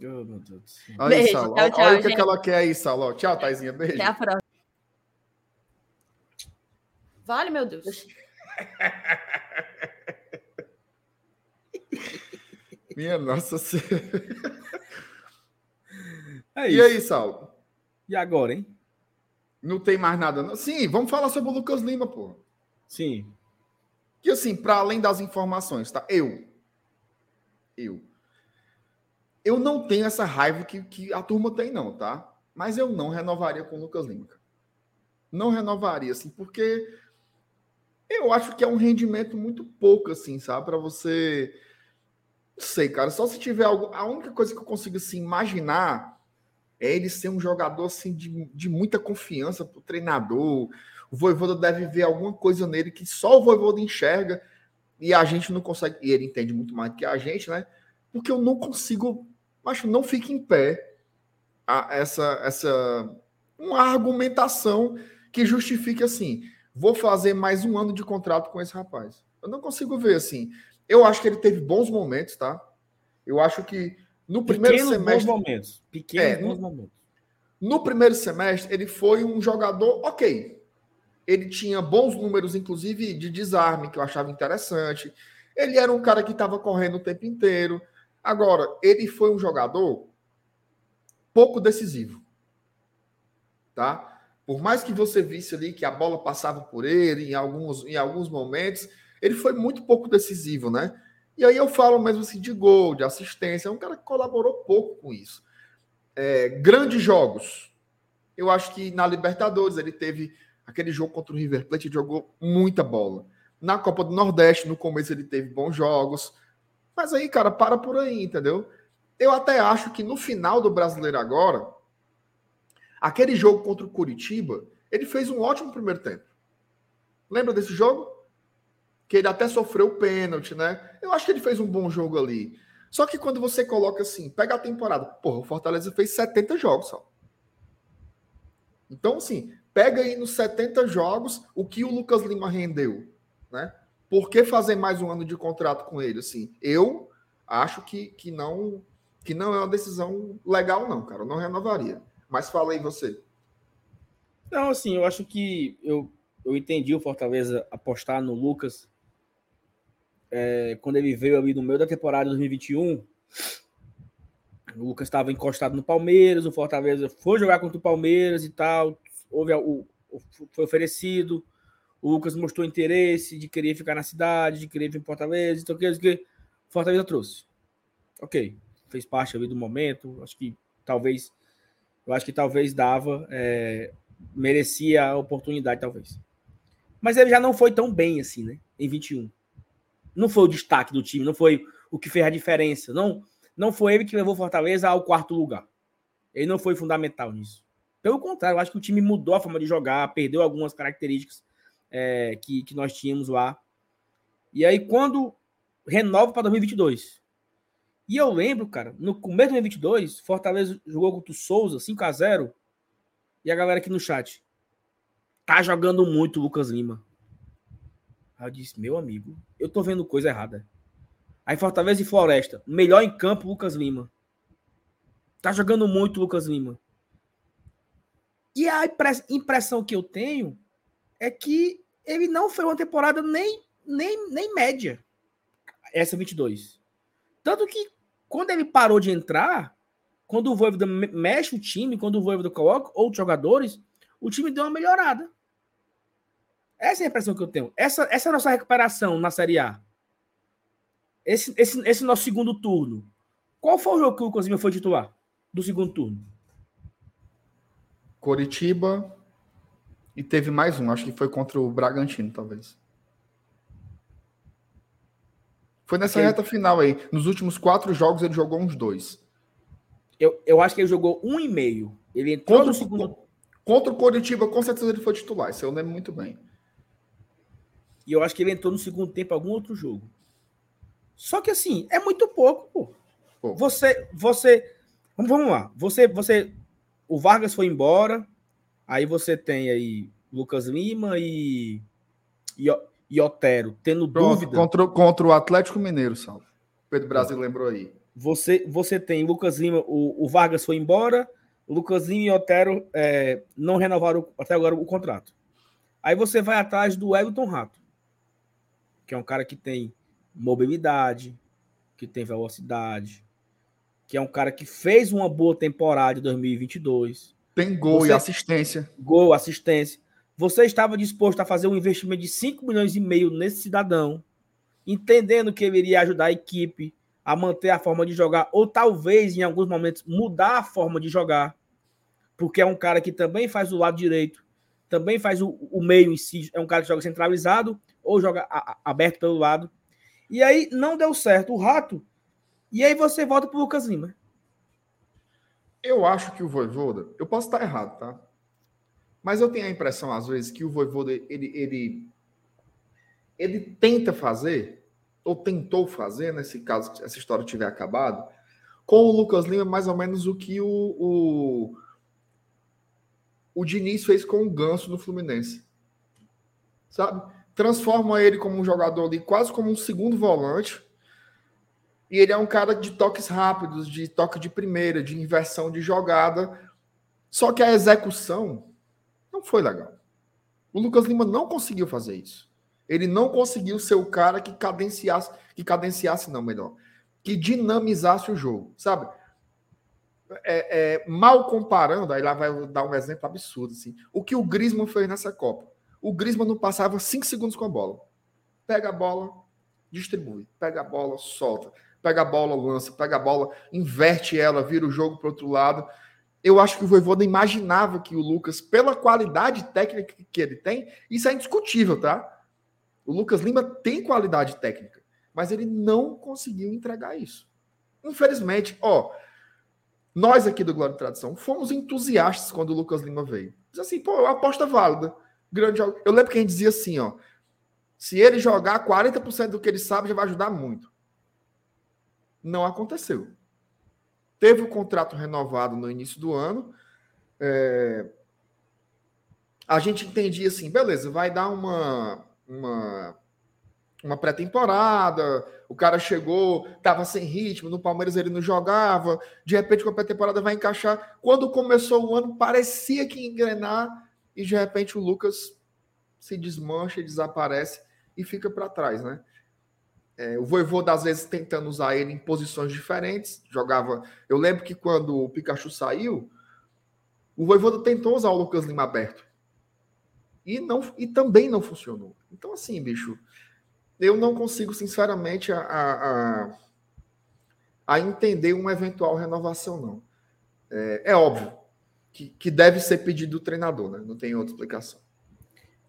Oh, meu Deus do céu. Aí, Beijo, Salo. Tchau, tchau, Olha o que, que ela quer aí, Salo. Tchau, Taizinha. Beijo. Até a próxima. Vale, meu Deus. *laughs* Minha nossa senhora. É e aí, Saulo? E agora, hein? Não tem mais nada. Não. Sim, vamos falar sobre o Lucas Lima, pô. Sim. Que assim, para além das informações, tá? Eu. Eu. Eu não tenho essa raiva que, que a turma tem, não, tá? Mas eu não renovaria com o Lucas Lima. Não renovaria, assim, porque eu acho que é um rendimento muito pouco, assim, sabe? Para você. Não sei, cara. Só se tiver algo. A única coisa que eu consigo, assim, imaginar é ele ser um jogador, assim, de, de muita confiança pro treinador. O Voivoda deve ver alguma coisa nele que só o Voivoda enxerga e a gente não consegue. E ele entende muito mais que a gente, né? Porque eu não consigo. Acho não fica em pé a, essa, essa uma argumentação que justifique assim vou fazer mais um ano de contrato com esse rapaz. Eu não consigo ver assim. Eu acho que ele teve bons momentos, tá? Eu acho que no primeiro Pequenos semestre. Bons momentos. Pequenos é, bons no, momentos. No primeiro semestre, ele foi um jogador ok. Ele tinha bons números, inclusive de desarme, que eu achava interessante. Ele era um cara que estava correndo o tempo inteiro. Agora, ele foi um jogador pouco decisivo. Tá? Por mais que você visse ali que a bola passava por ele em alguns, em alguns momentos, ele foi muito pouco decisivo, né? E aí eu falo mesmo assim de gol, de assistência, é um cara que colaborou pouco com isso. É, grandes jogos. Eu acho que na Libertadores ele teve aquele jogo contra o River Plate, ele jogou muita bola. Na Copa do Nordeste, no começo ele teve bons jogos. Mas aí, cara, para por aí, entendeu? Eu até acho que no final do Brasileiro agora, Aquele jogo contra o Curitiba, ele fez um ótimo primeiro tempo. Lembra desse jogo? Que ele até sofreu pênalti, né? Eu acho que ele fez um bom jogo ali. Só que quando você coloca assim, pega a temporada, porra, o Fortaleza fez 70 jogos só. Então, assim, pega aí nos 70 jogos o que o Lucas Lima rendeu, né? Por que fazer mais um ano de contrato com ele? Assim, eu acho que, que não que não é uma decisão legal, não, cara. Eu não renovaria. Mas fala aí você. Não, assim, eu acho que eu, eu entendi o Fortaleza apostar no Lucas é, quando ele veio ali no meio da temporada de 2021. O Lucas estava encostado no Palmeiras, o Fortaleza foi jogar contra o Palmeiras e tal. Houve o, foi oferecido. O Lucas mostrou interesse de querer ficar na cidade, de querer vir em Fortaleza, então que que Fortaleza trouxe. Ok, fez parte ali do momento. Acho que talvez eu acho que talvez dava, é, merecia a oportunidade, talvez. Mas ele já não foi tão bem assim, né? Em 21. Não foi o destaque do time, não foi o que fez a diferença. Não, não foi ele que levou Fortaleza ao quarto lugar. Ele não foi fundamental nisso. Pelo contrário, eu acho que o time mudou a forma de jogar, perdeu algumas características é, que, que nós tínhamos lá. E aí, quando renova para 2022, e eu lembro, cara, no começo de 2022, Fortaleza jogou contra o Souza 5x0. E a galera aqui no chat. Tá jogando muito o Lucas Lima. Aí eu disse, meu amigo, eu tô vendo coisa errada. Aí Fortaleza e Floresta. Melhor em campo, Lucas Lima. Tá jogando muito Lucas Lima. E a impressão que eu tenho é que ele não foi uma temporada nem, nem, nem média. Essa 22. Tanto que quando ele parou de entrar, quando o Voivoda mexe o time, quando o Voivoda coloca outros jogadores, o time deu uma melhorada. Essa é a impressão que eu tenho. Essa, essa é a nossa recuperação na Série A. Esse, esse, esse nosso segundo turno. Qual foi o jogo que o Cosimha foi titular do segundo turno? Coritiba e teve mais um, acho que foi contra o Bragantino, talvez. Foi nessa reta final aí. Nos últimos quatro jogos ele jogou uns dois. Eu, eu acho que ele jogou um e meio. Ele entrou contra, no segundo. Contra o Coritiba, com certeza ele foi titular. Isso eu lembro muito bem. E eu acho que ele entrou no segundo tempo algum outro jogo. Só que assim, é muito pouco, pô. pô. Você, você. Vamos lá. Você, você. O Vargas foi embora. Aí você tem aí Lucas Lima e. e e Otero, tendo Pronto, dúvida. Contra, contra o Atlético Mineiro, Salvo. Pedro Brasil lembrou aí. Você, você tem Lucas Lima, o, o Vargas foi embora, Lucas Lima e Otero é, não renovaram até agora o contrato. Aí você vai atrás do Everton Rato. Que é um cara que tem mobilidade, que tem velocidade, que é um cara que fez uma boa temporada de 2022. Tem gol Você, e assistência. Gol, assistência. Você estava disposto a fazer um investimento de 5 milhões e meio nesse cidadão, entendendo que ele iria ajudar a equipe a manter a forma de jogar, ou talvez, em alguns momentos, mudar a forma de jogar, porque é um cara que também faz o lado direito, também faz o, o meio em si, é um cara que joga centralizado ou joga a, a, aberto pelo lado. E aí não deu certo o Rato, e aí você volta para o Lucas Lima. Eu acho que o Voivoda, eu posso estar errado, tá? Mas eu tenho a impressão, às vezes, que o Voivoda, ele, ele, ele tenta fazer, ou tentou fazer, nesse caso, se essa história tiver acabado, com o Lucas Lima, mais ou menos o que o, o, o Diniz fez com o Ganso no Fluminense. Sabe? Transforma ele como um jogador ali, quase como um segundo volante, e ele é um cara de toques rápidos, de toque de primeira, de inversão de jogada. Só que a execução não foi legal. O Lucas Lima não conseguiu fazer isso. Ele não conseguiu ser o cara que cadenciasse, que cadenciasse não, melhor, que dinamizasse o jogo, sabe? É, é, mal comparando, aí lá vai dar um exemplo absurdo, assim. O que o Griezmann fez nessa Copa? O Griezmann não passava cinco segundos com a bola. Pega a bola, distribui. Pega a bola, solta pega a bola, lança, pega a bola, inverte ela, vira o jogo para outro lado. Eu acho que o Voivoda imaginava que o Lucas, pela qualidade técnica que ele tem, isso é indiscutível, tá? O Lucas Lima tem qualidade técnica, mas ele não conseguiu entregar isso. Infelizmente, ó, nós aqui do Glória e Tradição fomos entusiastas quando o Lucas Lima veio. Diz assim, pô, aposta válida. Grande jogo. Eu lembro que a gente dizia assim, ó, se ele jogar 40% do que ele sabe, já vai ajudar muito. Não aconteceu. Teve o contrato renovado no início do ano. É... A gente entendia assim, beleza, vai dar uma, uma, uma pré-temporada. O cara chegou, estava sem ritmo, no Palmeiras ele não jogava. De repente, com a pré-temporada vai encaixar. Quando começou o ano, parecia que engrenar, e de repente o Lucas se desmancha, desaparece e fica para trás, né? É, o Voivoda, às vezes, tentando usar ele em posições diferentes. Jogava. Eu lembro que quando o Pikachu saiu, o Voivoda tentou usar o Lucas Lima aberto. E, não, e também não funcionou. Então, assim, bicho, eu não consigo, sinceramente, a, a, a entender uma eventual renovação, não. É, é óbvio que, que deve ser pedido do treinador, né? Não tem outra explicação.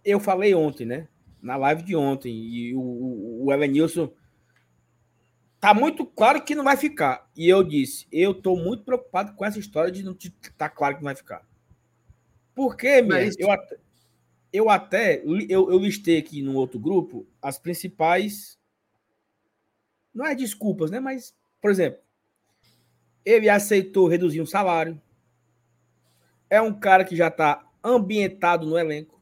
Eu falei ontem, né? Na live de ontem, e o, o, o Evanilson tá muito claro que não vai ficar. E eu disse, eu tô muito preocupado com essa história de não tá claro que não vai ficar. Por quê, minha? Eu até, eu até eu, eu listei aqui no outro grupo as principais não é desculpas, né? Mas, por exemplo, ele aceitou reduzir um salário. É um cara que já está ambientado no elenco.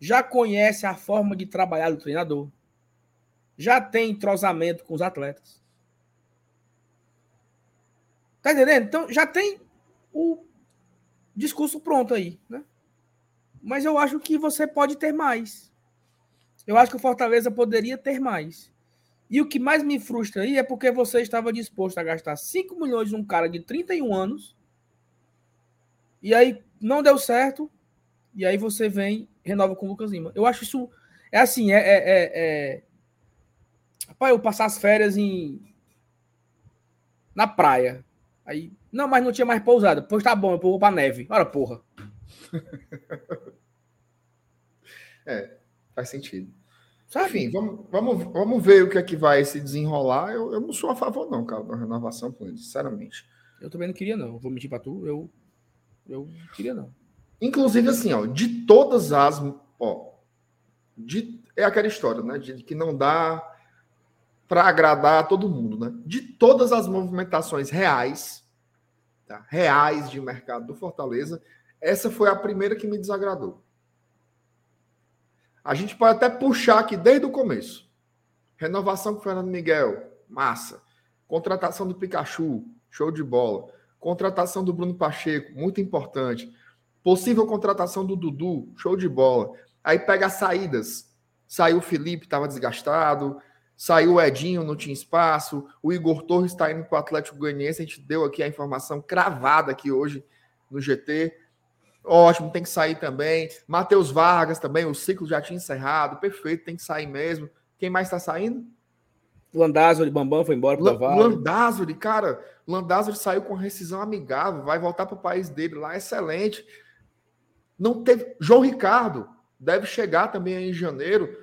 Já conhece a forma de trabalhar do treinador já tem entrosamento com os atletas. Tá entendendo? Então já tem o discurso pronto aí, né? Mas eu acho que você pode ter mais. Eu acho que o Fortaleza poderia ter mais. E o que mais me frustra aí é porque você estava disposto a gastar 5 milhões num cara de 31 anos. E aí não deu certo. E aí você vem, renova com o Lucas Lima. Eu acho isso. É assim, é, é, é Rapaz, eu passar as férias em. Na praia. Aí. Não, mas não tinha mais pousada. Pois tá bom, eu vou pra neve. Ora, porra. *laughs* é, faz sentido. Enfim, vamos, vamos, vamos ver o que é que vai se desenrolar. Eu, eu não sou a favor, não, cara, da renovação com ele, sinceramente. Eu também não queria, não. Vou mentir pra tu, eu. Eu não queria, não. Inclusive, assim, ó, de todas as. Ó, de, é aquela história, né? De que não dá para agradar todo mundo, né? De todas as movimentações reais, tá? reais de mercado do Fortaleza, essa foi a primeira que me desagradou. A gente pode até puxar aqui desde o começo. Renovação com Fernando Miguel, massa. Contratação do Pikachu, show de bola. Contratação do Bruno Pacheco, muito importante. Possível contratação do Dudu, show de bola. Aí pega as saídas. Saiu o Felipe, estava desgastado. Saiu o Edinho, não tinha espaço. O Igor Torres está indo para o Atlético Goianiense. A gente deu aqui a informação cravada aqui hoje no GT. Ótimo, tem que sair também. Matheus Vargas também, o ciclo já tinha encerrado. Perfeito, tem que sair mesmo. Quem mais está saindo? Landázuri, Bambam foi embora para o Vale. Landázuri, cara, Landázuri saiu com rescisão amigável, vai voltar para o país dele lá, excelente. Não teve. João Ricardo deve chegar também em janeiro.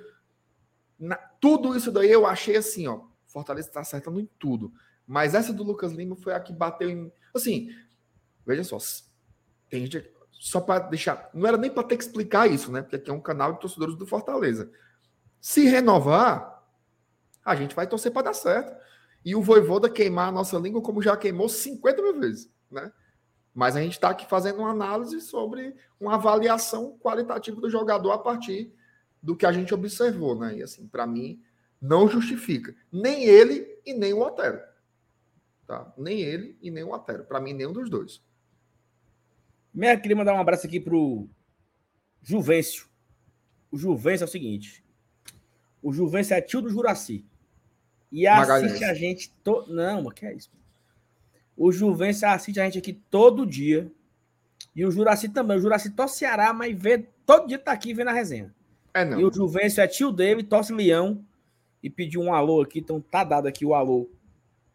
Na... tudo isso daí eu achei assim, ó. Fortaleza está acertando em tudo. Mas essa do Lucas Lima foi a que bateu em. Assim, veja só. Tem gente. Só para deixar. Não era nem para ter que explicar isso, né? Porque aqui é um canal de torcedores do Fortaleza. Se renovar, a gente vai torcer para dar certo. E o Voivoda queimar a nossa língua como já queimou 50 mil vezes, né? Mas a gente está aqui fazendo uma análise sobre uma avaliação qualitativa do jogador a partir do que a gente observou, né? E assim, para mim, não justifica. Nem ele e nem o Otero. Tá? Nem ele e nem o Otero. Para mim, nenhum dos dois. Minha, queria mandar um abraço aqui pro Juvencio. O Juvencio é o seguinte. O Juvencio é tio do Juraci. E Magalhães. assiste a gente. To... Não, mas que é isso? O Juvencio assiste a gente aqui todo dia. E o Juraci também. O Juraci torce Ceará, mas vê, todo dia tá aqui vendo a resenha. É, não. E o Juvencio é tio dele, torce Leão. E pediu um alô aqui, então tá dado aqui o alô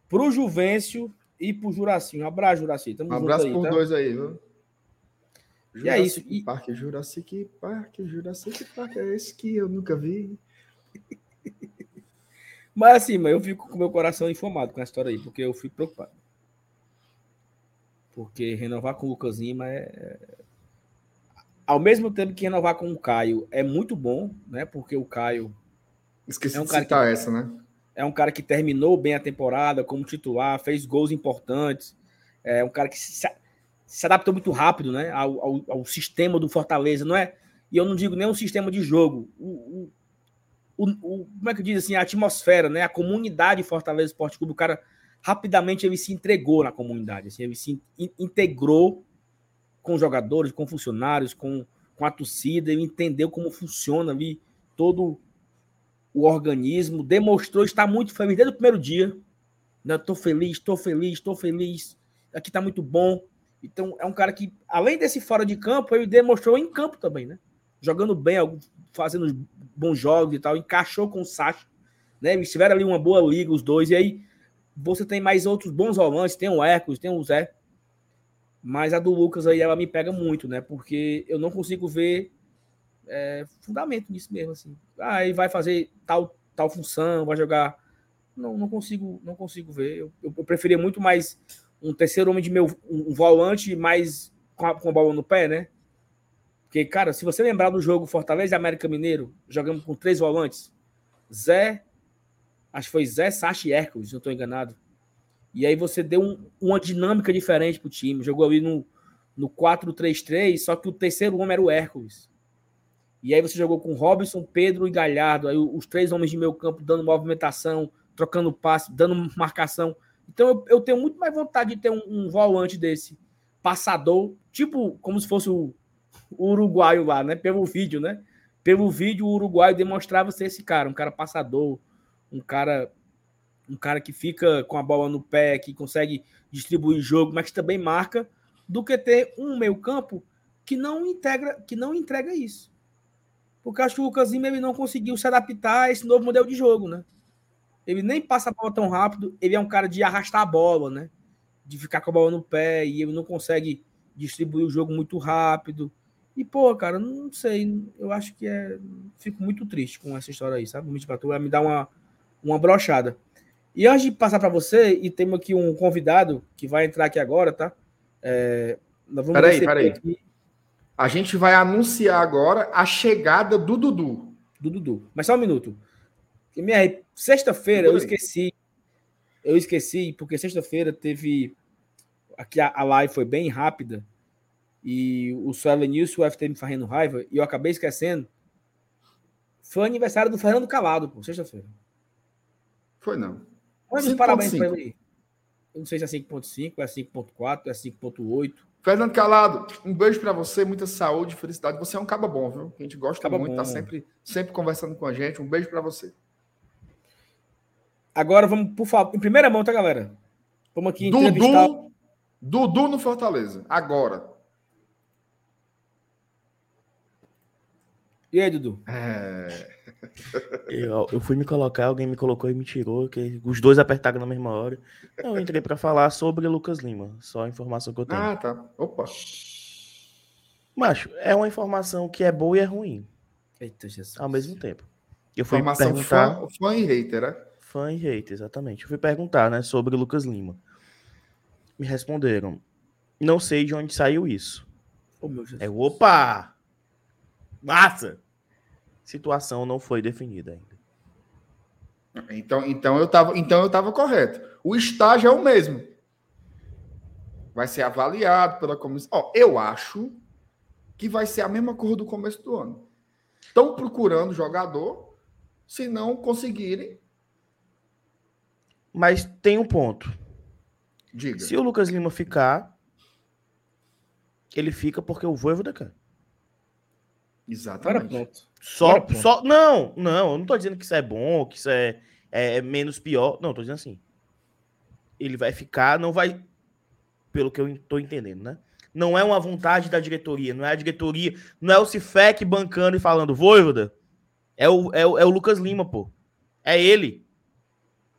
pro Juvencio e pro Juraci. Um abraço, Juraci. Tamo um abraço aí, por tá? dois aí, viu? Jurassic e é isso. E... Parque Jurassic Park, Jurassic Park é esse que eu nunca vi. Mas assim, mas eu fico com meu coração informado com a história aí, porque eu fico preocupado. Porque renovar com o Lucas Lima é, é. Ao mesmo tempo que renovar com o Caio é muito bom, né? Porque o Caio. Esqueci é um de citar que, essa, né? É um cara que terminou bem a temporada como titular, fez gols importantes. É um cara que se, se adaptou muito rápido, né? Ao, ao, ao, sistema do Fortaleza, não é? E eu não digo nem um sistema de jogo. O, o, o, como é que diz assim? A atmosfera, né? A comunidade Fortaleza Esporte Clube, o cara rapidamente ele se entregou na comunidade, assim, ele se integrou com jogadores, com funcionários, com, com a torcida, ele entendeu como funciona ali todo o organismo, demonstrou estar muito feliz desde o primeiro dia. Né? feliz, estou feliz, estou feliz, aqui está muito bom. Então, é um cara que, além desse fora de campo, ele demonstrou em campo também, né? Jogando bem, fazendo bons jogos e tal, encaixou com o Sacha, né? Eles tiveram ali uma boa liga, os dois, e aí você tem mais outros bons volantes, tem o Hércules, tem o Zé. Mas a do Lucas aí, ela me pega muito, né? Porque eu não consigo ver é, fundamento nisso mesmo, assim. Ah, ele vai fazer tal, tal função, vai jogar. Não, não consigo, não consigo ver. Eu, eu, eu preferia muito mais um terceiro homem de meu, um volante mais com a, com a bola no pé, né? Porque, cara, se você lembrar do jogo Fortaleza e América Mineiro, jogamos com três volantes. Zé, Acho que foi Zé, Sacha e Hércules, se não estou enganado. E aí você deu um, uma dinâmica diferente para o time. Jogou ali no, no 4-3-3, só que o terceiro homem era o Hércules. E aí você jogou com Robson, Pedro e Galhardo. Aí os três homens de meio campo dando movimentação, trocando passe, dando marcação. Então eu, eu tenho muito mais vontade de ter um, um, volante desse, passador, tipo como se fosse o uruguaio lá, né? Pelo vídeo, né? Pelo vídeo, o uruguaio demonstrava ser esse cara, um cara passador, um cara um cara que fica com a bola no pé, que consegue distribuir jogo, mas que também marca, do que ter um meio-campo que não integra, que não entrega isso. Porque acho que o Lucas Lima ele não conseguiu se adaptar a esse novo modelo de jogo, né? Ele nem passa a bola tão rápido, ele é um cara de arrastar a bola, né? De ficar com a bola no pé e ele não consegue distribuir o jogo muito rápido. E, pô, cara, não sei, eu acho que é. Fico muito triste com essa história aí, sabe? Me dá uma, uma brochada. E antes de passar para você, e temos aqui um convidado que vai entrar aqui agora, tá? É, nós vamos peraí, peraí. Aqui... A gente vai anunciar agora a chegada do Dudu. Do Dudu. Mas só um minuto. Minha sexta-feira eu esqueci. Eu esqueci, porque sexta-feira teve. Aqui a, a live foi bem rápida. E o Suelen News e o FT me fazendo raiva. E eu acabei esquecendo. Foi aniversário do Fernando Calado, pô, sexta-feira. Foi não. Os parabéns para ele. Eu não sei se é 5.5, é 5.4, é 5.8. Fernando Calado, um beijo para você, muita saúde, felicidade. Você é um caba bom, viu? A gente gosta Caba muito, tá bom. sempre, sempre conversando com a gente. Um beijo para você. Agora vamos, por favor, em primeira mão, tá, galera? Vamos aqui entrevistar. Dudu, Dudu no Fortaleza, agora. E aí, Dudu? É, *laughs* Eu, eu fui me colocar, alguém me colocou e me tirou, que os dois apertaram na mesma hora. Eu entrei para falar sobre Lucas Lima, só a informação que eu tenho. Ah, tá. Opa. Macho, é uma informação que é boa e é ruim Eita, Jesus. ao mesmo tempo. Eu fui Informação perguntar, fã, fã e hater, né? fã e hater, exatamente. Eu fui perguntar, né, sobre Lucas Lima. Me responderam, não sei de onde saiu isso. Oh, meu Jesus. É, opa! Massa! Situação não foi definida ainda. Então, então, eu tava, então eu tava correto. O estágio é o mesmo. Vai ser avaliado pela comissão. Ó, eu acho que vai ser a mesma cor do começo do ano. Estão procurando jogador, se não conseguirem, Mas tem um ponto. diga. Se o Lucas Lima ficar, ele fica porque o Voivoda quer. Agora Exatamente. pronto. Só, Agora pronto. só, não, não, eu não tô dizendo que isso é bom, que isso é, é menos pior. Não, tô dizendo assim. Ele vai ficar, não vai, pelo que eu tô entendendo, né? Não é uma vontade da diretoria, não é a diretoria, não é o Cifec bancando e falando, Voivoda, é o, é, o, é o Lucas Lima, pô. É ele.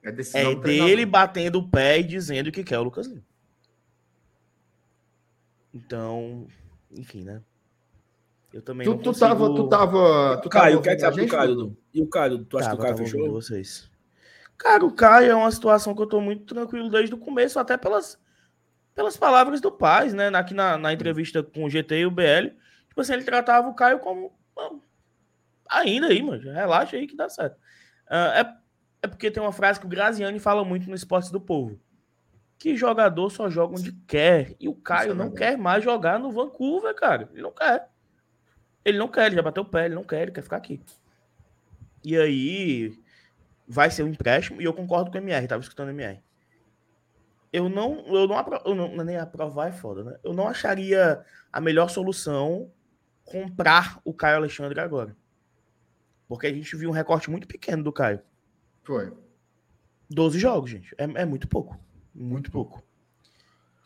É É dele batendo o pé e dizendo que quer o Lucas Lima. Então, enfim, né? Eu também Tu, não tu consigo... tava, tu tava, tu tava Caio, o que é que ouvindo a sabe do gente, Caio? Dudu? E o Caio? Tu acha que o Tava, Caio tava fechou? vocês. Cara, o Caio é uma situação que eu tô muito tranquilo desde o começo, até pelas, pelas palavras do Paz, né? Aqui na, na entrevista com o GT e o BL. Tipo assim, ele tratava o Caio como. "Não, ainda aí, mano. Relaxa aí que dá certo. Ah, é, é porque tem uma frase que o Graziani fala muito no Esporte do Povo. Que jogador só joga onde quer. E o Caio é não verdade. quer mais jogar no Vancouver, cara. Ele não quer. Ele não quer, ele já bateu o pé, ele não quer, ele quer ficar aqui. E aí, vai ser um empréstimo, e eu concordo com o MR, tava escutando o MR. Eu não, eu não, apro- eu não nem aprovar é foda, né? Eu não acharia a melhor solução comprar o Caio Alexandre agora. Porque a gente viu um recorte muito pequeno do Caio. Foi. 12 jogos, gente. É, é muito pouco. Muito pouco.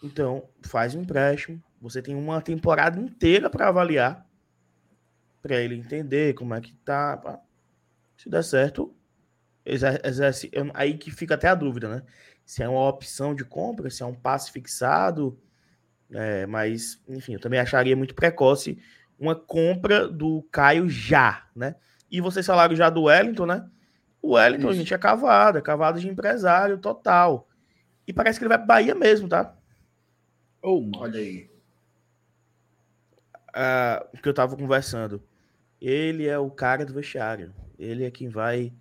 Então, faz um empréstimo. Você tem uma temporada inteira para avaliar. Para ele entender como é que tá. pá. Se der certo, exer- exerce. Aí que fica até a dúvida, né? Se é uma opção de compra, se é um passe fixado. É, mas, enfim, eu também acharia muito precoce uma compra do Caio já, né? E você salário já do Wellington, né? O Wellington, Isso. gente, é cavado, é cavado de empresário total. E parece que ele vai para Bahia mesmo, tá? Oh. Olha aí. Ah, o que eu tava conversando. Ele é o cara do vestiário. Ele é quem vai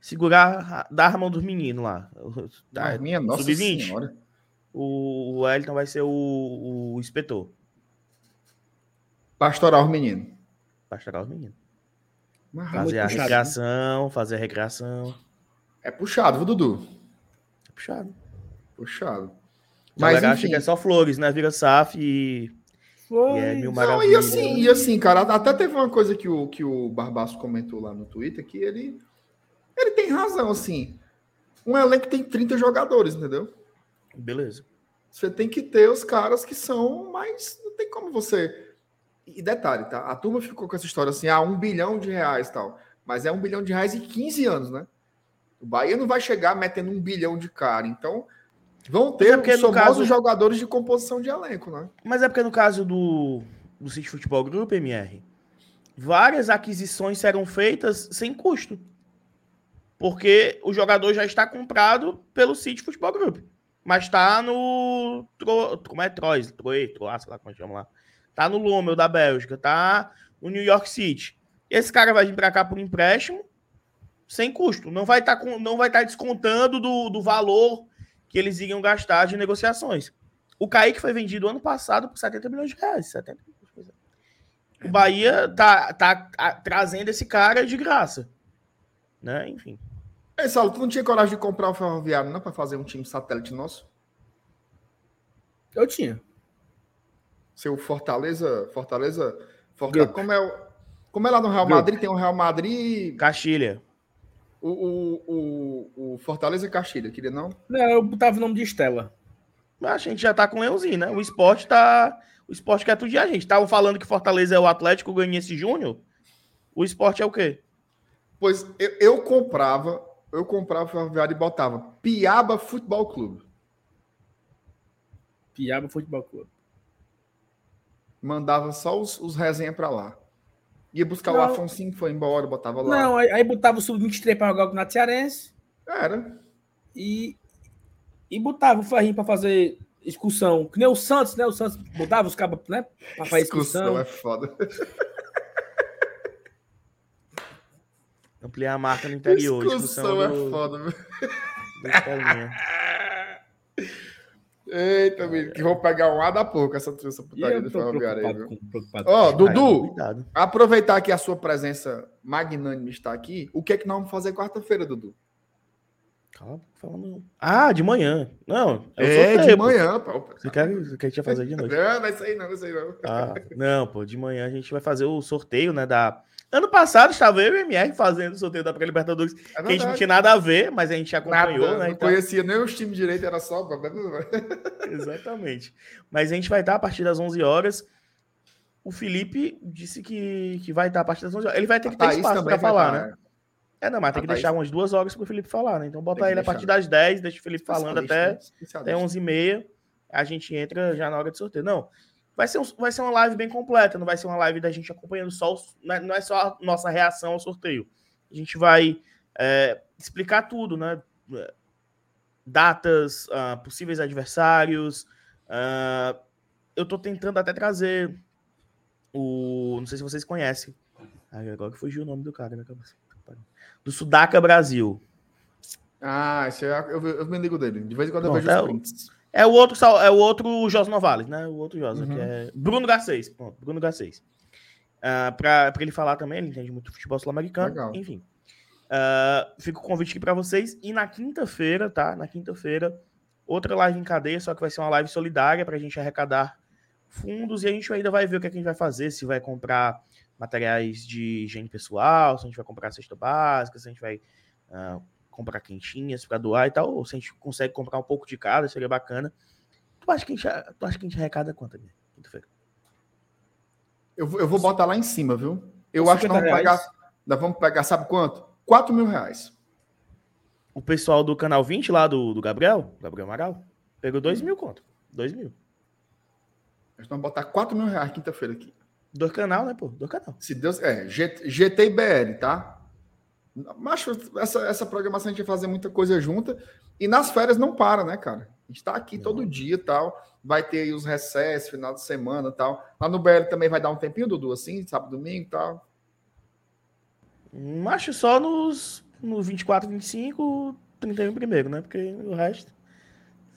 segurar, dar a mão dos meninos lá. *laughs* Mas minha nossa sub-20. senhora. O, o Wellington vai ser o, o inspetor. Pastoral menino. Pra chegar os meninos. Mas é Fazer a puxado, né? recreação, fazer a recreação. É puxado, viu, Dudu? É puxado. Puxado. Mas Mas, enfim. que é só flores, né? Vira SAF e, Foi. e é Não, e assim, e assim, cara, até teve uma coisa que o, que o Barbaço comentou lá no Twitter, que ele, ele tem razão, assim. Um elenco tem 30 jogadores, entendeu? Beleza. Você tem que ter os caras que são, mas não tem como você. E detalhe, tá? A turma ficou com essa história assim, ah, um bilhão de reais e tal. Mas é um bilhão de reais em 15 anos, né? O Bahia não vai chegar metendo um bilhão de cara. Então, vão ter é porque, os famosos caso- jogadores de composição de elenco, né? Mas é porque no caso do, do City Futebol Group, MR, várias aquisições serão feitas sem custo. Porque o jogador já está comprado pelo City Futebol Group. Mas está no. Tro, como é Troyes? Troy, sei lá como chama lá. Tá no Lommel da Bélgica, tá no New York City. Esse cara vai vir para cá por empréstimo sem custo. Não vai estar com, não vai estar descontando do, do valor que eles iriam gastar de negociações. O Kaique foi vendido ano passado por 70 milhões de reais. 70 milhões. O Bahia tá, tá a- trazendo esse cara de graça. Né? Enfim. Ei, Saulo, tu não tinha coragem de comprar o Ferroviário, não, para fazer um time satélite nosso? Eu tinha. Seu Fortaleza. Fortaleza. Fortaleza como, é, como é lá no Real Madrid, tem o Real Madrid. Castilha. O, o, o, o Fortaleza e Castilha, queria não? Não, eu botava o nome de Estela. Mas a gente já tá com o Leãozinho, né? O esporte tá. O esporte quer tudo de a gente. Estavam falando que Fortaleza é o Atlético Goianiense Júnior. O esporte é o quê? Pois eu, eu comprava, eu comprava o Ferroviário e botava Piaba Futebol Clube. Piaba Futebol Clube. Mandava só os, os resenha pra lá. Ia buscar o Não. Afonso foi embora, botava lá. Não, aí, aí botava o Sub-23 para jogar com o Cearense Era. e, e botava o Ferrinho para fazer excursão. Que nem o Santos, né? O Santos botava os cabos, né? Para fazer excursão. Discussão é foda. *laughs* Ampliar a marca no interior. Discussão é do- foda, meu. *laughs* Eita, menino, que vou pegar um ar da pouco essa, essa putaria eu do Ferroviário aí, viu? Ó, com- Dudu, Cuidado. aproveitar que a sua presença magnânima está aqui, o que é que nós vamos fazer quarta-feira, Dudu? Calma, fala não. Ah, de manhã. Não, eu É, de manhã, pô. Você quer, você quer que ia fazer de *laughs* noite? Não, não é isso aí não, não é isso aí não. Ah, não, pô, de manhã a gente vai fazer o sorteio, né, da... Ano passado estava eu e o MR fazendo o sorteio da Pré-Libertadores, É que a gente não tinha nada a ver, mas a gente acompanhou, Nada, né? não então- conhecia nem os times direito, era só... *laughs* Exatamente. Mas a gente vai estar a partir das 11 horas. O Felipe disse que, que vai estar a partir das 11 horas. Ele vai ter A que ter Thaís espaço para falar, tá, né? É, não, mas tem A que Thaís- deixar umas duas horas para o Felipe falar, né? Então bota ele a deixar. partir das 10, deixa o Felipe falando até, até né? 11h30. A gente entra já na hora de sorteio. Não, vai ser, um- vai ser uma live bem completa, não vai ser uma live da gente acompanhando só, os- não é- não é só a nossa reação ao sorteio. A gente vai é, explicar tudo, né? Datas, ah, possíveis adversários. ah, eu tô tentando até trazer o. Não sei se vocês conhecem. Agora que fugiu o nome do cara, né? Do Sudaca Brasil. Ah, isso é, eu, eu me ligo dele. De vez em quando eu Pronto, vejo é os o- prints. É o outro, é o outro Jos Novales, né? O outro Jos, Uhum. que é Bruno Garcês. Pronto, Bruno Garcês. Ah, pra, pra ele falar também, ele entende muito futebol sul-americano. Enfim. Ah, fica o convite aqui pra vocês. E na quinta-feira, tá? Na quinta-feira, outra live em cadeia, só que vai ser uma live solidária pra gente arrecadar fundos e a gente ainda vai ver o que, é que a gente vai fazer, se vai comprar materiais de higiene pessoal, se a gente vai comprar cesta básica, se a gente vai ah, comprar quentinhas para doar e tal, ou se a gente consegue comprar um pouco de cada, seria bacana. Tu acha que a gente, tu acha que a gente arrecada quanto, Guilherme? Quinta-feira? Eu, vou- eu vou botar lá em cima, viu? Eu 50 acho que nós vamos, pegar, nós vamos pegar, sabe quanto? 4 mil reais. O pessoal do canal 20 lá do, do Gabriel, Gabriel Amaral, pegou 2 mil conto. 2 mil. Nós vamos botar 4 mil reais quinta-feira aqui. Do canal, né, pô? Do canal. Se Deus. É, G- GT e BL, tá? Macho, essa, essa programação a gente vai fazer muita coisa junta. E nas férias não para, né, cara? A gente tá aqui todo dia e tal. Vai ter aí os recessos, final de semana e tal. Lá no BL também vai dar um tempinho, Dudu, assim, sábado, domingo e tal. Acho só nos, no 24, 25, 31 primeiro, né? Porque o resto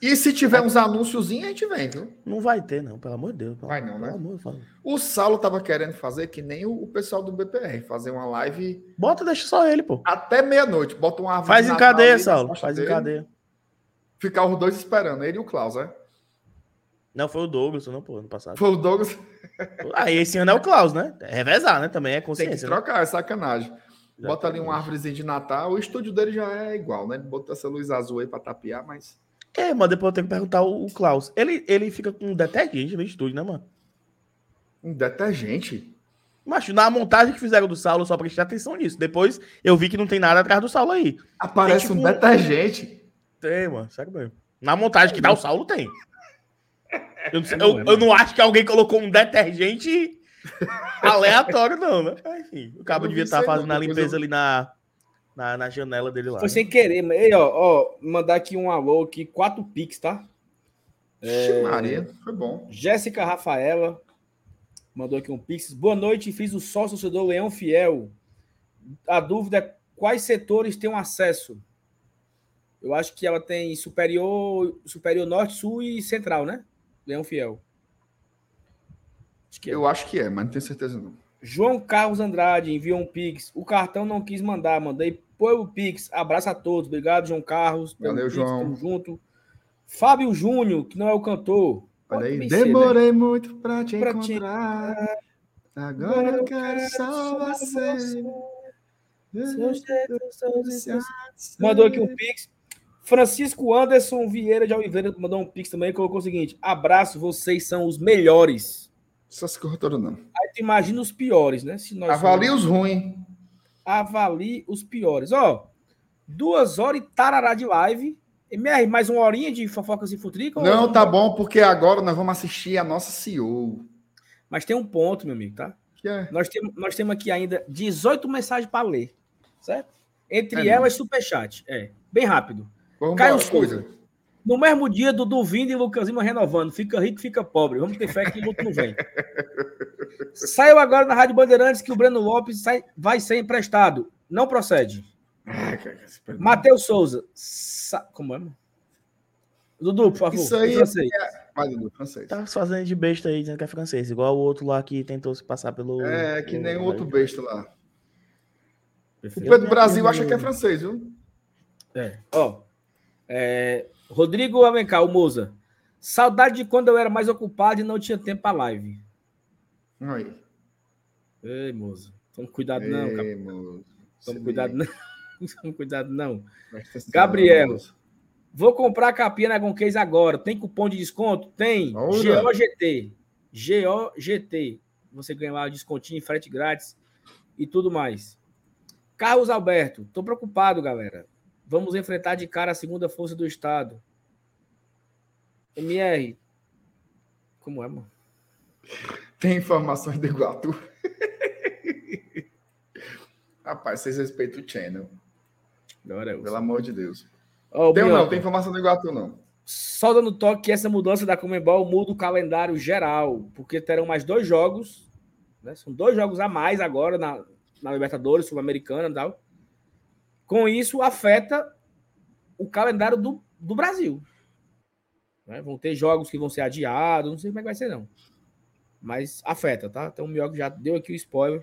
E se tiver uns anúnciozinhos, a gente vem, viu? não vai ter, não, pelo amor de Deus. Pelo, Vai não, né? de. O Saulo tava querendo fazer que nem o, pessoal do BPR, fazer uma live Bota, deixa só ele, pô. até meia-noite. Bota uma árvore Faz em cadeia, ali Saulo. Faz em cadeia. Ficar os dois esperando, ele e o Klaus, né? Não, foi o Douglas, não, pô, ano passado. Foi o Douglas. Ah, e esse ano é o Klaus, né? É revezar, né? Também é Tem que consciência. né? trocar, é sacanagem. Bota ali uma Exatamente. árvorezinha de Natal. O estúdio dele já é igual, né? Ele botou essa luz azul aí pra tapear, mas. É, mas depois eu tenho que perguntar o, o Klaus. Ele, ele fica com um detergente no estúdio, né, mano? Um detergente. Mas na montagem que fizeram do Saulo, só prestei atenção nisso. Depois eu vi que não tem nada atrás do Saulo aí. Aparece Tem um tipo- detergente. Tem, mano, sério mesmo. Na montagem que dá o Saulo, tem. Eu não, sei- eu- é, eu não acho que alguém colocou um detergente *laughs* aleatório, não, né? Enfim, o cabo devia vi estar aí, fazendo a limpeza ali na, na, na janela dele lá. Foi né? sem querer, mas ei, ó, ó, mandar aqui um alô aqui, quatro pix, tá? Ixi, Maria, foi bom. Jéssica Rafaela mandou aqui um pix. Boa noite, fiz o sócio torcedor Leão Fiel. A dúvida é quais setores têm acesso? Eu acho que ela tem superior, superior norte, sul e central, né? Leão Fiel. Acho que é. Eu acho que é, mas não tenho certeza não. João Carlos Andrade enviou um pix. O cartão não quis mandar, mandei põe o pix. Abraço a todos. Obrigado, João Carlos. Valeu, pix, João. Tamo junto. Fábio Júnior, que não é o cantor. Olha aí, cedo, demorei muito pra te Pra te encontrar. Agora eu quero só você. Mandou aqui um pix. Francisco Anderson Vieira de Oliveira mandou um pix também e colocou o seguinte: abraço, vocês são os melhores. Essas corretoras não. Aí tu imagina os piores, né? Se nós Avalie formos- os ruins. Avalie os piores. Ó, duas horas e tarará de live. MR, mais uma horinha de fofocas e futrica? ou- Não, tá bom, porque agora nós vamos assistir a nossa CEO. Mas tem um ponto, meu amigo, tá? Que é. Nós temos, nós temos aqui ainda 18 mensagens para ler, certo? Entre É elas, superchat. É, bem rápido. Vamos Caio embora, Souza. cuida. No mesmo dia, Dudu vindo e Lucas Lima renovando. Fica rico, fica pobre. Vamos ter fé que luto não vem. *laughs* Saiu agora na Rádio Bandeirantes que o Breno Lopes sai- vai ser emprestado. Não procede. Matheus Souza. Sa- Como é, mano? Dudu, por favor. Isso aí francês. Vai, Dudu, francês. Tá se fazendo de besta aí, dizendo que é francês. Igual o outro lá que tentou se passar pelo. É, que nem o outro besta lá. O. Pedro Brasil acha que é francês, viu? É. Ó, é, Rodrigo Alencar, o Moza. Saudade de quando eu era mais ocupado e não tinha tempo para live. Aí. Ei, Moza. Toma cuidado, não. Ei, moço. Toma cuidado, não. *laughs* Toma cuidado, não. Gabriel. moço. Vou comprar a capinha na Gonquês agora. Tem cupom de desconto? Tem. GOGT. GOGT. Você ganha lá descontinho, frete grátis e tudo mais. Carlos Alberto. Tô preocupado, galera. Vamos enfrentar de cara a segunda força do Estado. MR. Como é, mano? Tem informações do Iguatu. *laughs* Rapaz, vocês respeitam o channel. Glória a Deus. Pelo amor de Deus. Ó, o Tem não? Tem informação do Iguatu, não. Só dando toque que essa mudança da Comembol muda o calendário geral, porque terão mais dois jogos, né? São dois jogos a mais agora na, na Libertadores, Sul-Americana e tal. Com isso, afeta o calendário do, do Brasil. né? Vão ter jogos que vão ser adiados, não sei como é que vai ser, não. Mas afeta, tá? Então o Mioca já deu aqui o spoiler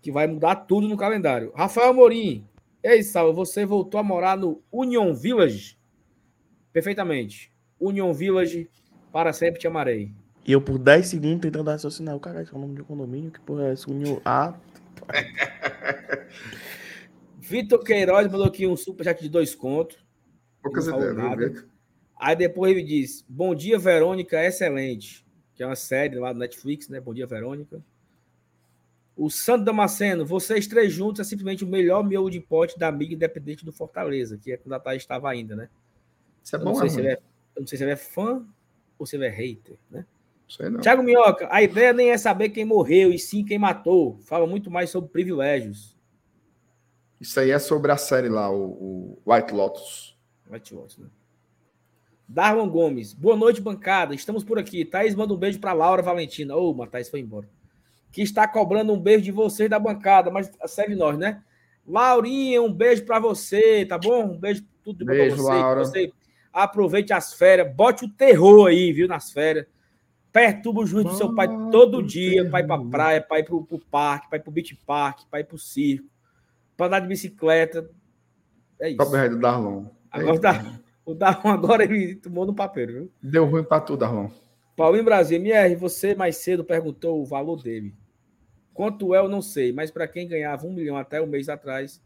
que vai mudar tudo no calendário. Rafael Amorim. Ei, Sal, você voltou a morar no Union Village? Perfeitamente. Union Village, para sempre te amarei. E eu por 10 segundos tentando raciocinar. O cara é o nome de condomínio, que porra é esse? União A. *laughs* Vitor Queiroz mandou aqui um superchat de dois contos. Poucas ideias? Aí depois ele diz: Bom dia, Verônica, excelente. Que é uma série lá do Netflix, né? Bom dia, Verônica. O Santo Damasceno, vocês três juntos é simplesmente o melhor miolo de pote da amiga independente do Fortaleza, que é quando a Thaís estava ainda, né? Isso é Eu bom, não, é sei ele é, eu não sei se ele é fã ou se ele é hater, né? Sei não. Tiago Minhoca, a ideia nem é saber quem morreu, e sim quem matou. Fala muito mais sobre privilégios. Isso aí é sobre a série lá, o, o White Lotus. White Lotus, né? Darwin Gomes, boa noite, bancada. Estamos por aqui. Thaís manda um beijo para Laura Valentina. Ô, mas Thaís foi embora. Que está cobrando um beijo de vocês da bancada, mas segue nós, né? Laurinha, um beijo para você, tá bom? Um beijo tudo de bom pra Beijo, você. Laura. Você aproveite as férias, bote o terror aí, viu, nas férias. Perturba o juiz do seu pai todo o dia, para pra terror. praia, para ir pro, pro parque, para ir pro beach park, para ir pro circo, para andar de bicicleta. É isso. Copyright do Darlon. Agora tá, o Darwin agora ele tomou no papel, viu? Deu ruim pra tu, Darlon. Paulinho Brasil, MR, você mais cedo perguntou o valor dele. Quanto é, eu não sei, mas para quem ganhava um milhão até um mês atrás,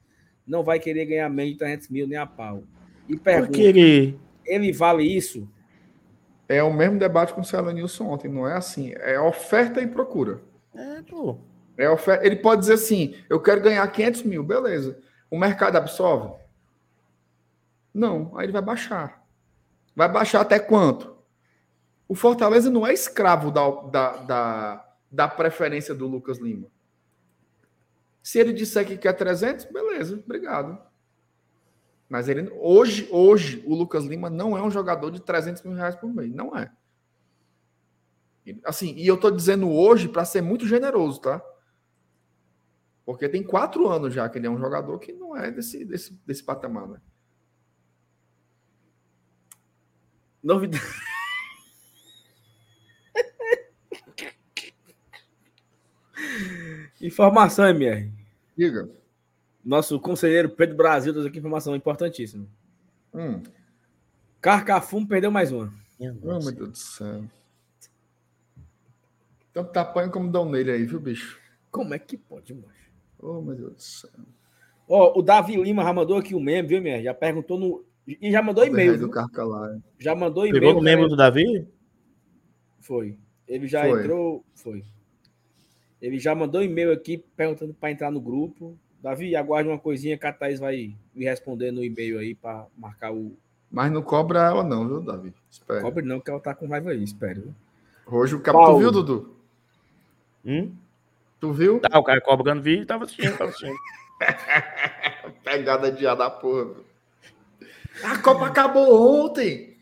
não vai querer ganhar menos de 300 mil nem a pau. E pergunta, querer. ele vale isso? É o mesmo debate com o Celo Nilson ontem, não é assim. É oferta e procura. É, pô. É oferta. Ele pode dizer assim: eu quero ganhar 500 mil, beleza. O mercado absorve? Não, aí ele vai baixar. Vai baixar até quanto? O Fortaleza não é escravo da, da, da, da preferência do Lucas Lima. Se ele disser que quer 300, beleza, obrigado. Mas ele hoje, hoje, o Lucas Lima não é um jogador de 300 mil reais por mês. Não é. Assim, e eu tô dizendo hoje para ser muito generoso, tá? Porque tem quatro anos já que ele é um jogador que não é desse, desse, desse patamar, né? Novidade. Informação, MR. Diga. Nosso conselheiro Pedro Brasil trouxe aqui informação importantíssima. Hum. Carcafum perdeu mais uma. Minha Oh, nossa. meu Deus do céu. Tanto tapanho como dão nele aí, viu, bicho? Como é que pode, macho? Oh, meu Deus do céu. Ó, o Davi Lima já mandou aqui o meme, viu, minha? Já perguntou no. E já mandou e-mail. do? Carcalá. Já mandou Pegou e-mail. o membro do Davi? Foi. Ele já Foi. entrou. Foi. Ele já mandou e-mail aqui perguntando para entrar no grupo. Davi, aguarde uma coisinha que a Thaís vai me responder no e-mail aí para marcar o. Mas não cobra ela, não, viu, Davi? Espera. Cobre não, que ela tá com raiva aí, espero. Hoje o. Paulo. Tu viu, Dudu? Hum? Tu viu? Tá, o cara cobrando vídeo e tava assistindo, tava assistindo. *laughs* Pegada de ar da porra. A Copa acabou ontem.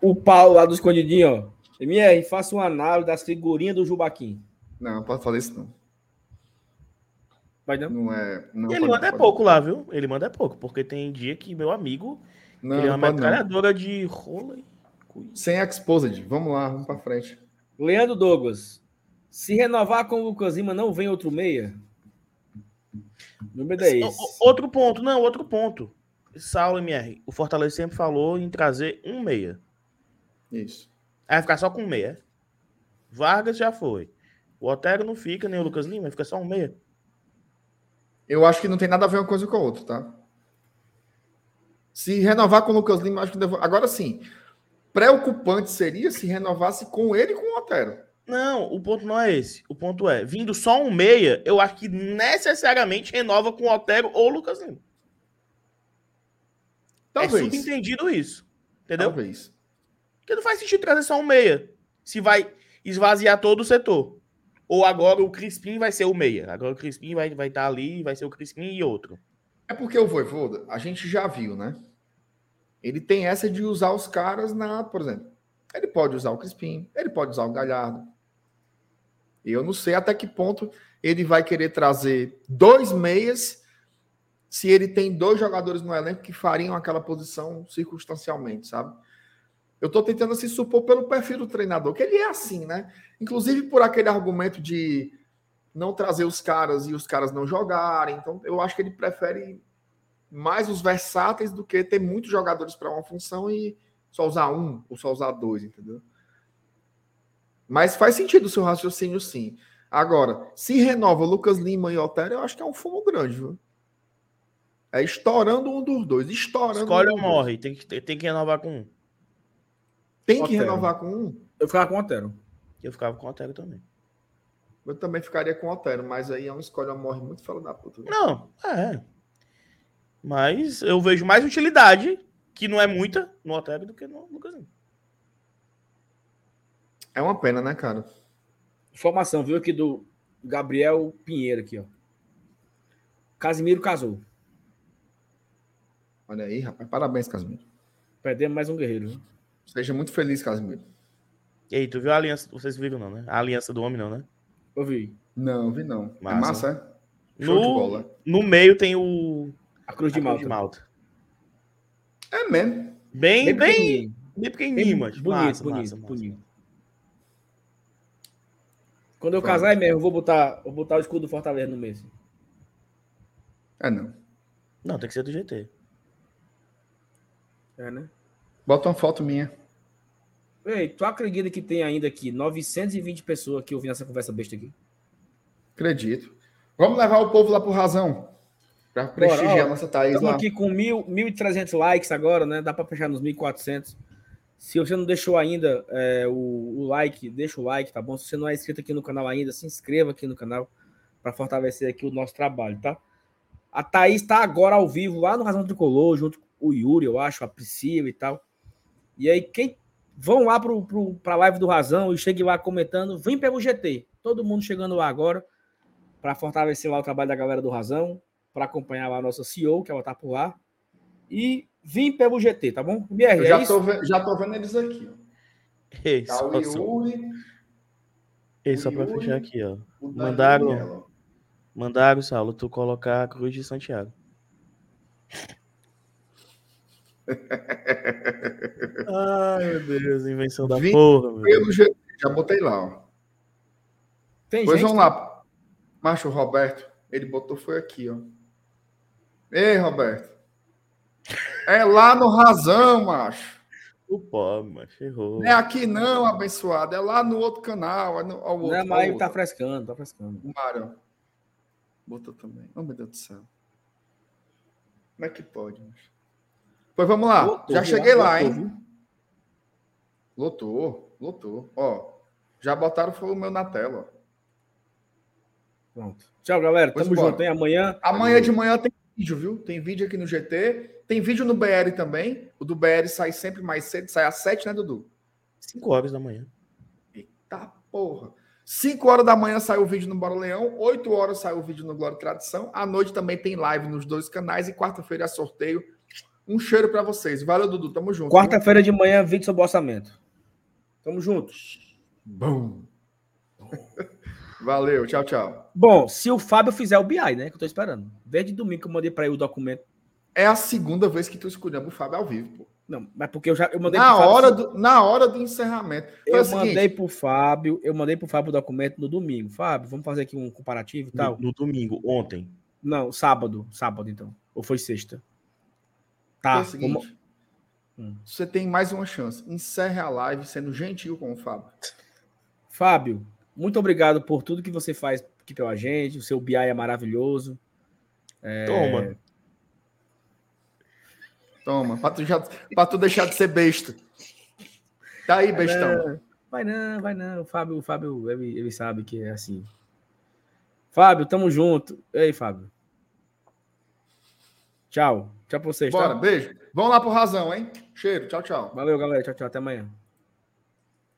O Paulo lá do Escondidinho, ó. MR, faça uma análise das figurinhas do Jubaquim. Não, não pode falar isso, não. Vai não? Não é. Não ele pode- manda é pode- pouco lá, viu? Ele manda é pouco, porque tem dia que meu amigo, Não, ele é uma metralhadora de rola. Sem exposed. Vamos lá, vamos pra frente. Leandro Douglas. Se renovar com o Lucas Lima, não vem outro meia? O número é O- esse. o- Outro ponto, não, outro ponto. Saulo MR, o Fortaleza sempre falou em trazer um meia. Isso. Aí vai ficar só com um meia. Vargas já foi. O Otero não fica, nem o Lucas Lima, fica só um meia. Eu acho que não tem nada a ver uma coisa com a outra, tá? Se renovar com o Lucas Lima, acho que devo... agora sim. Preocupante seria se renovasse com ele e com o Otero. Não, o ponto não é esse. O ponto é, vindo só um meia, eu acho que necessariamente renova com o Otero ou o Lucas Lima. É Talvez. subentendido isso. Entendeu? Talvez. Porque não faz sentido trazer só um meia. Se vai esvaziar todo o setor. Ou agora o Crispim vai ser o meia. Agora o Crispim vai estar vai tá ali, vai ser o Crispim e outro. É porque o Voivoda, a gente já viu, né? Ele tem essa de usar os caras na, por exemplo, ele pode usar o Crispim, ele pode usar o Galhardo. Eu não sei até que ponto ele vai querer trazer dois meias se ele tem dois jogadores no elenco que fariam aquela posição circunstancialmente, sabe? Eu tô tentando se supor pelo perfil do treinador, que ele é assim, né? Inclusive por aquele argumento de não trazer os caras e os caras não jogarem. Então, eu acho que ele prefere mais os versáteis do que ter muitos jogadores para uma função e só usar um ou só usar dois, entendeu? Mas faz sentido o seu raciocínio, sim. Agora, se renova Lucas Lima e Otero, eu acho que é um fumo grande, viu? É estourando um dos dois. Estourando Escolhe um ou morre. Tem que, tem que renovar com um. Tem que Otero. renovar com um. Eu ficava com o Otero. Eu ficava com o Otero também. Eu também ficaria com o Otero, mas aí é um escolhe ou morre muito fala da puta. viu? Não, é. Mas eu vejo mais utilidade, que não é muita, no Otero do que no Lucas Lima. É uma pena, né, cara? Informação, viu, aqui do Gabriel Pinheiro aqui, ó. Casimiro casou. Olha aí, rapaz. Parabéns, Casimiro. Perdemos mais um guerreiro. viu? Seja muito feliz, Casimiro. E aí, tu viu a aliança? Vocês viram, não, né? A aliança do homem, não, né? Eu vi. Não, vi não. Massa. É massa, é? Show de No, bola. no meio tem o. A Cruz de a Cruz Malta. É mesmo. Bem, bem, bem, pequenininho. pequenininho, Bem mas bonito, massa, bonito, massa, massa. Quando eu Fala. casar, é mesmo, eu vou botar, vou botar o escudo do Fortaleza no mês. É não. Não, tem que ser do GT. É, né? Bota uma foto minha. Ei, tu acredita que tem ainda aqui 920 pessoas que ouvindo essa conversa besta aqui? Acredito. Vamos levar o povo lá pro razão. Pra prestigiar ó, a nossa Thaís Estamos lá. aqui com mil- 1.300 likes agora, né? Dá para fechar nos 1.400. Se você não deixou ainda é, o, o like, deixa o like, tá bom? Se você não é inscrito aqui no canal ainda, se inscreva aqui no canal para fortalecer aqui o nosso trabalho, tá? A Thaís está agora ao vivo lá no Razão Tricolor, junto com o Yuri, eu acho, a Priscila e tal. E aí, quem vão lá pro, pro, live do Razão e chegue lá comentando, vem pelo GT. Todo mundo chegando lá agora para fortalecer lá o trabalho da galera do Razão, para acompanhar lá a nossa CEO, que ela tá por lá. E vim pelo GT, tá bom? BR, Eu é já, isso? tô vendo, já tô vendo eles aqui. ó. Ei, Tá só, o só, Yuri, ei, só o pra Yuri. fechar aqui, ó. Mandaram-. Mandaram, Saulo, tu colocar a Cruz de Santiago. *laughs* Ai, meu Deus, invenção da Vinte porra, meu. Pelo GT, já botei lá, ó. Tem Pois gente. vamos lá. Macho Roberto, ele botou foi aqui, ó. Ei, Roberto. É lá no razão, macho. O pó, mas errou. Não é aqui não, abençoado. É lá no outro canal. É no, ao outro, Não, mas tá frescando, tá frescando. O Mário. Botou também. Oh, meu Deus do céu. Como é que pode? macho? Pois vamos lá. Lotou, já cheguei lá, Lotou, hein? viu? Lotou, lotou. Ó, já botaram foi o meu na tela. ó. Pronto. Tchau, galera. Pois Tamo bora. junto, hein? Amanhã. Amanhã de manhã tem vídeo, viu? Tem vídeo aqui no GT. Tem vídeo no BR também. O do BR sai sempre mais cedo. Sai às 7, né, Dudu? 5 horas da manhã. Eita porra. 5 horas da manhã sai o vídeo no Bora Leão. 8 horas sai o vídeo no Glória e Tradição. À noite também tem live nos dois canais. E quarta-feira é sorteio. Um cheiro pra vocês. Valeu, Dudu. Tamo junto. Quarta-feira de manhã, vídeo sobre orçamento. Tamo juntos. Bom. *laughs* Valeu. Tchau, tchau. Bom, se o Fábio fizer o BI, né? Que eu tô esperando. Desde domingo que eu mandei pra ele o documento. É a segunda vez que tu escolhendo o Fábio ao vivo, pô. Não, mas porque eu já eu mandei Na pro Fábio- hora, do, na hora do encerramento. Foi Eu o seguinte, mandei pro Fábio, eu mandei pro Fábio o documento no domingo. Fábio, vamos fazer aqui um comparativo e tal. No, no domingo, ontem. Não, sábado, sábado então. Ou foi sexta? Tá, o seguinte. vamos- Hum. Você tem mais uma chance. Encerre a live sendo gentil com o Fábio. Fábio, muito obrigado por tudo que você faz aqui pela gente. O seu BI é maravilhoso. Toma. Toma, pra tu, já, pra tu deixar de ser besta. Tá aí, bestão. Vai não, vai não. O Fábio, o Fábio ele, ele sabe que é assim. Fábio, tamo junto. Ei, Fábio. Tchau. Tchau pra vocês, Bora, tá? beijo. Vamos lá pro razão, hein? Cheiro, tchau, tchau. Valeu, galera. Tchau, tchau. Até amanhã.